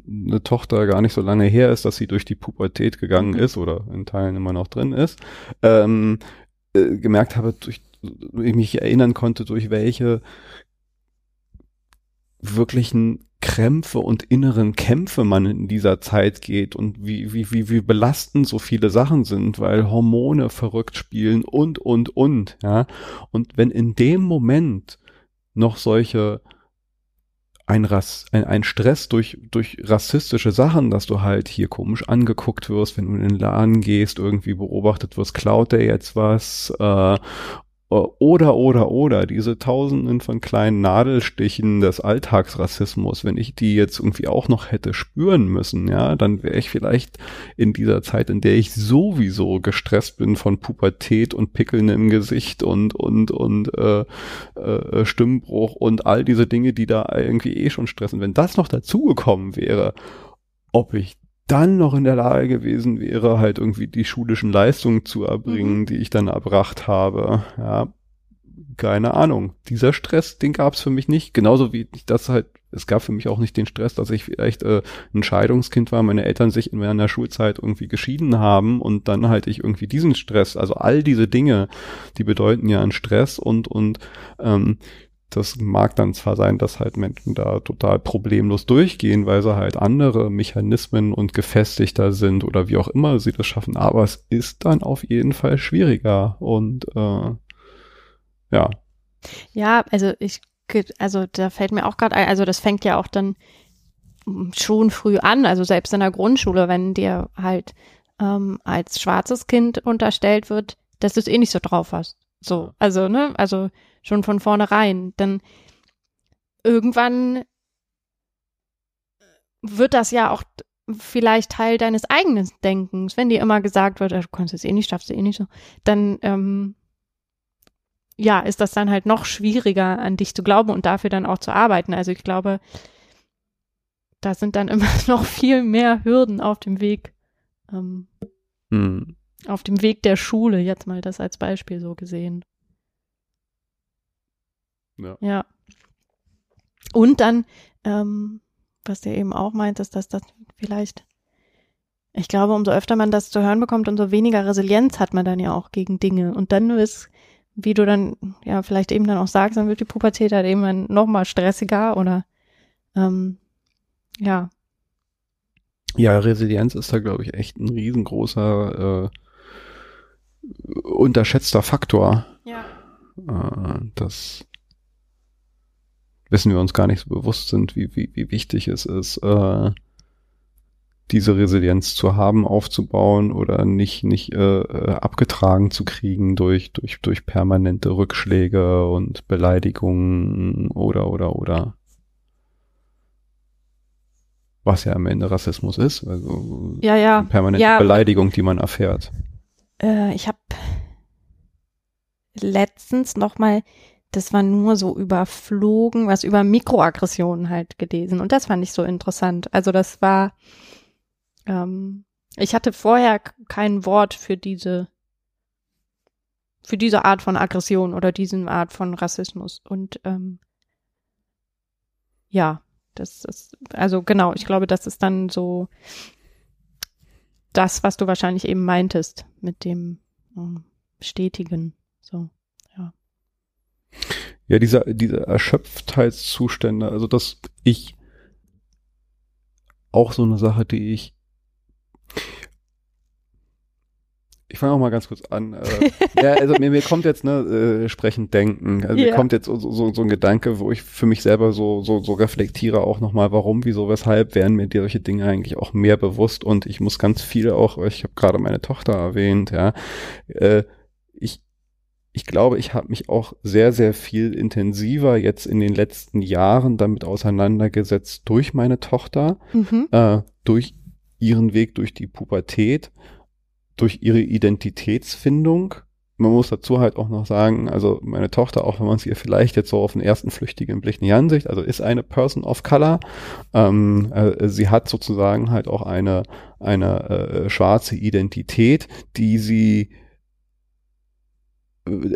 eine Tochter gar nicht so lange her ist, dass sie durch die Pubertät gegangen ist oder in Teilen immer noch drin ist, ähm, äh, gemerkt habe, durch ich mich erinnern konnte, durch welche wirklichen Krämpfe und inneren Kämpfe man in dieser Zeit geht und wie, wie, wie, wie belastend so viele Sachen sind, weil Hormone verrückt spielen und, und, und, ja. Und wenn in dem Moment noch solche ein, Rass, ein, ein Stress durch, durch rassistische Sachen, dass du halt hier komisch angeguckt wirst, wenn du in den Laden gehst, irgendwie beobachtet wirst, klaut der jetzt was, äh, oder, oder, oder, diese Tausenden von kleinen Nadelstichen des Alltagsrassismus, wenn ich die jetzt irgendwie auch noch hätte spüren müssen, ja, dann wäre ich vielleicht in dieser Zeit, in der ich sowieso gestresst bin von Pubertät und Pickeln im Gesicht und, und, und äh, äh, Stimmbruch und all diese Dinge, die da irgendwie eh schon stressen, wenn das noch dazugekommen wäre, ob ich dann noch in der Lage gewesen wäre, halt irgendwie die schulischen Leistungen zu erbringen, mhm. die ich dann erbracht habe. Ja, keine Ahnung. Dieser Stress, den gab es für mich nicht. Genauso wie das halt, es gab für mich auch nicht den Stress, dass ich vielleicht äh, ein Scheidungskind war, meine Eltern sich in meiner Schulzeit irgendwie geschieden haben und dann halt ich irgendwie diesen Stress, also all diese Dinge, die bedeuten ja einen Stress und und ähm, das mag dann zwar sein, dass halt Menschen da total problemlos durchgehen, weil sie halt andere Mechanismen und gefestigter sind oder wie auch immer sie das schaffen, aber es ist dann auf jeden Fall schwieriger und äh, ja. Ja, also ich, also da fällt mir auch gerade ein, also das fängt ja auch dann schon früh an, also selbst in der Grundschule, wenn dir halt ähm, als schwarzes Kind unterstellt wird, dass du es eh nicht so drauf hast. So, also, ne, also schon von vornherein. Denn irgendwann wird das ja auch vielleicht Teil deines eigenen Denkens, wenn dir immer gesagt wird, du kannst es eh nicht, schaffst du eh nicht so, dann ähm, ja, ist das dann halt noch schwieriger, an dich zu glauben und dafür dann auch zu arbeiten. Also ich glaube, da sind dann immer noch viel mehr Hürden auf dem Weg, ähm, hm. auf dem Weg der Schule, jetzt mal das als Beispiel so gesehen. Ja. ja. Und dann, ähm, was der eben auch meint, ist, dass das vielleicht, ich glaube, umso öfter man das zu hören bekommt, umso weniger Resilienz hat man dann ja auch gegen Dinge. Und dann ist, wie du dann, ja, vielleicht eben dann auch sagst, dann wird die Pubertät halt eben noch mal stressiger oder, ähm, ja. Ja, Resilienz ist da, glaube ich, echt ein riesengroßer, äh, unterschätzter Faktor. Ja. Äh, das wissen wir uns gar nicht so bewusst sind, wie, wie, wie wichtig es ist, äh, diese Resilienz zu haben, aufzubauen oder nicht, nicht äh, äh, abgetragen zu kriegen durch, durch, durch permanente Rückschläge und Beleidigungen oder, oder, oder. Was ja am Ende Rassismus ist, also ja, ja. permanente ja, Beleidigung, die man erfährt. Äh, ich habe letztens nochmal, das war nur so überflogen, was über Mikroaggressionen halt gelesen. Und das fand ich so interessant. Also das war, ähm, ich hatte vorher kein Wort für diese, für diese Art von Aggression oder diesen Art von Rassismus. Und ähm, ja, das ist, also genau, ich glaube, das ist dann so das, was du wahrscheinlich eben meintest mit dem ähm, Stetigen. So. Ja, dieser, diese Erschöpftheitszustände, also dass ich auch so eine Sache, die ich ich fange auch mal ganz kurz an. Äh, ja, also mir, mir kommt jetzt ne äh, sprechend denken. Also yeah. mir kommt jetzt so, so, so ein Gedanke, wo ich für mich selber so so, so reflektiere auch nochmal, warum, wieso, weshalb werden mir dir solche Dinge eigentlich auch mehr bewusst und ich muss ganz viel auch, ich habe gerade meine Tochter erwähnt, ja. Äh, ich ich glaube, ich habe mich auch sehr, sehr viel intensiver jetzt in den letzten Jahren damit auseinandergesetzt durch meine Tochter, mhm. äh, durch ihren Weg durch die Pubertät durch ihre Identitätsfindung. Man muss dazu halt auch noch sagen, also meine Tochter, auch wenn man es ihr vielleicht jetzt so auf den ersten flüchtigen Blick nicht ansieht, also ist eine Person of Color. Ähm, äh, sie hat sozusagen halt auch eine, eine äh, schwarze Identität, die sie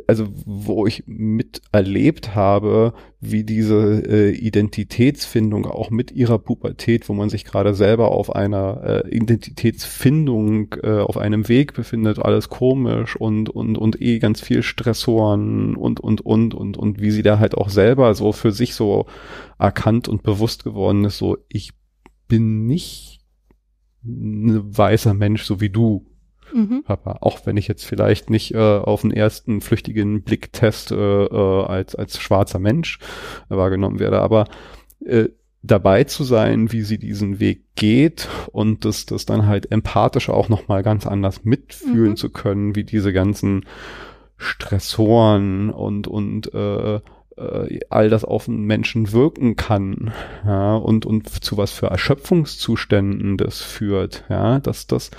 also wo ich miterlebt habe, wie diese äh, Identitätsfindung auch mit ihrer Pubertät, wo man sich gerade selber auf einer äh, Identitätsfindung äh, auf einem Weg befindet, alles komisch und und und eh ganz viel Stressoren und und und und und wie sie da halt auch selber so für sich so erkannt und bewusst geworden ist, so ich bin nicht ein weißer Mensch so wie du mhm. Papa. Auch wenn ich jetzt vielleicht nicht äh, auf den ersten flüchtigen Blicktest äh, äh, als, als schwarzer Mensch wahrgenommen werde, aber äh, dabei zu sein, wie sie diesen Weg geht und das, das dann halt empathisch auch nochmal ganz anders mitfühlen mhm. zu können, wie diese ganzen Stressoren und, und äh, äh, all das auf den Menschen wirken kann, ja, und, und zu was für Erschöpfungszuständen das führt, ja, dass das,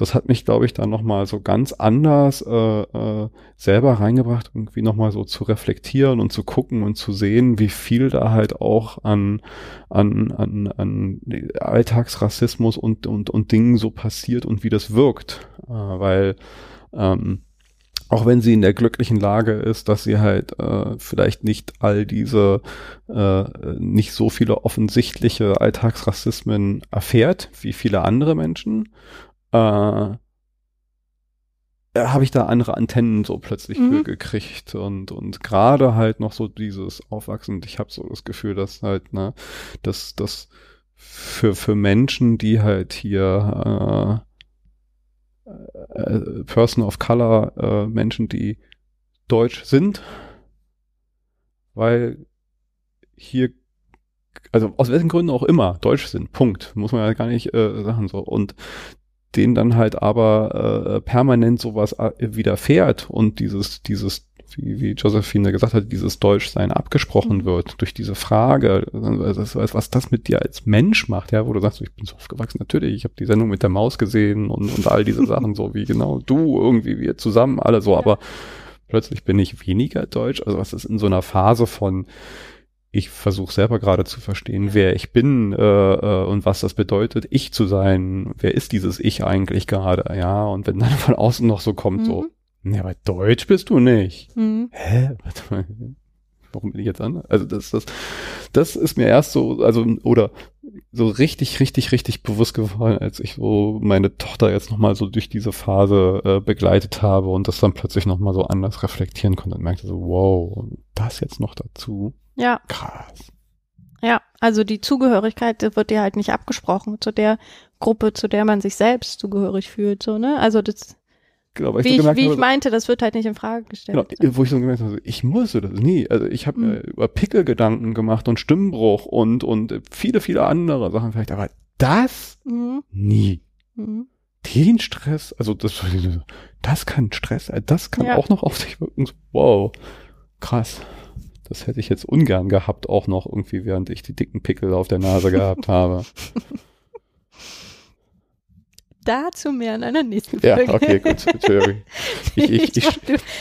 das hat mich, glaube ich, dann nochmal so ganz anders äh, äh, selber reingebracht, irgendwie nochmal so zu reflektieren und zu gucken und zu sehen, wie viel da halt auch an, an, an, an Alltagsrassismus und, und, und Dingen so passiert und wie das wirkt. Äh, weil ähm, auch wenn sie in der glücklichen Lage ist, dass sie halt äh, vielleicht nicht all diese, äh, nicht so viele offensichtliche Alltagsrassismen erfährt wie viele andere Menschen, äh, habe ich da andere Antennen so plötzlich mhm. für gekriegt und und gerade halt noch so dieses Aufwachsen. Ich habe so das Gefühl, dass halt ne, dass das für für Menschen, die halt hier äh, äh, Person of Color äh, Menschen, die deutsch sind, weil hier also aus welchen Gründen auch immer deutsch sind, Punkt. Muss man ja gar nicht äh, sagen so. Und denen dann halt aber äh, permanent sowas äh, widerfährt und dieses, dieses, wie, wie Josephine gesagt hat, dieses Deutschsein abgesprochen mhm. wird durch diese Frage, also, was das mit dir als Mensch macht, ja, wo du sagst, ich bin so aufgewachsen, natürlich, ich habe die Sendung mit der Maus gesehen und, und all diese Sachen, so wie genau du, irgendwie wir zusammen, alle so, aber plötzlich bin ich weniger deutsch, also was ist in so einer Phase von ich versuche selber gerade zu verstehen, wer ich bin äh, äh, und was das bedeutet, ich zu sein. Wer ist dieses Ich eigentlich gerade? Ja, und wenn dann von außen noch so kommt, mhm. so, ja, aber Deutsch bist du nicht. Mhm. Hä? Warte mal, warum bin ich jetzt anders? Also das, das, das ist mir erst so, also oder so richtig, richtig, richtig bewusst geworden, als ich so meine Tochter jetzt nochmal so durch diese Phase äh, begleitet habe und das dann plötzlich nochmal so anders reflektieren konnte und merkte so, wow, das jetzt noch dazu. Ja. Krass. Ja, also die Zugehörigkeit wird dir halt nicht abgesprochen zu der Gruppe, zu der man sich selbst zugehörig fühlt, so, ne? Also das, genau, wie, ich, so wie ich meinte, das wird halt nicht in Frage gestellt. Genau, wo ich so gemerkt habe, ich musste das nie. Also ich habe mhm. mir über Pickelgedanken gemacht und Stimmbruch und, und viele, viele andere Sachen vielleicht, aber das mhm. nie. Mhm. Den Stress, also das, das kann Stress, das kann ja. auch noch auf sich wirken. Wow, krass. Das hätte ich jetzt ungern gehabt, auch noch irgendwie, während ich die dicken Pickel auf der Nase gehabt habe. dazu mehr in einer nächsten Ja, Folge. okay, gut. Entschuldigung. Ich, ich, ich,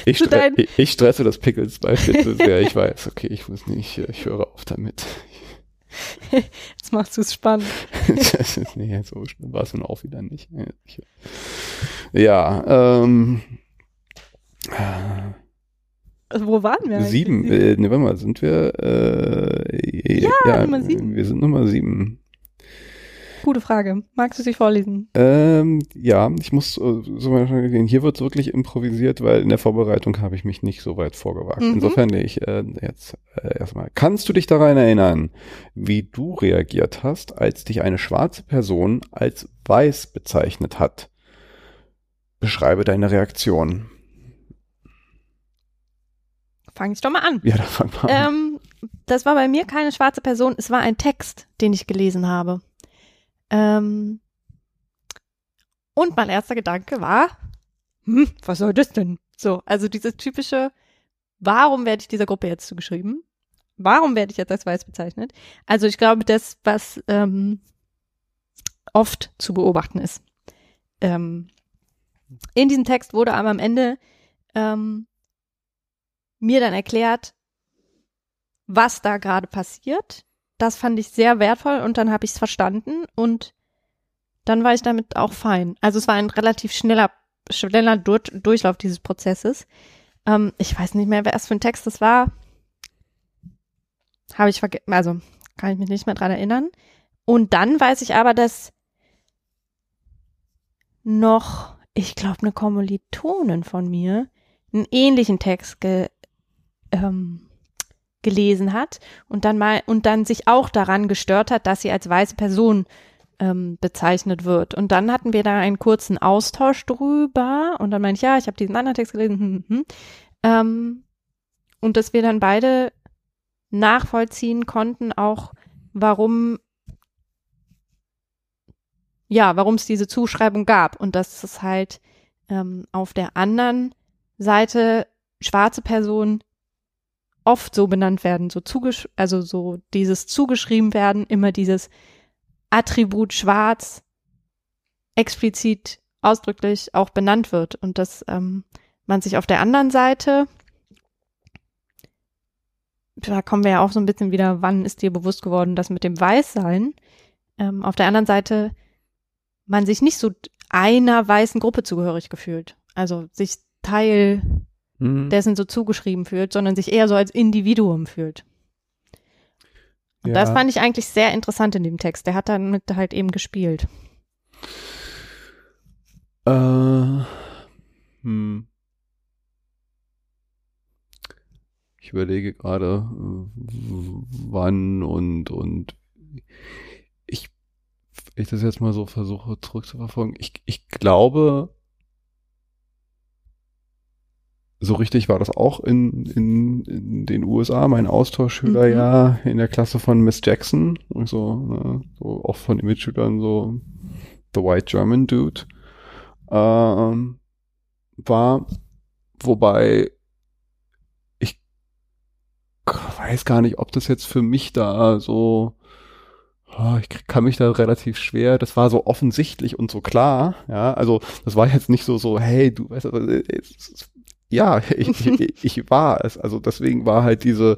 ich, stre ich, stresse das Pickles-Beispiel zu sehr. Ich weiß, okay, ich muss nicht, ich höre auf damit. Jetzt machst du es spannend. Das ist- nee, so schlimm war es dann auch wieder nicht. Ich- Ja, ähm, Also, Wo waren wir? eigentlich? sieben, äh, ne, warte mal, sind wir, äh, ja, Nummer sieben. wir sind Nummer sieben. Gute Frage. Magst du sie vorlesen? Ähm, ja, ich muss äh, so mal gehen. Hier wird wirklich improvisiert, weil in der Vorbereitung habe ich mich nicht so weit vorgewagt. Mhm. Insofern ich äh, jetzt äh, erstmal. Kannst du dich daran erinnern, wie du reagiert hast, als dich eine schwarze Person als weiß bezeichnet hat? Beschreibe deine Reaktion. Fang ich doch mal an. Ja, da fang mal an. Ähm, das war bei mir keine schwarze Person, es war ein Text, den ich gelesen habe. Ähm, und mein erster Gedanke war, hm, was soll das denn? So, also dieses typische, warum werde ich dieser Gruppe jetzt zugeschrieben? Warum werde ich jetzt als weiß bezeichnet? Also ich glaube, das, was ähm, oft zu beobachten ist. Ähm, in diesem Text wurde aber am Ende ähm, mir dann erklärt, was da gerade passiert. Das fand ich sehr wertvoll und dann habe ich es verstanden und dann war ich damit auch fein. Also es war ein relativ schneller, schneller Dur Durchlauf dieses Prozesses. Ähm, ich weiß nicht mehr, wer es für ein Text das war. Habe ich vergessen, also kann ich mich nicht mehr dran erinnern. Und dann weiß ich aber, dass noch, ich glaube, eine Kommilitonin von mir einen ähnlichen Text ge ähm, gelesen hat und dann mal und dann sich auch daran gestört hat, dass sie als weiße Person ähm, bezeichnet wird. Und dann hatten wir da einen kurzen Austausch drüber und dann meinte ich, ja, ich habe diesen anderen Text gelesen. Hm, hm, hm. Ähm, und dass wir dann beide nachvollziehen konnten, auch warum ja, warum es diese Zuschreibung gab und dass es halt ähm, auf der anderen Seite schwarze Personen oft so benannt werden, so zugesch also so dieses zugeschrieben werden, immer dieses Attribut schwarz explizit ausdrücklich auch benannt wird und dass ähm, man sich auf der anderen Seite da kommen wir ja auch so ein bisschen wieder, wann ist dir bewusst geworden, dass mit dem Weißsein ähm, auf der anderen Seite man sich nicht so einer weißen Gruppe zugehörig gefühlt, also sich Teil Mhm. dessen so zugeschrieben fühlt, sondern sich eher so als Individuum fühlt. Und das Ja. fand ich eigentlich sehr interessant in dem Text. Der hat damit halt eben gespielt. Äh, hm. Ich überlege gerade, wann und und ich, ich das jetzt mal so versuche zurückzuverfolgen. Ich, ich glaube, so richtig war das auch in, in, in den USA, mein Austauschschüler Mhm. ja in der Klasse von Miss Jackson, und so, ne, so auch von den Mitschülern so The White German Dude. Ähm, war, wobei ich weiß gar nicht, ob das jetzt für mich da so, oh, ich kann mich da relativ schwer, das war so offensichtlich und so klar, ja, also das war jetzt nicht so, so, hey, du weißt, ja, ich, ich, ich war es, also deswegen war halt diese,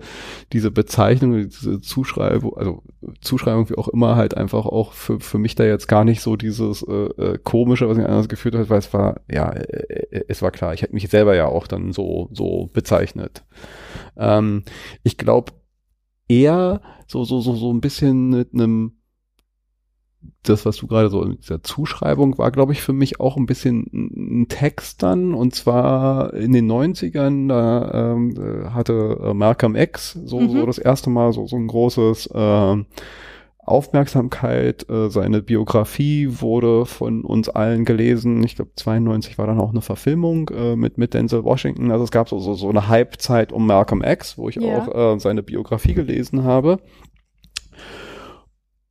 diese Bezeichnung, diese Zuschreibung, also Zuschreibung wie auch immer halt einfach auch für, für mich da jetzt gar nicht so dieses äh, äh, komische, was ich anders geführt hat, weil es war, ja, äh, äh, es war klar, ich hätte mich selber ja auch dann so, so bezeichnet. Ähm, ich glaube eher so, so, so, so ein bisschen mit einem das, was du gerade so in dieser Zuschreibung war, glaube ich, für mich auch ein bisschen ein Text dann. Und zwar in den 90ern, da ähm, äh, hatte äh, Malcolm X so, Mhm. so das erste Mal so, so ein großes ähm, Aufmerksamkeit. Äh, seine Biografie wurde von uns allen gelesen. Ich glaube, 92 war dann auch eine Verfilmung äh, mit, mit Denzel Washington. Also es gab so, so, so eine Hype-Zeit um Malcolm X, wo ich Ja. auch äh, seine Biografie gelesen habe.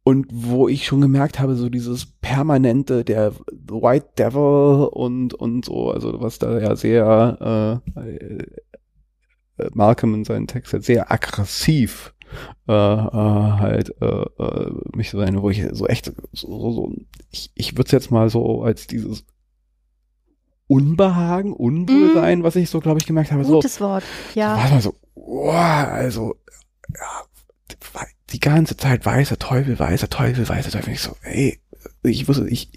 Und wo ich schon gemerkt habe, so dieses permanente, der White Devil und, und so, also was da ja sehr, äh, äh, Malcolm in seinen Texten sehr aggressiv äh, äh, halt äh, äh, mich so sein, wo ich so echt so, so, so ich, ich würde es jetzt mal so als dieses Unbehagen, Unwohlsein, mm. was ich so, glaube ich, gemerkt habe. Gutes so, Wort, ja. War mal so, oh, also ja, die ganze Zeit weißer Teufel, weißer Teufel, weißer Teufel. Ich so, ey, ich wusste, ich,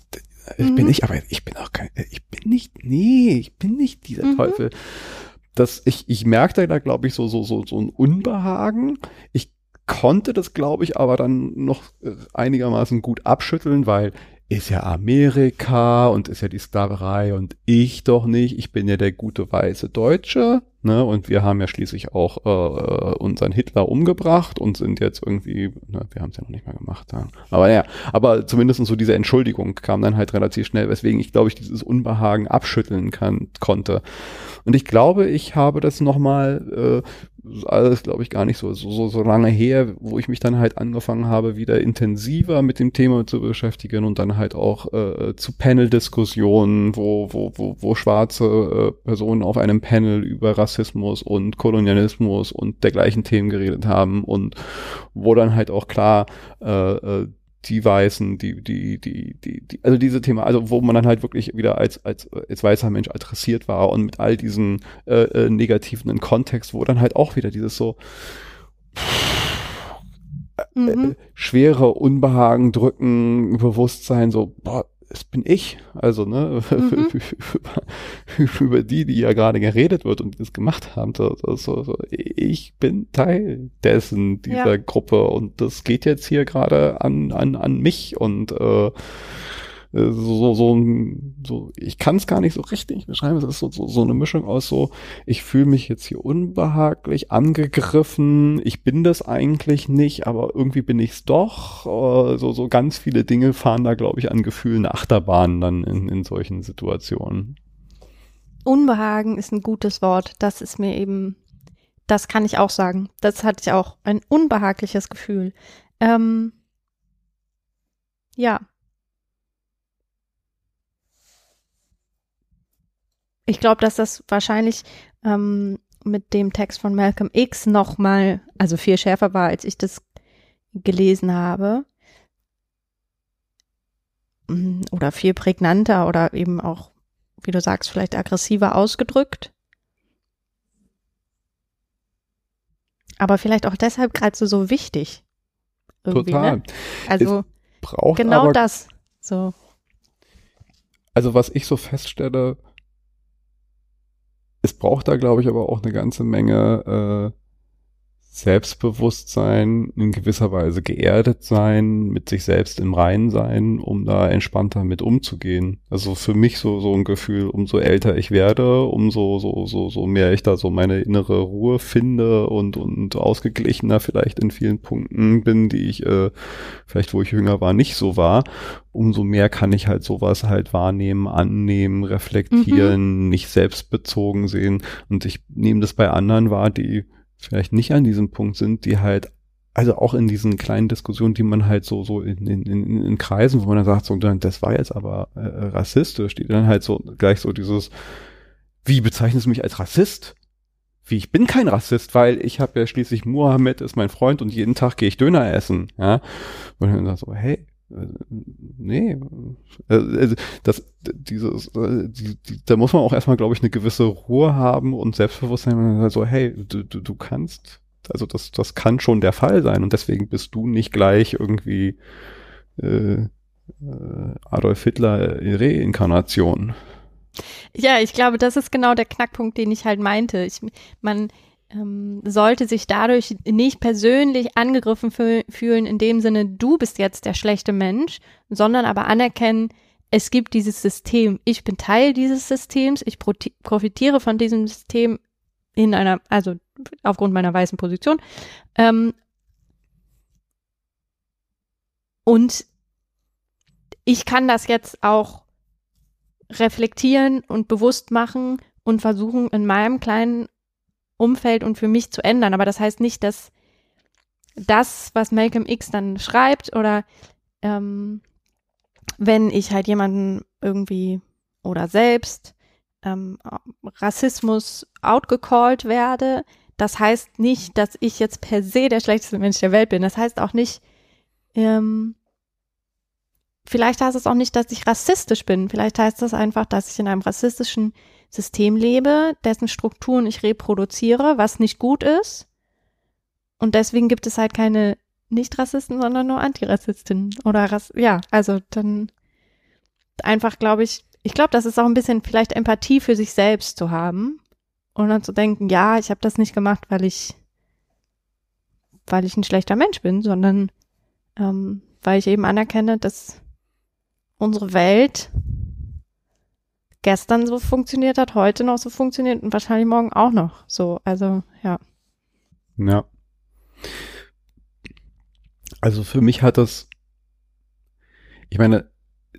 ich mhm. bin nicht, aber ich bin auch kein, ich bin nicht, nee, ich bin nicht dieser mhm. Teufel. Das, ich, ich merkte da, glaube ich, so, so, so, so ein Unbehagen. Ich konnte das, glaube ich, aber dann noch äh, einigermaßen gut abschütteln, weil ist ja Amerika und ist ja die Sklaverei und ich doch nicht. Ich bin ja der gute weiße Deutsche. Ne, und wir haben ja schließlich auch äh, unseren Hitler umgebracht und sind jetzt irgendwie, ne, wir haben es ja noch nicht mal gemacht. Ja. Aber ja, aber zumindest so diese Entschuldigung kam dann halt relativ schnell, weswegen ich, glaube ich, dieses Unbehagen abschütteln kann, konnte. Und ich glaube, ich habe das nochmal äh, alles, glaube ich, gar nicht so, so, so lange her, wo ich mich dann halt angefangen habe, wieder intensiver mit dem Thema zu beschäftigen und dann halt auch äh, zu Panel-Diskussionen, wo, wo, wo, wo schwarze äh, Personen auf einem Panel über Rassismus und Kolonialismus und dergleichen Themen geredet haben und wo dann halt auch klar äh, äh die Weißen, die, die, die, die, die, also diese Thema, also wo man dann halt wirklich wieder als, als, als weißer Mensch adressiert war und mit all diesen äh, äh, negativen Kontext, wo dann halt auch wieder dieses so mhm. äh, schwere Unbehagen, Drücken, Bewusstsein, so, boah, es bin ich. Also, ne, mhm. über, über, die, die ja gerade geredet wird und die das gemacht haben. So, so, so, ich bin Teil dessen, dieser ja. Gruppe und das geht jetzt hier gerade an, an, an mich und äh, so, so, so, ich kann es gar nicht so richtig beschreiben. Es ist so, so, so eine Mischung aus so, ich fühle mich jetzt hier unbehaglich, angegriffen, ich bin das eigentlich nicht, aber irgendwie bin ich's doch. Äh, so, so ganz viele Dinge fahren da, glaube ich, an Gefühlen Achterbahnen dann in, in solchen Situationen. Unbehagen ist ein gutes Wort. Das ist mir eben, das kann ich auch sagen. Das hatte ich auch. Ein unbehagliches Gefühl. Ähm, ja, ich glaube, dass das wahrscheinlich ähm, mit dem Text von Malcolm X noch mal, also viel schärfer war, als ich das gelesen habe. Mm, oder viel prägnanter oder eben auch, wie du sagst, vielleicht aggressiver ausgedrückt. Aber vielleicht auch deshalb gerade so, so wichtig. Ne? Total. Ne? Also genau das. So. Also was ich so feststelle, es braucht da, glaube ich, aber auch eine ganze Menge äh, Selbstbewusstsein, in gewisser Weise geerdet sein, mit sich selbst im Reinen sein, um da entspannter mit umzugehen. Also für mich so, so ein Gefühl, umso älter ich werde, umso, so, so, so mehr ich da so meine innere Ruhe finde und, und ausgeglichener vielleicht in vielen Punkten bin, die ich, äh, vielleicht wo ich jünger war, nicht so war. Umso mehr kann ich halt sowas halt wahrnehmen, annehmen, reflektieren, mhm. nicht selbstbezogen sehen. Und ich nehme das bei anderen wahr, die vielleicht nicht an diesem Punkt sind, die halt, also auch in diesen kleinen Diskussionen, die man halt so, so in, in, in, in Kreisen, wo man dann sagt, so, das war jetzt aber äh, rassistisch, die dann halt so gleich so dieses, wie bezeichnest du mich als Rassist? Wie, ich bin kein Rassist, weil ich habe ja schließlich Mohammed ist mein Freund und jeden Tag gehe ich Döner essen, ja. Und dann so, hey, nee, also das, dieses, äh, die, die, da muss man auch erstmal, glaube ich, eine gewisse Ruhe haben und Selbstbewusstsein, so, hey, du, du, du kannst, also das, das kann schon der Fall sein und deswegen bist du nicht gleich irgendwie äh, Adolf Hitler Reinkarnation. Ja, ich glaube, das ist genau der Knackpunkt, den ich halt meinte. Ich, man, sollte sich dadurch nicht persönlich angegriffen fühlen, in dem Sinne, du bist jetzt der schlechte Mensch, sondern aber anerkennen, es gibt dieses System. Ich bin Teil dieses Systems, ich profitiere von diesem System in einer, also aufgrund meiner weißen Position. Ähm, und ich kann das jetzt auch reflektieren und bewusst machen und versuchen, in meinem kleinen Umfeld und für mich zu ändern. Aber das heißt nicht, dass das, was Malcolm X dann schreibt oder ähm, wenn ich halt jemanden irgendwie oder selbst ähm, Rassismus outgecallt werde, das heißt nicht, dass ich jetzt per se der schlechteste Mensch der Welt bin. Das heißt auch nicht, ähm, vielleicht heißt es auch nicht, dass ich rassistisch bin. Vielleicht heißt das einfach, dass ich in einem rassistischen System lebe, dessen Strukturen ich reproduziere, was nicht gut ist. Und deswegen gibt es halt keine Nicht-Rassisten, sondern nur Antirassistinnen oder Rass ja, also dann einfach glaube ich, ich glaube, das ist auch ein bisschen vielleicht Empathie für sich selbst zu haben und dann zu denken, ja, ich habe das nicht gemacht, weil ich weil ich ein schlechter Mensch bin, sondern ähm, weil ich eben anerkenne, dass unsere Welt gestern so funktioniert hat, heute noch so funktioniert und wahrscheinlich morgen auch noch so. Also ja. Ja. Also für mich hat das, ich meine,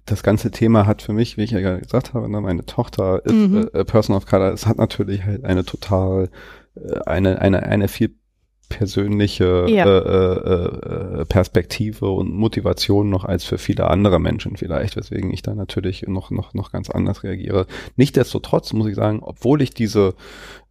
das ganze Thema hat für mich, wie ich ja gerade gesagt habe, ne, meine Tochter ist mhm. äh, Person of Color, es hat natürlich halt eine total, äh, eine, eine, eine viel persönliche ja. äh, äh, äh, Perspektive und Motivation noch als für viele andere Menschen vielleicht, weswegen ich da natürlich noch noch noch ganz anders reagiere. Nichtsdestotrotz muss ich sagen, obwohl ich diese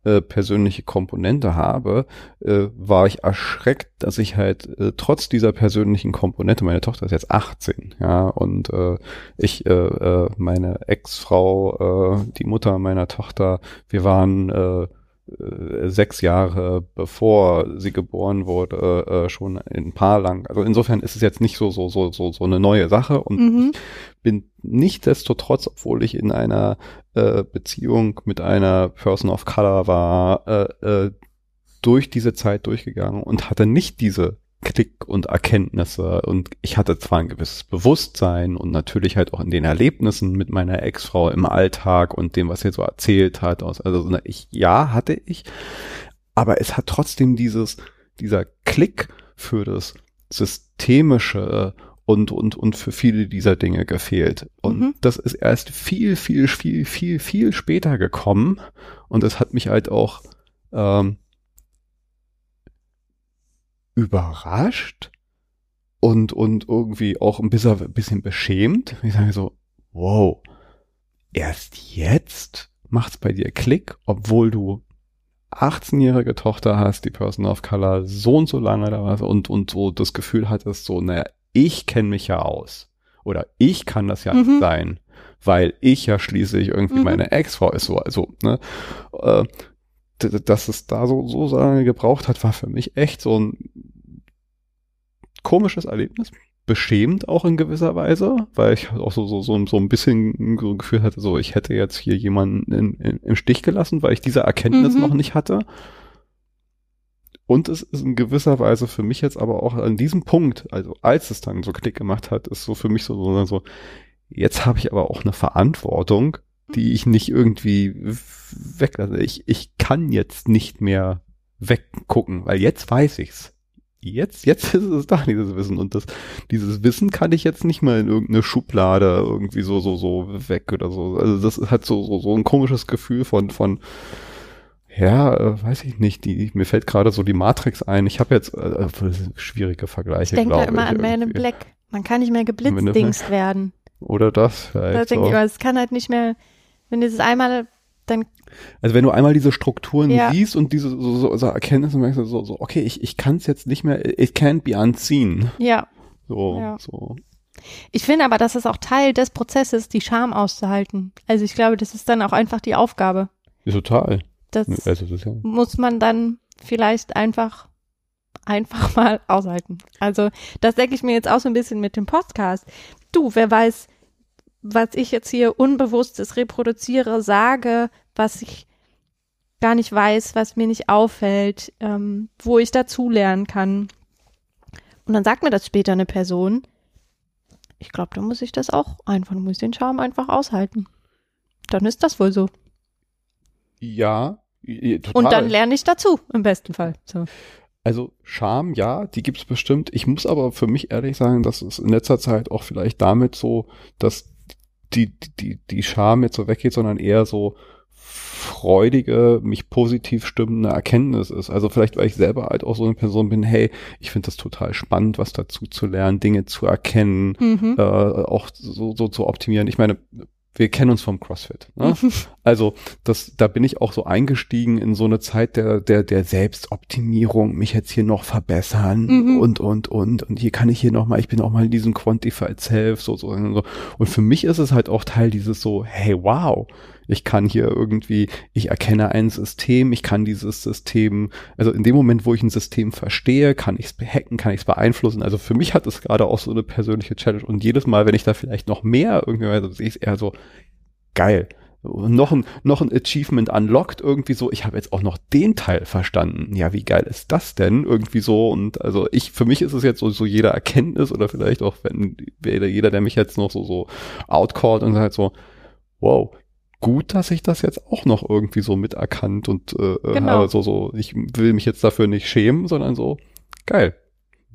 äh, persönliche Komponente habe, äh, war ich erschreckt, dass ich halt äh, trotz dieser persönlichen Komponente, meine Tochter ist jetzt 18, ja, und äh, ich, äh, äh, meine Ex-Frau, äh, die Mutter meiner Tochter, wir waren äh, äh, sechs Jahre bevor sie geboren wurde, äh, schon ein paar lang. Also insofern ist es jetzt nicht so, so, so, so, so eine neue Sache und mhm. bin nichtdestotrotz, obwohl ich in einer äh, Beziehung mit einer Person of Color war, äh, äh, durch diese Zeit durchgegangen und hatte nicht diese Klick und Erkenntnisse und ich hatte zwar ein gewisses Bewusstsein und natürlich halt auch in den Erlebnissen mit meiner Ex-Frau im Alltag und dem, was sie so erzählt hat, also ich, ja, hatte ich, aber es hat trotzdem dieses, dieser Klick für das Systemische und, und, und für viele dieser Dinge gefehlt. Und mhm. das ist erst viel, viel, viel, viel, viel später gekommen und es hat mich halt auch, ähm, überrascht und, und irgendwie auch ein bisschen, ein bisschen beschämt. Ich sage so, wow, erst jetzt macht's bei dir Klick, obwohl du 18-jährige Tochter hast, die Person of Color so und so lange da war und, und so das Gefühl hattest, so, naja, ich kenne mich ja aus. Oder ich kann das ja mhm. nicht sein, weil ich ja schließlich irgendwie mhm. meine Ex-Frau ist so, also, ne, äh, dass es da so, so lange gebraucht hat, war für mich echt so ein komisches Erlebnis. Beschämt auch in gewisser Weise, weil ich auch so, so, so, so ein bisschen so ein Gefühl hatte, so ich hätte jetzt hier jemanden in, in, im Stich gelassen, weil ich diese Erkenntnis mhm. noch nicht hatte. Und es ist in gewisser Weise für mich jetzt aber auch an diesem Punkt, also als es dann so Klick gemacht hat, ist so für mich so, so, so jetzt habe ich aber auch eine Verantwortung, die ich nicht irgendwie weglasse. Ich, ich kann jetzt nicht mehr weggucken, weil jetzt weiß ich's. Jetzt, jetzt ist es da, dieses Wissen. Und das, dieses Wissen kann ich jetzt nicht mal in irgendeine Schublade irgendwie so, so, so weg oder so. Also das hat so, so, so ein komisches Gefühl von, von, ja, äh, weiß ich nicht. Die, mir fällt gerade so die Matrix ein. Ich habe jetzt äh, schwierige Vergleiche. Ich denke da immer ich, an Man in Black. Man kann nicht mehr geblitzdingst werden. Oder das vielleicht. Da denke so. ich, es kann halt nicht mehr wenn dieses einmal dann also wenn du einmal diese Strukturen ja. siehst und diese so, so, so Erkenntnisse merkst du so, so okay, ich, ich kann es jetzt nicht mehr, it can't be unseen. Ja. So, ja. so. Ich finde aber, das ist auch Teil des Prozesses, die Scham auszuhalten. Also ich glaube, das ist dann auch einfach die Aufgabe. Total. Das, also das ja. muss man dann vielleicht einfach einfach mal aushalten. Also das denke ich mir jetzt auch so ein bisschen mit dem Podcast. Du, wer weiß, was ich jetzt hier Unbewusstes reproduziere, sage, was ich gar nicht weiß, was mir nicht auffällt, ähm, wo ich dazulernen kann. Und dann sagt mir das später eine Person. Ich glaube, da muss ich das auch einfach, muss ich den Charme einfach aushalten. Dann ist das wohl so. Ja, total. Und dann lerne ich dazu, im besten Fall. So. Also Charme, ja, die gibt's bestimmt. Ich muss aber für mich ehrlich sagen, dass es in letzter Zeit auch vielleicht damit so, dass die, die, die Scham jetzt so weggeht, sondern eher so freudige, mich positiv stimmende Erkenntnis ist. Also vielleicht, weil ich selber halt auch so eine Person bin, hey, ich finde das total spannend, was dazu zu lernen, Dinge zu erkennen, mhm. äh, auch so, so zu optimieren. Ich meine, wir kennen uns vom CrossFit. Ne? also das, da bin ich auch so eingestiegen in so eine Zeit der der der Selbstoptimierung, mich jetzt hier noch verbessern mhm. und und und und hier kann ich hier noch mal, ich bin auch mal in diesem Quantified Self so so so. Und für mich ist es halt auch Teil dieses so, hey wow, ich kann hier irgendwie, ich erkenne ein System, ich kann dieses System, also in dem Moment, wo ich ein System verstehe, kann ich es behacken, kann ich es beeinflussen. Also für mich hat es gerade auch so eine persönliche Challenge. Und jedes Mal, wenn ich da vielleicht noch mehr irgendwie, also sehe ich es eher so, geil. Noch ein, noch ein Achievement unlocked, irgendwie so, ich habe jetzt auch noch den Teil verstanden. Ja, wie geil ist das denn? Irgendwie so. Und also ich, für mich ist es jetzt so, so jeder Erkenntnis oder vielleicht auch, wenn jeder, der mich jetzt noch so, so outcallt und sagt so, wow, gut, dass ich das jetzt auch noch irgendwie so miterkannt und äh, äh genau. So, so, ich will mich jetzt dafür nicht schämen, sondern so, geil.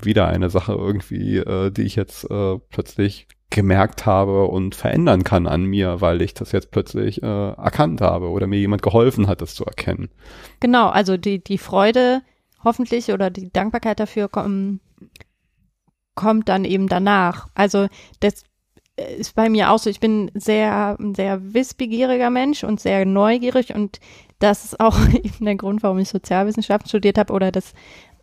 Wieder eine Sache irgendwie, äh, die ich jetzt äh, plötzlich gemerkt habe und verändern kann an mir, weil ich das jetzt plötzlich äh, erkannt habe oder mir jemand geholfen hat, das zu erkennen. Genau, also die, die Freude hoffentlich oder die Dankbarkeit dafür kommt, kommt dann eben danach. Also das ist bei mir auch so, ich bin sehr, sehr wissbegieriger Mensch und sehr neugierig und das ist auch eben der Grund, warum ich Sozialwissenschaften studiert habe oder das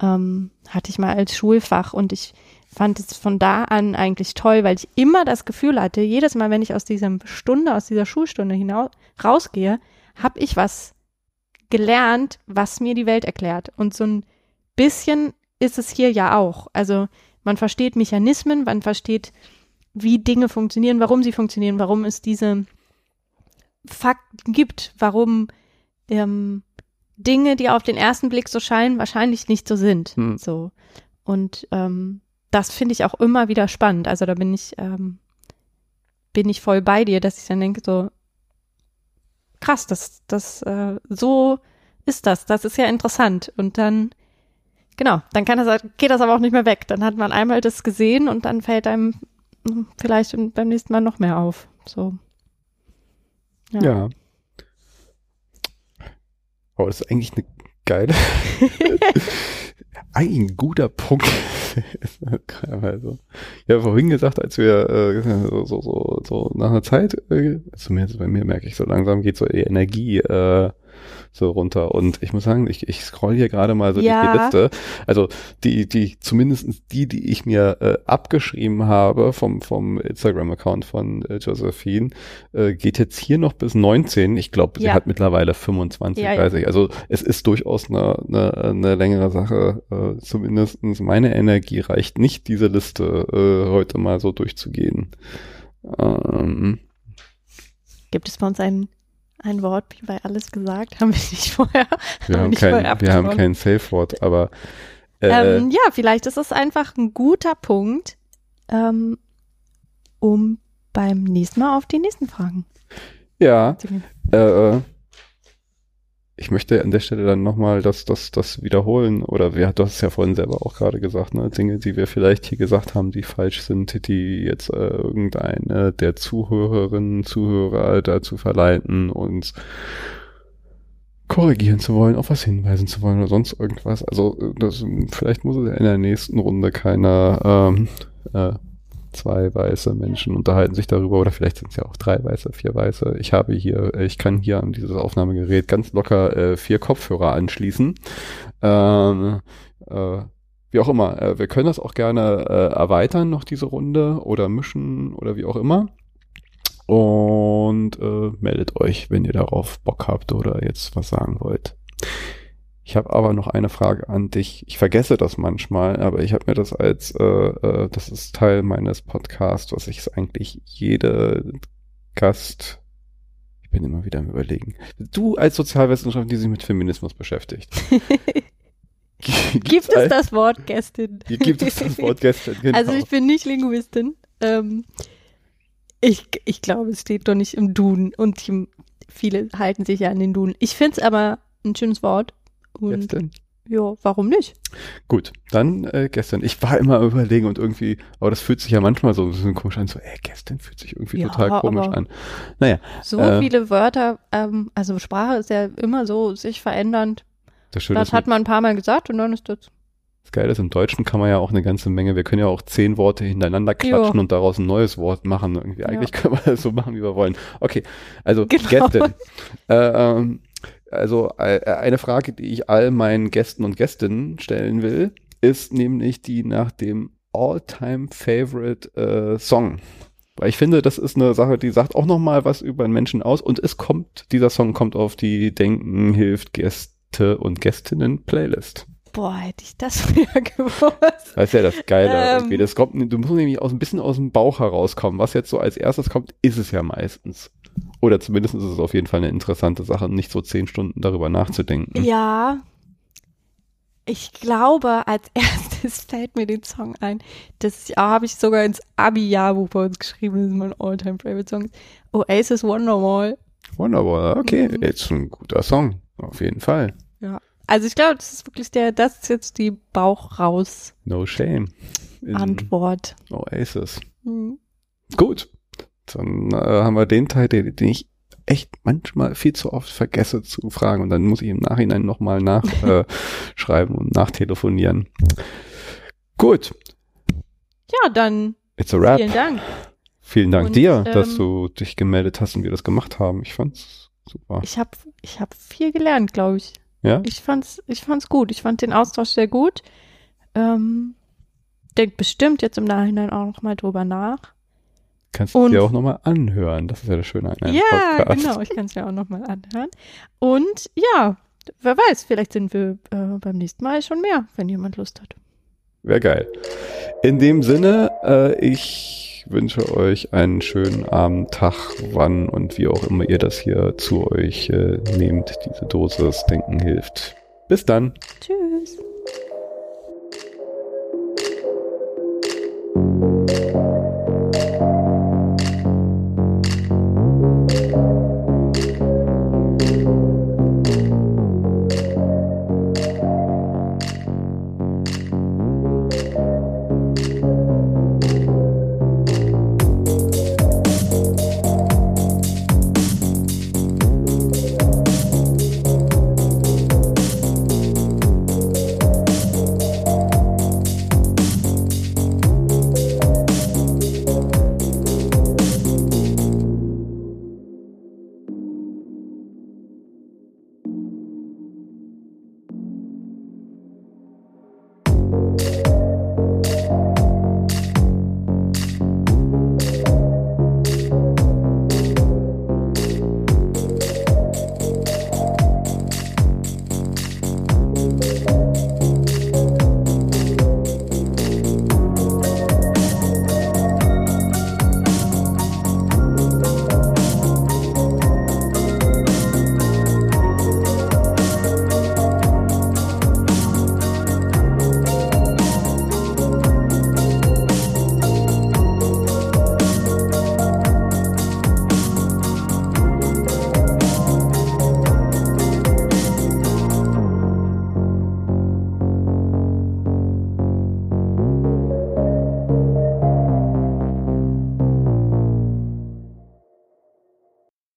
ähm, hatte ich mal als Schulfach und ich fand es von da an eigentlich toll, weil ich immer das Gefühl hatte, jedes Mal, wenn ich aus dieser Stunde, aus dieser Schulstunde hinaus rausgehe, habe ich was gelernt, was mir die Welt erklärt. Und so ein bisschen ist es hier ja auch. Also man versteht Mechanismen, man versteht wie Dinge funktionieren, warum sie funktionieren, warum es diese Fakten gibt, warum ähm, Dinge, die auf den ersten Blick so scheinen, wahrscheinlich nicht so sind. Hm. So. Und ähm, das finde ich auch immer wieder spannend. Also da bin ich, ähm, bin ich voll bei dir, dass ich dann denke, so krass, das, das, äh, so ist das. Das ist ja interessant. Und dann, genau, dann kann das, geht das aber auch nicht mehr weg. Dann hat man einmal das gesehen und dann fällt einem vielleicht beim nächsten Mal noch mehr auf. So. Ja. ja. Oh, das ist eigentlich eine geile, eigentlich ein guter Punkt. also, ja, vorhin gesagt, als wir äh, so, so, so, so nach einer Zeit, äh, zumindest bei mir merke ich so langsam geht so die Energie äh, so runter. Und ich muss sagen, ich, ich scroll hier gerade mal so ja. die Liste. Also die, die, zumindest die, die ich mir äh, abgeschrieben habe vom, vom Instagram-Account von äh, Josephine, äh, geht jetzt hier noch bis 19. Ich glaube, sie ja. hat mittlerweile 25, ja, 30. Also es ist durchaus eine, eine, eine längere Sache. Äh, zumindestens meine Energie reicht nicht, diese Liste äh, heute mal so durchzugehen. Ähm, Gibt es bei uns einen ein Wort wie bei alles gesagt, haben wir nicht vorher. Wir haben, kein, vorher wir haben kein Safe-Wort, aber äh, ähm, ja, vielleicht ist es einfach ein guter Punkt, ähm, um beim nächsten Mal auf die nächsten Fragen. Ja, äh, ich möchte an der Stelle dann nochmal das, das, das wiederholen, oder wir, du hast es ja vorhin selber auch gerade gesagt, ne, Dinge, die wir vielleicht hier gesagt haben, die falsch sind, die jetzt äh, irgendeine der Zuhörerinnen, Zuhörer dazu verleiten, uns korrigieren zu wollen, auf was hinweisen zu wollen oder sonst irgendwas. Also das, vielleicht muss es in der nächsten Runde keiner ähm, äh, zwei weiße Menschen unterhalten sich darüber oder vielleicht sind es ja auch drei weiße, vier weiße. Ich habe hier, äh, ich kann hier an dieses Aufnahmegerät ganz locker äh, vier Kopfhörer anschließen. Ähm, äh, wie auch immer, äh, wir können das auch gerne äh, erweitern noch diese Runde oder mischen oder wie auch immer. Und äh, meldet euch, wenn ihr darauf Bock habt oder jetzt was sagen wollt. Ich habe aber noch eine Frage an dich. Ich vergesse das manchmal, aber ich habe mir das als, äh, äh, das ist Teil meines Podcasts, was ich eigentlich jede Gast, ich bin immer wieder am überlegen. Du als Sozialwissenschaftler, die sich mit Feminismus beschäftigt. gibt es das Wort Gästin? Gibt es das Wort Gästin? Genau. Also ich bin nicht Linguistin. Ähm, ich, ich glaube, es steht doch nicht im Duden und viele halten sich ja an den Duden. Ich finde es aber ein schönes Wort und gestern. Ja, warum nicht? Gut, dann äh, gestern. Ich war immer überlegen und irgendwie, aber das fühlt sich ja manchmal so ein bisschen komisch an, so, ey, gestern fühlt sich irgendwie ja, total komisch an. Naja. So äh, viele Wörter, ähm, also Sprache ist ja immer so sich verändernd. Das, Schöne das hat man ein paar Mal gesagt und dann ist das Das Geile ist, im Deutschen kann man ja auch eine ganze Menge, wir können ja auch zehn Worte hintereinander klatschen Jo. und daraus ein neues Wort machen. Irgendwie, Ja. eigentlich können wir das so machen, wie wir wollen. Okay, also Genau. Gästin. Äh, ähm, also äh, eine Frage, die ich all meinen Gästen und Gästinnen stellen will, ist nämlich die nach dem All-Time-Favorite äh, Song. Weil ich finde, das ist eine Sache, die sagt auch nochmal was über einen Menschen aus und es kommt, dieser Song kommt auf die Denken hilft Gäste und Gästinnen Playlist. Boah, hätte ich das früher gewusst. Das ist ja das Geile. Ähm. irgendwie. Das kommt, du musst nämlich aus ein bisschen aus dem Bauch herauskommen. Was jetzt so als erstes kommt, ist es ja meistens. Oder zumindest ist es auf jeden Fall eine interessante Sache, nicht so zehn Stunden darüber nachzudenken. Ja. Ich glaube, als erstes fällt mir den Song ein. Das habe ich sogar ins Abi-Jahrbuch bei uns geschrieben. Das ist mein All-Time-Favorite-Song. Oasis Wonderwall. Wunderbar, okay. Mhm. Jetzt ein guter Song. Auf jeden Fall. Also ich glaube, das ist wirklich der, das ist jetzt die Bauch raus No shame. Antwort. Oasis. Hm. Gut. Dann äh, haben wir den Teil, den, den ich echt manchmal viel zu oft vergesse zu fragen und dann muss ich im Nachhinein nochmal nachschreiben äh, und nachtelefonieren. Gut. Ja, dann It's a wrap. vielen Dank. Vielen Dank Und, dir, ähm, dass du dich gemeldet hast und wir das gemacht haben. Ich fand's super. Ich habe ich hab viel gelernt, glaube ich. Ja? Ich fand's, ich fand's gut. Ich fand den Austausch sehr gut. Ähm, denkt bestimmt jetzt im Nachhinein auch noch mal drüber nach. Kannst du dir auch nochmal anhören. Das ist ja das Schöne an einem ja, Podcast. genau. Ich kann es mir auch noch mal anhören. Und ja, wer weiß, vielleicht sind wir äh, beim nächsten Mal schon mehr, wenn jemand Lust hat. Wäre geil. In dem Sinne, äh, ich wünsche euch einen schönen Abend, Tag, wann und wie auch immer ihr das hier zu euch äh, nehmt. Diese Dosis Denken hilft. Bis dann. Tschüss.